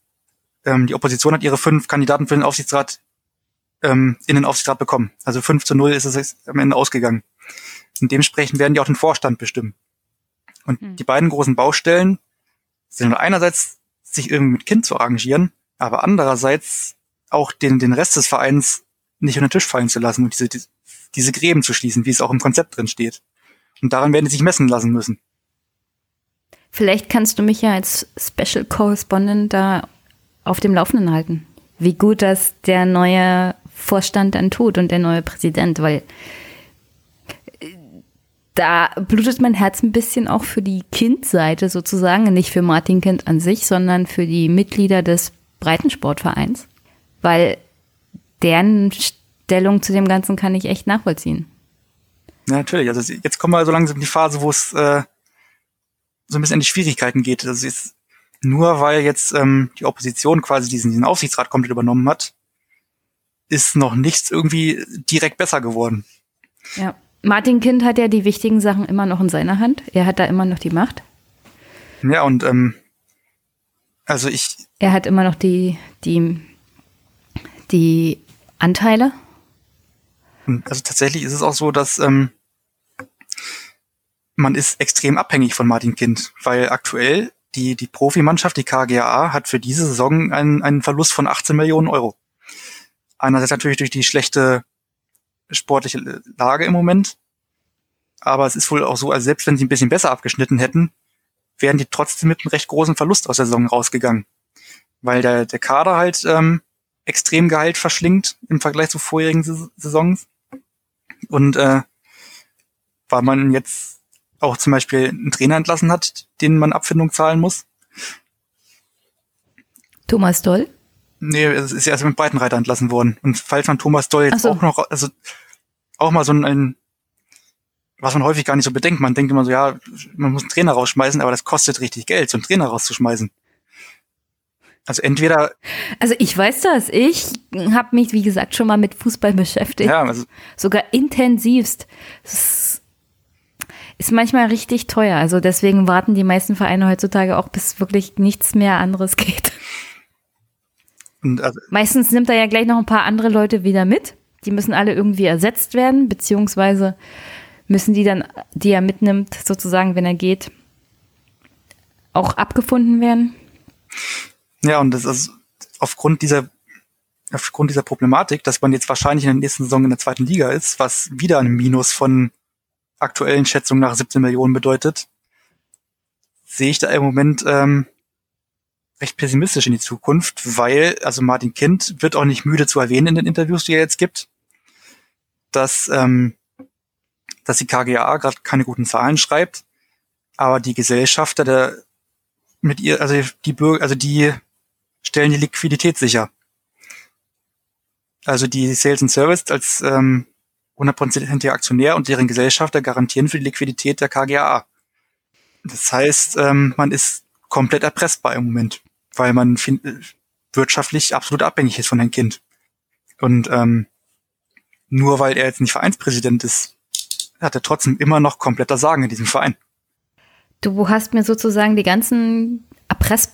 ähm, die Opposition hat ihre fünf Kandidaten für den Aufsichtsrat ähm, in den Aufsichtsrat bekommen. Also fünf zu null ist es am Ende ausgegangen. Und dementsprechend werden die auch den Vorstand bestimmen. Und hm. die beiden großen Baustellen sind einerseits sich irgendwie mit Kind zu arrangieren, aber andererseits auch den, den Rest des Vereins nicht unter den Tisch fallen zu lassen und diese, diese Gräben zu schließen, wie es auch im Konzept drin steht. Und daran werden sie sich messen lassen müssen. Vielleicht kannst du mich ja als Special Correspondent da auf dem Laufenden halten. wie gut das der neue Vorstand dann tut und der neue Präsident, weil äh, da blutet mein Herz ein bisschen auch für die Kind-Seite sozusagen, nicht für Martin Kind an sich, sondern für die Mitglieder des Breitensportvereins, weil deren Stellung zu dem Ganzen kann ich echt nachvollziehen. Ja, natürlich. Also jetzt kommen wir so langsam in die Phase, wo es äh, so ein bisschen in die Schwierigkeiten geht. Also jetzt nur weil jetzt ähm, die Opposition quasi diesen, diesen Aufsichtsrat komplett übernommen hat, ist noch nichts irgendwie direkt besser geworden. Ja. Martin Kind hat ja die wichtigen Sachen immer noch in seiner Hand. Er hat da immer noch die Macht. Ja, und ähm, also ich. Er hat immer noch die, die, die Anteile. Also tatsächlich ist es auch so, dass ähm, man ist extrem abhängig von Martin Kind, weil aktuell die, die Profimannschaft, die KGA, hat für diese Saison einen, einen Verlust von 18 Millionen Euro. Einerseits natürlich durch die schlechte sportliche Lage im Moment. Aber es ist wohl auch so, also selbst wenn sie ein bisschen besser abgeschnitten hätten, wären die trotzdem mit einem recht großen Verlust aus der Saison rausgegangen. Weil der, der Kader halt ähm, extrem Gehalt verschlingt im Vergleich zu vorherigen Saisons. Und äh, weil man jetzt auch zum Beispiel einen Trainer entlassen hat, den man Abfindung zahlen muss. Thomas Doll? Nee, es ist ja erst mit Breitenreiter entlassen worden. Und falls man Thomas Doll jetzt so. auch noch, also auch mal so ein, ein, was man häufig gar nicht so bedenkt, man denkt immer so, ja, man muss einen Trainer rausschmeißen, aber das kostet richtig Geld, so einen Trainer rauszuschmeißen. Also entweder. Also ich weiß das. Ich habe mich, wie gesagt, schon mal mit Fußball beschäftigt. Ja, also sogar intensivst. Das ist manchmal richtig teuer. Also deswegen warten die meisten Vereine heutzutage auch, bis wirklich nichts mehr anderes geht. Also Meistens nimmt er ja gleich noch ein paar andere Leute wieder mit. Die müssen alle irgendwie ersetzt werden, beziehungsweise müssen die dann, die er mitnimmt, sozusagen, wenn er geht, auch abgefunden werden. Ja, und das ist aufgrund dieser aufgrund dieser Problematik, dass man jetzt wahrscheinlich in der nächsten Saison in der zweiten Liga ist, was wieder ein Minus von aktuellen Schätzungen nach 17 Millionen bedeutet, sehe ich da im Moment ähm, recht pessimistisch in die Zukunft, weil, also Martin Kind wird auch nicht müde zu erwähnen in den Interviews, die er jetzt gibt, dass, ähm, dass die KGA gerade keine guten Zahlen schreibt, aber die Gesellschafter der mit ihr, also die Bürger, also die stellen die Liquidität sicher. Also die Sales and Service als ähm, 100% Aktionär und deren Gesellschafter garantieren für die Liquidität der KGA. Das heißt, ähm, man ist komplett erpressbar im Moment, weil man wirtschaftlich absolut abhängig ist von Herrn Kind. Und ähm, nur weil er jetzt nicht Vereinspräsident ist, hat er trotzdem immer noch kompletter Sagen in diesem Verein. Du hast mir sozusagen die ganzen Erpress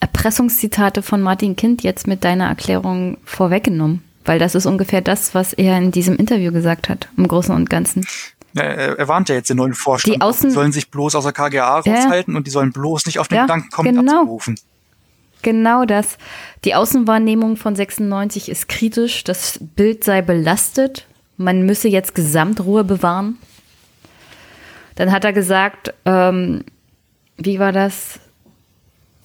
Erpressungszitate von Martin Kind jetzt mit deiner Erklärung vorweggenommen. Weil das ist ungefähr das, was er in diesem Interview gesagt hat, im Großen und Ganzen. Ja, er, er warnt ja jetzt den neuen Vorstand. Die Außen sollen sich bloß aus der KGA raushalten ja. und die sollen bloß nicht auf den ja, Gedanken kommen, genau. abzurufen. Genau das. Die Außenwahrnehmung von 96 ist kritisch. Das Bild sei belastet. Man müsse jetzt Gesamtruhe bewahren. Dann hat er gesagt, ähm, wie war das?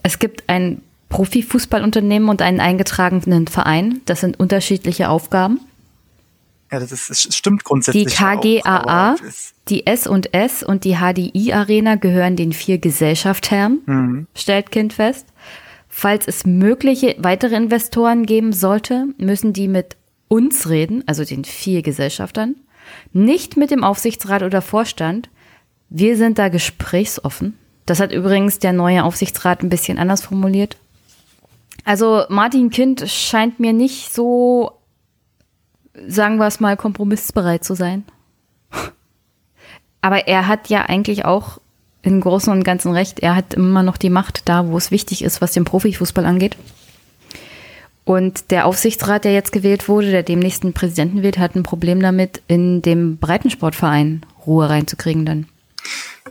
Es gibt ein Profifußballunternehmen und einen eingetragenen Verein. Das sind unterschiedliche Aufgaben. Ja, das, ist, das stimmt grundsätzlich. Die KGAA, auch, die S&S und die HDI Arena gehören den vier Gesellschaftsherren, mhm. stellt Kind fest. Falls es mögliche weitere Investoren geben sollte, müssen die mit uns reden, also den vier Gesellschaftern, nicht mit dem Aufsichtsrat oder Vorstand. Wir sind da gesprächsoffen. Das hat übrigens der neue Aufsichtsrat ein bisschen anders formuliert. Also Martin Kind scheint mir nicht so, sagen wir es mal, kompromissbereit zu sein. Aber er hat ja eigentlich auch im Großen und Ganzen recht. Er hat immer noch die Macht da, wo es wichtig ist, was den Profifußball angeht. Und der Aufsichtsrat, der jetzt gewählt wurde, der demnächst einen Präsidenten wählt, hat ein Problem damit, in dem Breitensportverein Ruhe reinzukriegen dann.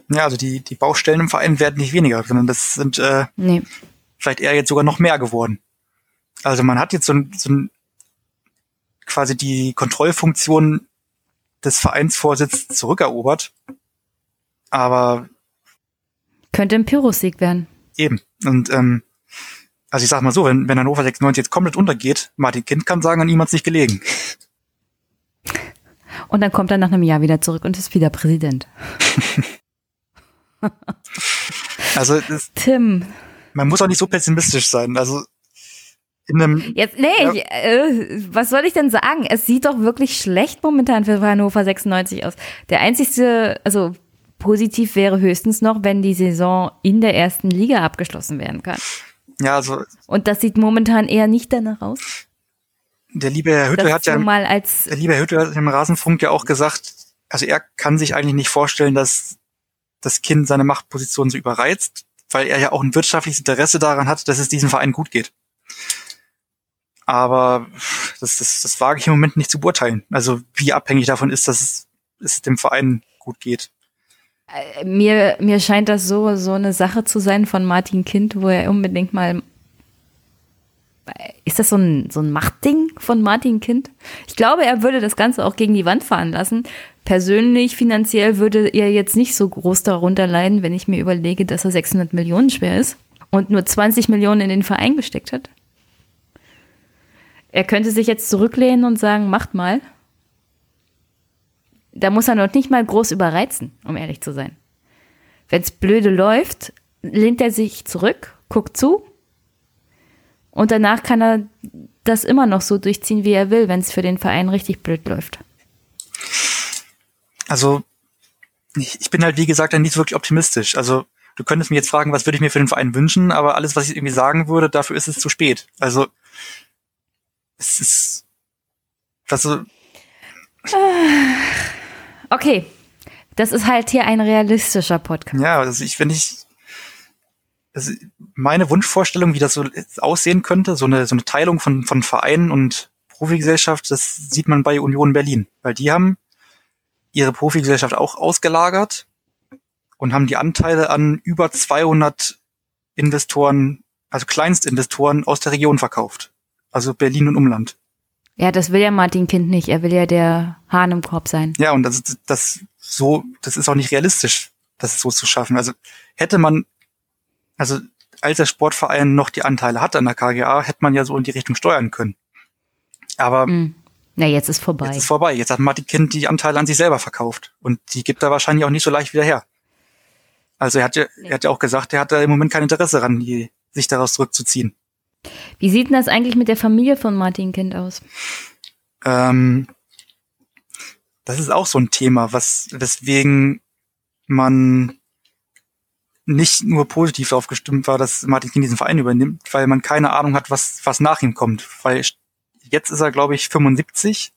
Ja, also die, die Baustellen im Verein werden nicht weniger, sondern das sind äh, nee vielleicht eher jetzt sogar noch mehr geworden. Also man hat jetzt so ein, so ein quasi die Kontrollfunktion des Vereinsvorsitzes zurückerobert. Aber könnte ein Pyrrhus-Sieg werden. Eben. Und ähm, Also ich sag mal so, wenn, wenn Hannover 96 jetzt komplett untergeht, Martin Kind kann sagen, an ihm hat's nicht gelegen. Und dann kommt er nach einem Jahr wieder zurück und ist wieder Präsident. Also das, Tim. man muss auch nicht so pessimistisch sein. Also in einem Jetzt, nee, Ja. ich, äh, was soll ich denn sagen? Es sieht doch wirklich schlecht momentan für Hannover 96 aus. Der einzigste, also positiv wäre höchstens noch, wenn die Saison in der ersten Liga abgeschlossen werden kann. ja, also Und das sieht momentan eher nicht danach aus. der liebe Herr Hüttel Das hat ja mal als der liebe Herr Hüttel hat im Rasenfunk ja auch gesagt, also er kann sich eigentlich nicht vorstellen, dass das Kind seine Machtposition so überreizt, weil er ja auch ein wirtschaftliches Interesse daran hat, dass es diesem Verein gut geht. Aber das, das, das wage ich im Moment nicht zu beurteilen. Also wie abhängig davon ist, dass es, es dem Verein gut geht. mir, mir scheint das so, so eine Sache zu sein von Martin Kind, wo er unbedingt mal. Ist das so ein, so ein Machtding von Martin Kind? Ich glaube, er würde das Ganze auch gegen die Wand fahren lassen. Persönlich, finanziell würde er jetzt nicht so groß darunter leiden, wenn ich mir überlege, dass er 600 Millionen schwer ist und nur 20 Millionen in den Verein gesteckt hat. Er könnte sich jetzt zurücklehnen und sagen, macht mal. Da muss er noch nicht mal groß überreizen, um ehrlich zu sein. Wenn es blöde läuft, lehnt er sich zurück, guckt zu und danach kann er das immer noch so durchziehen, wie er will, wenn es für den Verein richtig blöd läuft. Also ich, ich bin halt, wie gesagt, dann nicht so wirklich optimistisch. Also du könntest mir jetzt fragen, was würde ich mir für den Verein wünschen, aber alles, was ich irgendwie sagen würde, dafür ist es zu spät. Also es ist also Okay, das ist halt hier ein realistischer Podcast. ja, also ich wenn ich also meine Wunschvorstellung, wie das so aussehen könnte, so eine so eine Teilung von von Vereinen und Profigesellschaft, das sieht man bei Union Berlin, weil die haben ihre Profigesellschaft auch ausgelagert und haben die Anteile an über 200 Investoren, also Kleinstinvestoren aus der Region verkauft. Also Berlin und Umland. Ja, das will ja Martin Kind nicht. Er will ja der Hahn im Korb sein. Ja, und das, das so, das ist auch nicht realistisch, das so zu schaffen. Also hätte man, also als der Sportverein noch die Anteile hat an der KGA, hätte man ja so in die Richtung steuern können. Aber Hm. Na, jetzt ist vorbei. jetzt ist vorbei. Jetzt hat Martin Kind die Anteile an sich selber verkauft. Und die gibt er wahrscheinlich auch nicht so leicht wieder her. Also er hat ja, er hat ja auch gesagt, er hat da im Moment kein Interesse daran, die, sich daraus zurückzuziehen. Wie sieht denn das eigentlich mit der Familie von Martin Kind aus? Ähm, das ist auch so ein Thema, was, weswegen man nicht nur positiv darauf gestimmt war, dass Martin Kind diesen Verein übernimmt, weil man keine Ahnung hat, was, was nach ihm kommt. Weil jetzt ist er, glaube ich, 75.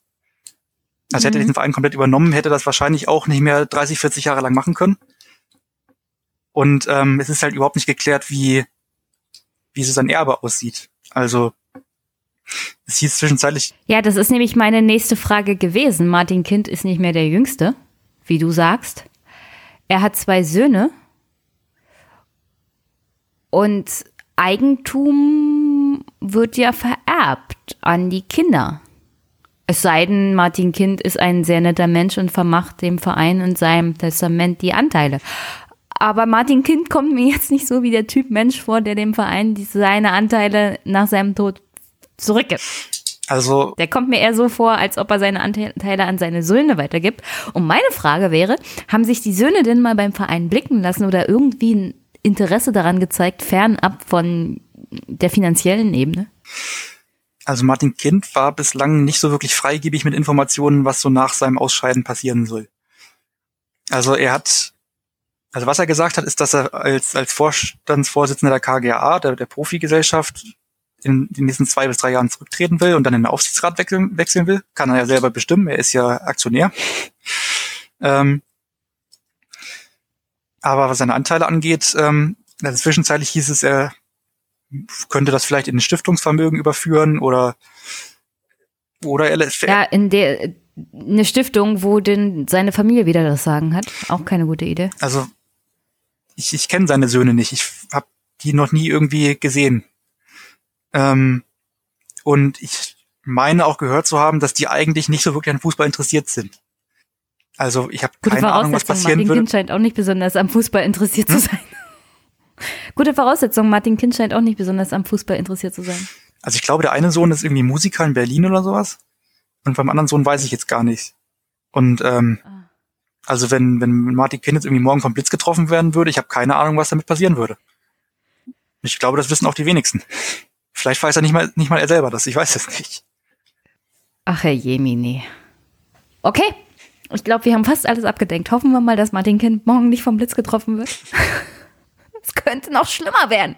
Also hätte er Mhm. diesen Verein komplett übernommen, hätte das wahrscheinlich auch nicht mehr 30, 40 Jahre lang machen können. Und ähm, es ist halt überhaupt nicht geklärt, wie, wie so sein Erbe aussieht. Also es hieß zwischenzeitlich, Ja, das ist nämlich meine nächste Frage gewesen. Martin Kind ist nicht mehr der Jüngste, wie du sagst. Er hat zwei Söhne und Eigentum wird ja vererbt an die Kinder. Es sei denn, Martin Kind ist ein sehr netter Mensch und vermacht dem Verein in seinem Testament die Anteile. Aber Martin Kind kommt mir jetzt nicht so wie der Typ Mensch vor, der dem Verein seine Anteile nach seinem Tod zurückgibt. also Der kommt mir eher so vor, als ob er seine Anteile an seine Söhne weitergibt. Und meine Frage wäre, haben sich die Söhne denn mal beim Verein blicken lassen oder irgendwie ein Interesse daran gezeigt, fernab von der finanziellen Ebene? Also Martin Kind war bislang nicht so wirklich freigebig mit Informationen, was so nach seinem Ausscheiden passieren soll. Also er hat, also was er gesagt hat, ist, dass er als, als Vorstandsvorsitzender der KGA, der, der Profigesellschaft, in den nächsten zwei bis drei Jahren zurücktreten will und dann in den Aufsichtsrat wechseln, wechseln will. Kann er ja selber bestimmen, er ist ja Aktionär. Ähm, aber was seine Anteile angeht, ähm, also zwischenzeitlich hieß es, er könnte das vielleicht in ein Stiftungsvermögen überführen oder oder er lässt Ja, in der eine Stiftung, wo denn seine Familie wieder das Sagen hat. Auch keine gute Idee. also ich, ich kenne seine Söhne nicht. Ich habe die noch nie irgendwie gesehen. Ähm, und ich meine auch gehört zu haben, dass die eigentlich nicht so wirklich an Fußball interessiert sind. Also ich habe keine Ahnung, was passieren Martin würde. Kind scheint auch nicht besonders am Fußball interessiert zu Hm? sein. Gute Voraussetzung. Martin Kind scheint auch nicht besonders am Fußball interessiert zu sein. Also ich glaube, der eine Sohn ist irgendwie Musiker in Berlin oder sowas. Und beim anderen Sohn weiß ich jetzt gar nicht. Und ähm, also wenn, wenn Martin Kind jetzt irgendwie morgen vom Blitz getroffen werden würde, ich habe keine Ahnung, was damit passieren würde. Ich glaube, das wissen auch die wenigsten. Vielleicht weiß er nicht mal, nicht mal er selber das, ich weiß es nicht. Ach, Herr Jemini. Okay, ich glaube, wir haben fast alles abgedenkt. Hoffen wir mal, dass Martin Kind morgen nicht vom Blitz getroffen wird. Es könnte noch schlimmer werden.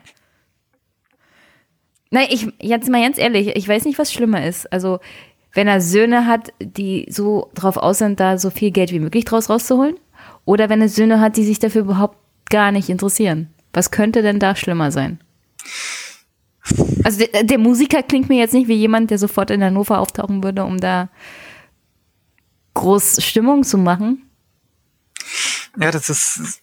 Nein, ich, jetzt mal ganz ehrlich, ich weiß nicht, was schlimmer ist. Also, wenn er Söhne hat, die so drauf aus sind, da so viel Geld wie möglich draus rauszuholen, oder wenn er Söhne hat, die sich dafür überhaupt gar nicht interessieren. Was könnte denn da schlimmer sein? Also der, der Musiker klingt mir jetzt nicht wie jemand, der sofort in Hannover auftauchen würde, um da groß Stimmung zu machen. Ja, das ist,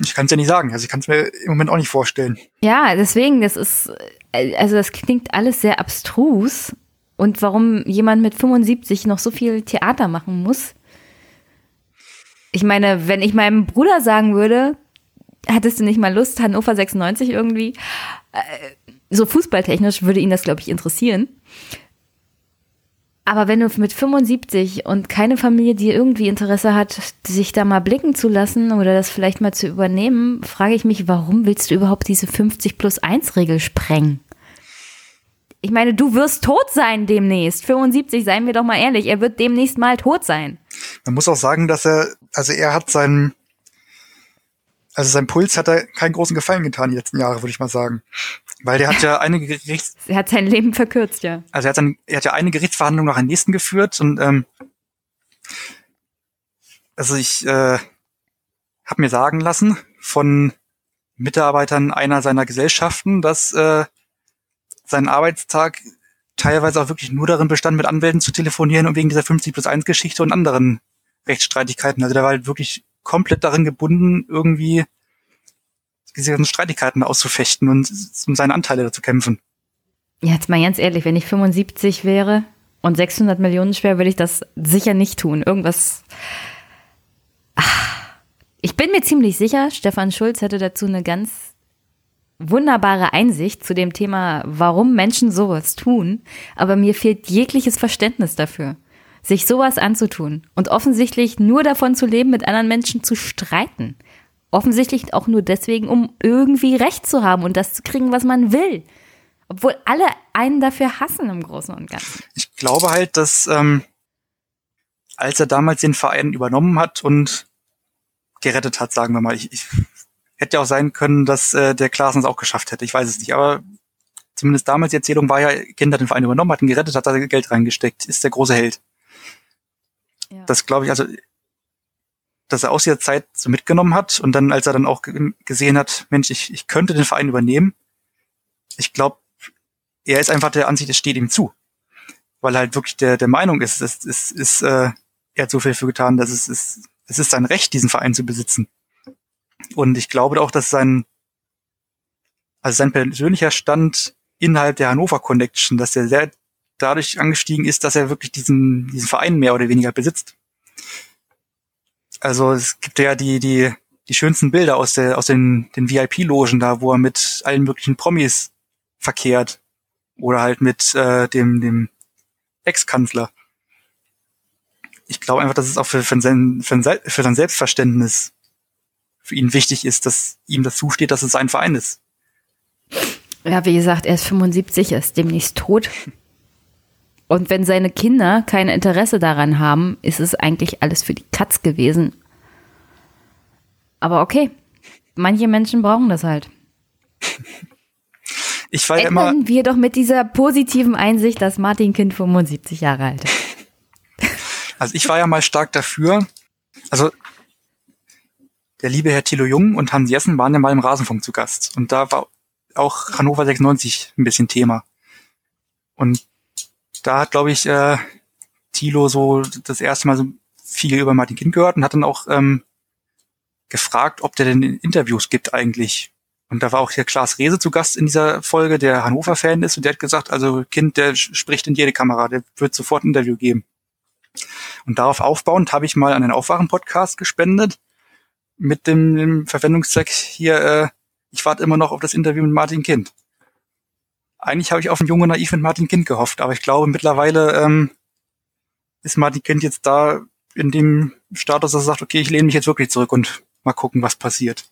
ich kann es ja nicht sagen. Also ich kann es mir im Moment auch nicht vorstellen. Ja, deswegen, das ist, also das klingt alles sehr abstrus. Und warum jemand mit 75 noch so viel Theater machen muss. Ich meine, wenn ich meinem Bruder sagen würde, hattest du nicht mal Lust, Hannover 96 irgendwie, äh, so fußballtechnisch würde ihn das, glaube ich, interessieren. Aber wenn du mit 75 und keine Familie, die irgendwie Interesse hat, sich da mal blicken zu lassen oder das vielleicht mal zu übernehmen, frage ich mich, warum willst du überhaupt diese 50 plus 1 Regel sprengen? Ich meine, du wirst tot sein demnächst. 75, seien wir doch mal ehrlich, er wird demnächst mal tot sein. Man muss auch sagen, dass er, also er hat seinen, also sein Puls hat er keinen großen Gefallen getan die letzten Jahre, würde ich mal sagen. Weil der hat ja einige Gerichts... Er hat sein Leben verkürzt, ja. Also er hat, dann, er hat ja eine Gerichtsverhandlung nach der nächsten geführt und ähm, also ich äh, habe mir sagen lassen von Mitarbeitern einer seiner Gesellschaften, dass äh, sein Arbeitstag teilweise auch wirklich nur darin bestand, mit Anwälten zu telefonieren und wegen dieser 50 plus 1 Geschichte und anderen Rechtsstreitigkeiten. Also der war halt wirklich komplett darin gebunden, irgendwie diese ganzen Streitigkeiten auszufechten und um seine Anteile dazu kämpfen. Ja, jetzt mal ganz ehrlich, wenn ich 75 wäre und 600 Millionen schwer, würde ich das sicher nicht tun. Irgendwas. Ach, ich bin mir ziemlich sicher, Stefan Schulz hätte dazu eine ganz wunderbare Einsicht zu dem Thema, warum Menschen sowas tun, aber mir fehlt jegliches Verständnis dafür, sich sowas anzutun und offensichtlich nur davon zu leben, mit anderen Menschen zu streiten. Offensichtlich auch nur deswegen, um irgendwie Recht zu haben und das zu kriegen, was man will. Obwohl alle einen dafür hassen im Großen und Ganzen. Ich glaube halt, dass ähm, als er damals den Verein übernommen hat und gerettet hat, sagen wir mal, ich, ich hätte ja auch sein können, dass äh, der Klaassen es auch geschafft hätte. Ich weiß es nicht, aber zumindest damals die Erzählung war ja, Kind hat den Verein übernommen, hat ihn gerettet, hat da Geld reingesteckt, ist der große Held. Ja. Das glaube ich, also dass er aus dieser Zeit so mitgenommen hat und dann, als er dann auch gesehen hat, Mensch, ich, ich könnte den Verein übernehmen, ich glaube, er ist einfach der Ansicht, es steht ihm zu. Weil er halt wirklich der, der Meinung ist, es ist, ist, äh, er hat so viel für getan, dass es ist, es ist sein Recht, diesen Verein zu besitzen. Und ich glaube auch, dass sein, also sein persönlicher Stand innerhalb der Hannover Connection, dass er sehr dadurch angestiegen ist, dass er wirklich diesen, diesen Verein mehr oder weniger besitzt. Also es gibt ja die, die, die schönsten Bilder aus, der, aus den, den VIP-Logen da, wo er mit allen möglichen Promis verkehrt. Oder halt mit äh, dem, dem Ex-Kanzler. Ich glaube einfach, dass es auch für, für, sein, für, sein, für sein Selbstverständnis für ihn wichtig ist, dass ihm das zusteht, dass es sein Verein ist. Ja, wie gesagt, er ist 75, er ist demnächst tot. Und wenn seine Kinder kein Interesse daran haben, ist es eigentlich alles für die Katz gewesen. Aber okay, manche Menschen brauchen das halt. Ich war ja immer. wir doch mit dieser positiven Einsicht, dass Martin Kind 75 Jahre alt ist. Also ich war ja mal stark dafür. Also der liebe Herr Thilo Jung und Hans Jessen waren ja mal im Rasenfunk zu Gast. Und da war auch Hannover 96 ein bisschen Thema. Und da hat, glaube ich, äh, Thilo so das erste Mal so viel über Martin Kind gehört und hat dann auch ähm, gefragt, ob der denn Interviews gibt eigentlich. Und da war auch der Klaas Rehse zu Gast in dieser Folge, der Hannover-Fan ist, und der hat gesagt, also Kind, der spricht in jede Kamera, der wird sofort ein Interview geben. Und darauf aufbauend habe ich mal an den Aufwachen-Podcast gespendet, mit dem, dem Verwendungszweck hier, äh, ich warte immer noch auf das Interview mit Martin Kind. Eigentlich habe ich auf einen Junge Naiv mit Martin Kind gehofft, aber ich glaube mittlerweile ähm, ist Martin Kind jetzt da in dem Status, dass er sagt, okay, ich lehne mich jetzt wirklich zurück und mal gucken, was passiert.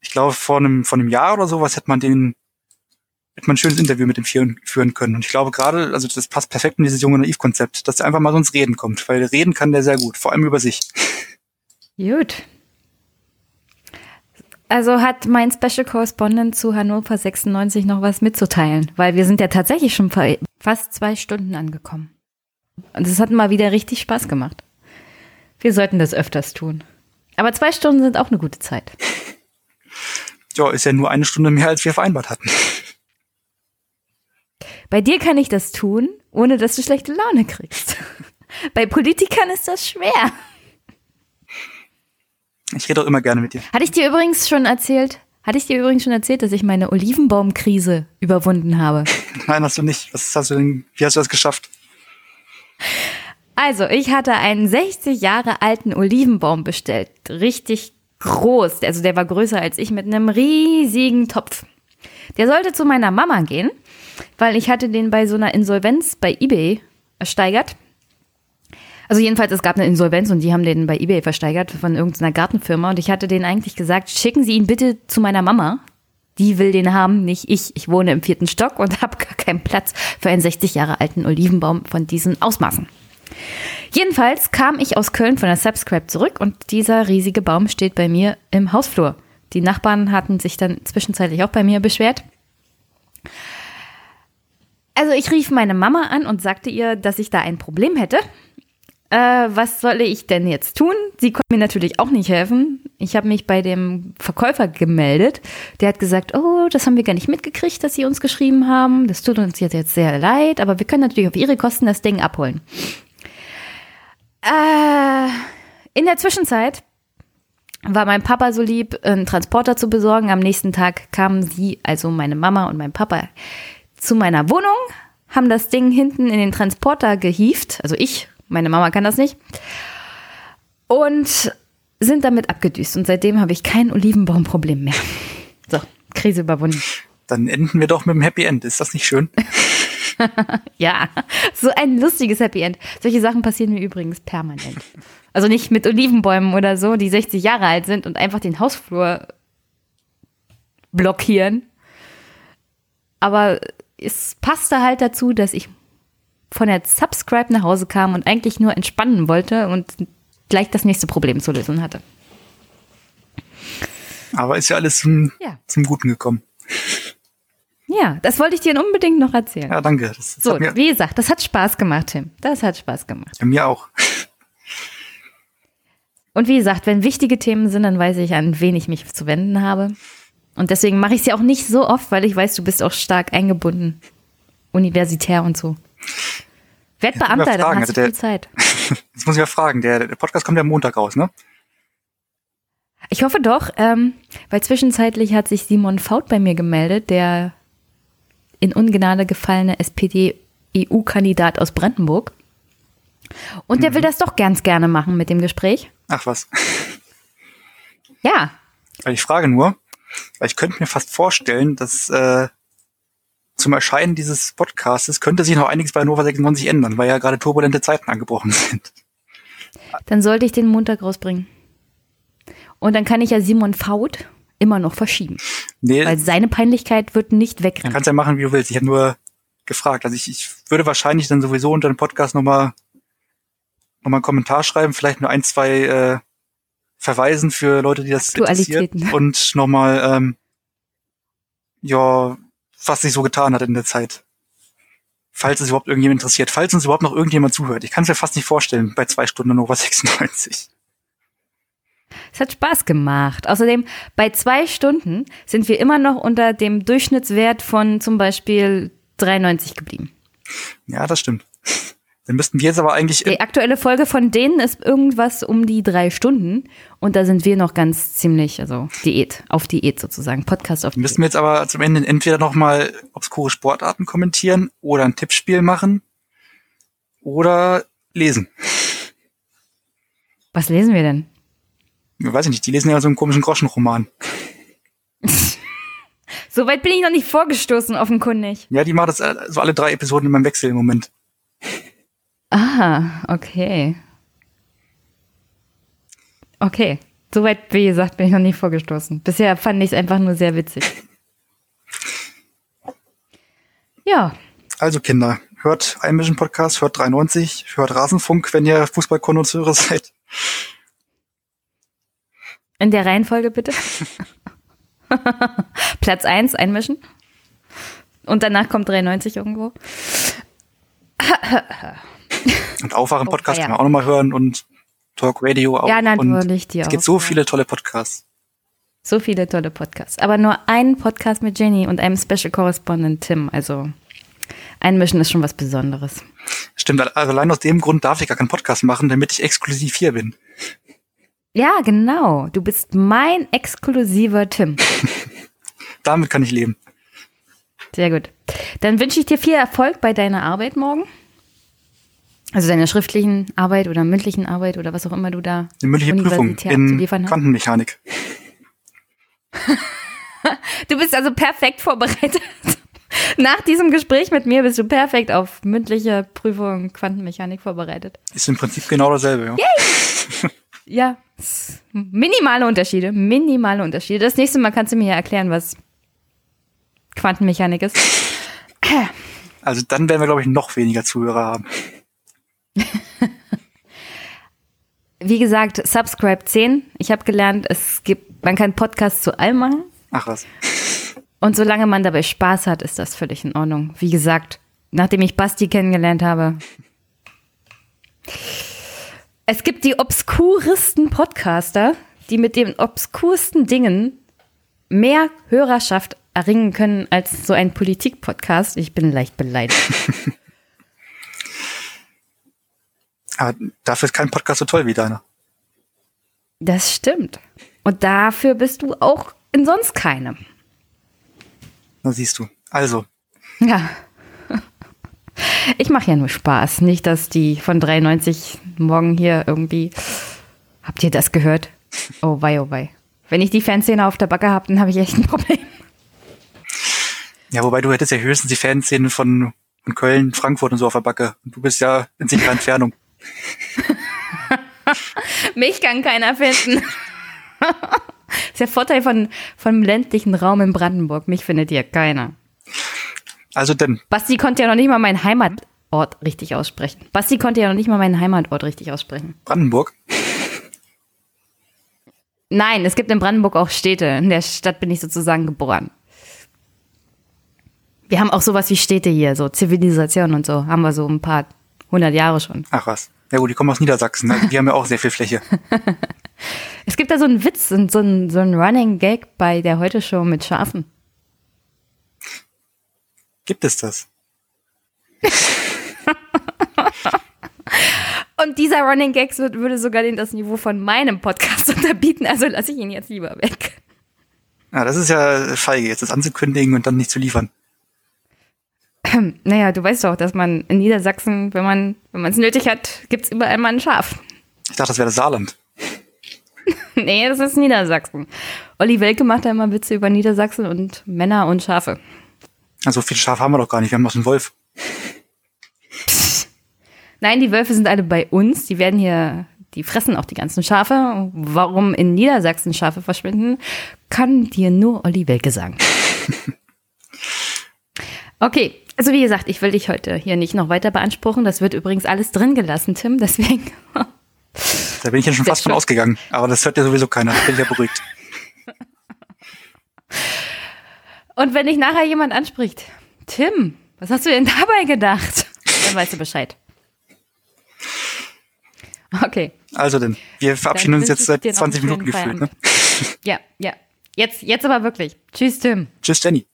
Ich glaube, vor einem, vor einem Jahr oder sowas hätte man den, hätte man ein schönes Interview mit dem führen, führen können. Und ich glaube gerade, also das passt perfekt in dieses junge Naiv-Konzept, dass er einfach mal so ins Reden kommt, weil reden kann der sehr gut, vor allem über sich. Gut. Also hat mein Special Correspondent zu Hannover 96 noch was mitzuteilen, weil wir sind ja tatsächlich schon fast zwei Stunden angekommen. Und es hat mal wieder richtig Spaß gemacht. Wir sollten das öfters tun. Aber zwei Stunden sind auch eine gute Zeit. Ja, ist ja nur eine Stunde mehr, als wir vereinbart hatten. Bei dir kann ich das tun, ohne dass du schlechte Laune kriegst. Bei Politikern ist das schwer. Ich rede auch immer gerne mit dir. Hatte ich dir übrigens schon erzählt? Hatte ich dir übrigens schon erzählt, dass ich meine Olivenbaumkrise überwunden habe? Nein, hast du nicht. Was hast du denn, wie hast du das geschafft? Also, ich hatte einen 60 Jahre alten Olivenbaum bestellt. Richtig groß. Also, der war größer als ich mit einem riesigen Topf. Der sollte zu meiner Mama gehen, weil ich hatte den bei so einer Insolvenz bei eBay ersteigert. Also jedenfalls, es gab eine Insolvenz und die haben den bei eBay versteigert von irgendeiner Gartenfirma und ich hatte denen eigentlich gesagt, schicken Sie ihn bitte zu meiner Mama. Die will den haben, nicht ich. Ich wohne im vierten Stock und habe gar keinen Platz für einen 60 Jahre alten Olivenbaum von diesen Ausmaßen. Jedenfalls kam ich aus Köln von der Subscribe zurück und dieser riesige Baum steht bei mir im Hausflur. Die Nachbarn hatten sich dann zwischenzeitlich auch bei mir beschwert. Also ich rief meine Mama an und sagte ihr, dass ich da ein Problem hätte äh, was soll ich denn jetzt tun? Sie konnte mir natürlich auch nicht helfen. Ich habe mich bei dem Verkäufer gemeldet. Der hat gesagt, oh, das haben wir gar nicht mitgekriegt, dass Sie uns geschrieben haben. Das tut uns jetzt, sehr leid, aber wir können natürlich auf Ihre Kosten das Ding abholen. Äh, in der Zwischenzeit war mein Papa so lieb, einen Transporter zu besorgen. Am nächsten Tag kamen sie, also meine Mama und mein Papa, zu meiner Wohnung, haben das Ding hinten in den Transporter gehieft, also ich meine Mama kann das nicht. Und sind damit abgedüst. Und seitdem habe ich kein Olivenbaumproblem mehr. So, Krise überwunden. Dann enden wir doch mit einem Happy End. Ist das nicht schön? ja, so ein lustiges Happy End. Solche Sachen passieren mir übrigens permanent. Also nicht mit Olivenbäumen oder so, die 60 Jahre alt sind und einfach den Hausflur blockieren. Aber es passte halt dazu, dass ich von der Subscribe nach Hause kam und eigentlich nur entspannen wollte und gleich das nächste Problem zu lösen hatte. Aber ist ja alles zum, ja. zum Guten gekommen. Ja, das wollte ich dir unbedingt noch erzählen. Ja, danke. Das, das so, wie gesagt, das hat Spaß gemacht, Tim. Das hat Spaß gemacht. Ja, mir auch. Und wie gesagt, wenn wichtige Themen sind, dann weiß ich, an wen ich mich zu wenden habe. Und deswegen mache ich es ja auch nicht so oft, weil ich weiß, du bist auch stark eingebunden. Universitär und so. Werd Beamter, dann hast also du viel Zeit. Jetzt muss ich ja fragen, der, der Podcast kommt ja Montag raus, ne? Ich hoffe doch, ähm, weil zwischenzeitlich hat sich Simon Faut bei mir gemeldet, der in Ungnade gefallene SPD-EU-Kandidat aus Brandenburg. Und der mhm. will das doch ganz gerne machen mit dem Gespräch. Ach was. Ja. Weil ich frage nur, weil ich könnte mir fast vorstellen, dass äh, zum Erscheinen dieses Podcastes könnte sich noch einiges bei Nova 96 ändern, weil ja gerade turbulente Zeiten angebrochen sind. Dann sollte ich den Montag rausbringen. Und dann kann ich ja Simon Faut immer noch verschieben. Nee, weil seine Peinlichkeit wird nicht wegrennen. Kannst ja machen, wie du willst. Ich habe nur gefragt. Also ich, ich würde wahrscheinlich dann sowieso unter dem Podcast nochmal noch mal einen Kommentar schreiben, vielleicht nur ein, zwei äh, Verweisen für Leute, die das interessiert. Und nochmal, ähm, ja, was sich so getan hat in der Zeit. Falls es überhaupt irgendjemand interessiert, falls uns überhaupt noch irgendjemand zuhört. Ich kann es mir fast nicht vorstellen bei zwei Stunden Nova 96. Es hat Spaß gemacht. Außerdem, bei zwei Stunden sind wir immer noch unter dem Durchschnittswert von zum Beispiel 93 geblieben. Ja, das stimmt. Dann müssten wir jetzt aber eigentlich. Die aktuelle Folge von denen ist irgendwas um die drei Stunden und da sind wir noch ganz ziemlich, also Diät, auf Diät sozusagen, Podcast auf Diät. Müssten wir jetzt aber zum Ende entweder nochmal obskure Sportarten kommentieren oder ein Tippspiel machen oder lesen. Was lesen wir denn? Ich weiß ich nicht, die lesen ja so einen komischen Groschenroman. Soweit bin ich noch nicht vorgestoßen, offenkundig. Ja, die macht das äh, so alle drei Episoden in meinem Wechsel im Moment. Ah, okay. Okay. Soweit, wie gesagt, bin ich noch nicht vorgestoßen. Bisher fand ich es einfach nur sehr witzig. Ja, Also Kinder, hört Einmischen Podcast, hört 93, hört Rasenfunk, wenn ihr Fußballkonnoisseure seid. in der Reihenfolge bitte. Platz 1 einmischen. Und danach kommt 93 irgendwo. Und Aufwachen-Podcast Oh, ja. kann man auch nochmal hören und Talk Radio auch. Ja, natürlich, die Es auch, gibt so viele tolle Podcasts. So viele tolle Podcasts. Aber nur ein Podcast mit Jenny und einem Special Correspondent Tim. Also einmischen ist schon was Besonderes. Stimmt, also allein aus dem Grund darf ich gar keinen Podcast machen, damit ich exklusiv hier bin. Ja, genau. Du bist mein exklusiver Tim. Damit kann ich leben. Sehr gut. Dann wünsche ich dir viel Erfolg bei deiner Arbeit morgen. Also deiner schriftlichen Arbeit oder mündlichen Arbeit oder was auch immer du da Eine mündliche Prüfung in. Quantenmechanik. Du bist also perfekt vorbereitet. Nach diesem Gespräch mit mir bist du perfekt auf mündliche Prüfung Quantenmechanik vorbereitet. Ist im Prinzip genau dasselbe, ja. Ja, s- minimale Unterschiede, minimale Unterschiede. Das nächste Mal kannst du mir ja erklären, was Quantenmechanik ist. Also dann werden wir, glaube ich, noch weniger Zuhörer haben. Wie gesagt, Subscribe 10. Ich habe gelernt, es gibt, man kann Podcasts zu allem machen. Ach was. Und solange man dabei Spaß hat, ist das völlig in Ordnung. Wie gesagt, nachdem ich Basti kennengelernt habe, es gibt die obskuresten Podcaster, die mit den obskursten Dingen mehr Hörerschaft erringen können als so ein Politik-Podcast. Ich bin leicht beleidigt. Aber dafür ist kein Podcast so toll wie deiner. Das stimmt. Und dafür bist du auch in sonst keinem. Da siehst du. Also, Ja. Ich mache ja nur Spaß. Nicht, dass die von 93 morgen hier irgendwie. Habt ihr das gehört? Oh wei, oh wei. Wenn ich die Fanszene auf der Backe habe, dann habe ich echt ein Problem. ja, wobei du hättest ja höchstens die Fanszenen von, von Köln, Frankfurt und so auf der Backe. Und du bist ja in sicherer Entfernung. Mich kann keiner finden. das ist der Vorteil von, vom ländlichen Raum in Brandenburg. Mich findet hier keiner. Also denn, Basti konnte ja noch nicht mal meinen Heimatort richtig aussprechen. Basti konnte ja noch nicht mal meinen Heimatort richtig aussprechen. Brandenburg. Nein, es gibt in Brandenburg auch Städte. In der Stadt bin ich sozusagen geboren. Wir haben auch sowas wie Städte hier, so Zivilisation und so. Haben wir so ein paar hundert Jahre schon. Ach was. Ja gut, die kommen aus Niedersachsen. Also die haben ja auch sehr viel Fläche. Es gibt da so einen Witz und so ein, so ein Running Gag bei der Heute-Show mit Schafen. Gibt es das? Und dieser Running Gag würde sogar das Niveau von meinem Podcast unterbieten. Also lasse ich ihn jetzt lieber weg. Ja, das ist ja feige, jetzt das anzukündigen und dann nicht zu liefern. Naja, du weißt doch, dass man in Niedersachsen, wenn man wenn man es nötig hat, gibt's überall mal ein Schaf. Ich dachte, das wäre das Saarland. Nee, das ist Niedersachsen. Olli Welke macht da immer Witze über Niedersachsen und Männer und Schafe. Also so viele Schafe haben wir doch gar nicht. Wir haben noch einen Wolf. Nein, die Wölfe sind alle bei uns. Die werden hier, die fressen auch die ganzen Schafe. Warum in Niedersachsen Schafe verschwinden, kann dir nur Olli Welke sagen. Okay, also wie gesagt, ich will dich heute hier nicht noch weiter beanspruchen. Das wird übrigens alles drin gelassen, Tim. Deswegen Da bin ich ja schon fast von ausgegangen. Aber das hört ja sowieso keiner. Da bin ich ja beruhigt. Und wenn dich nachher jemand anspricht, Tim, was hast du denn dabei gedacht? Dann weißt du Bescheid. Okay. Also denn, wir verabschieden Dann uns jetzt ich seit dir noch 20 einen Minuten gefühlt. Ne? Ja, ja. Jetzt, jetzt aber wirklich. Tschüss, Tim. Tschüss, Jenny.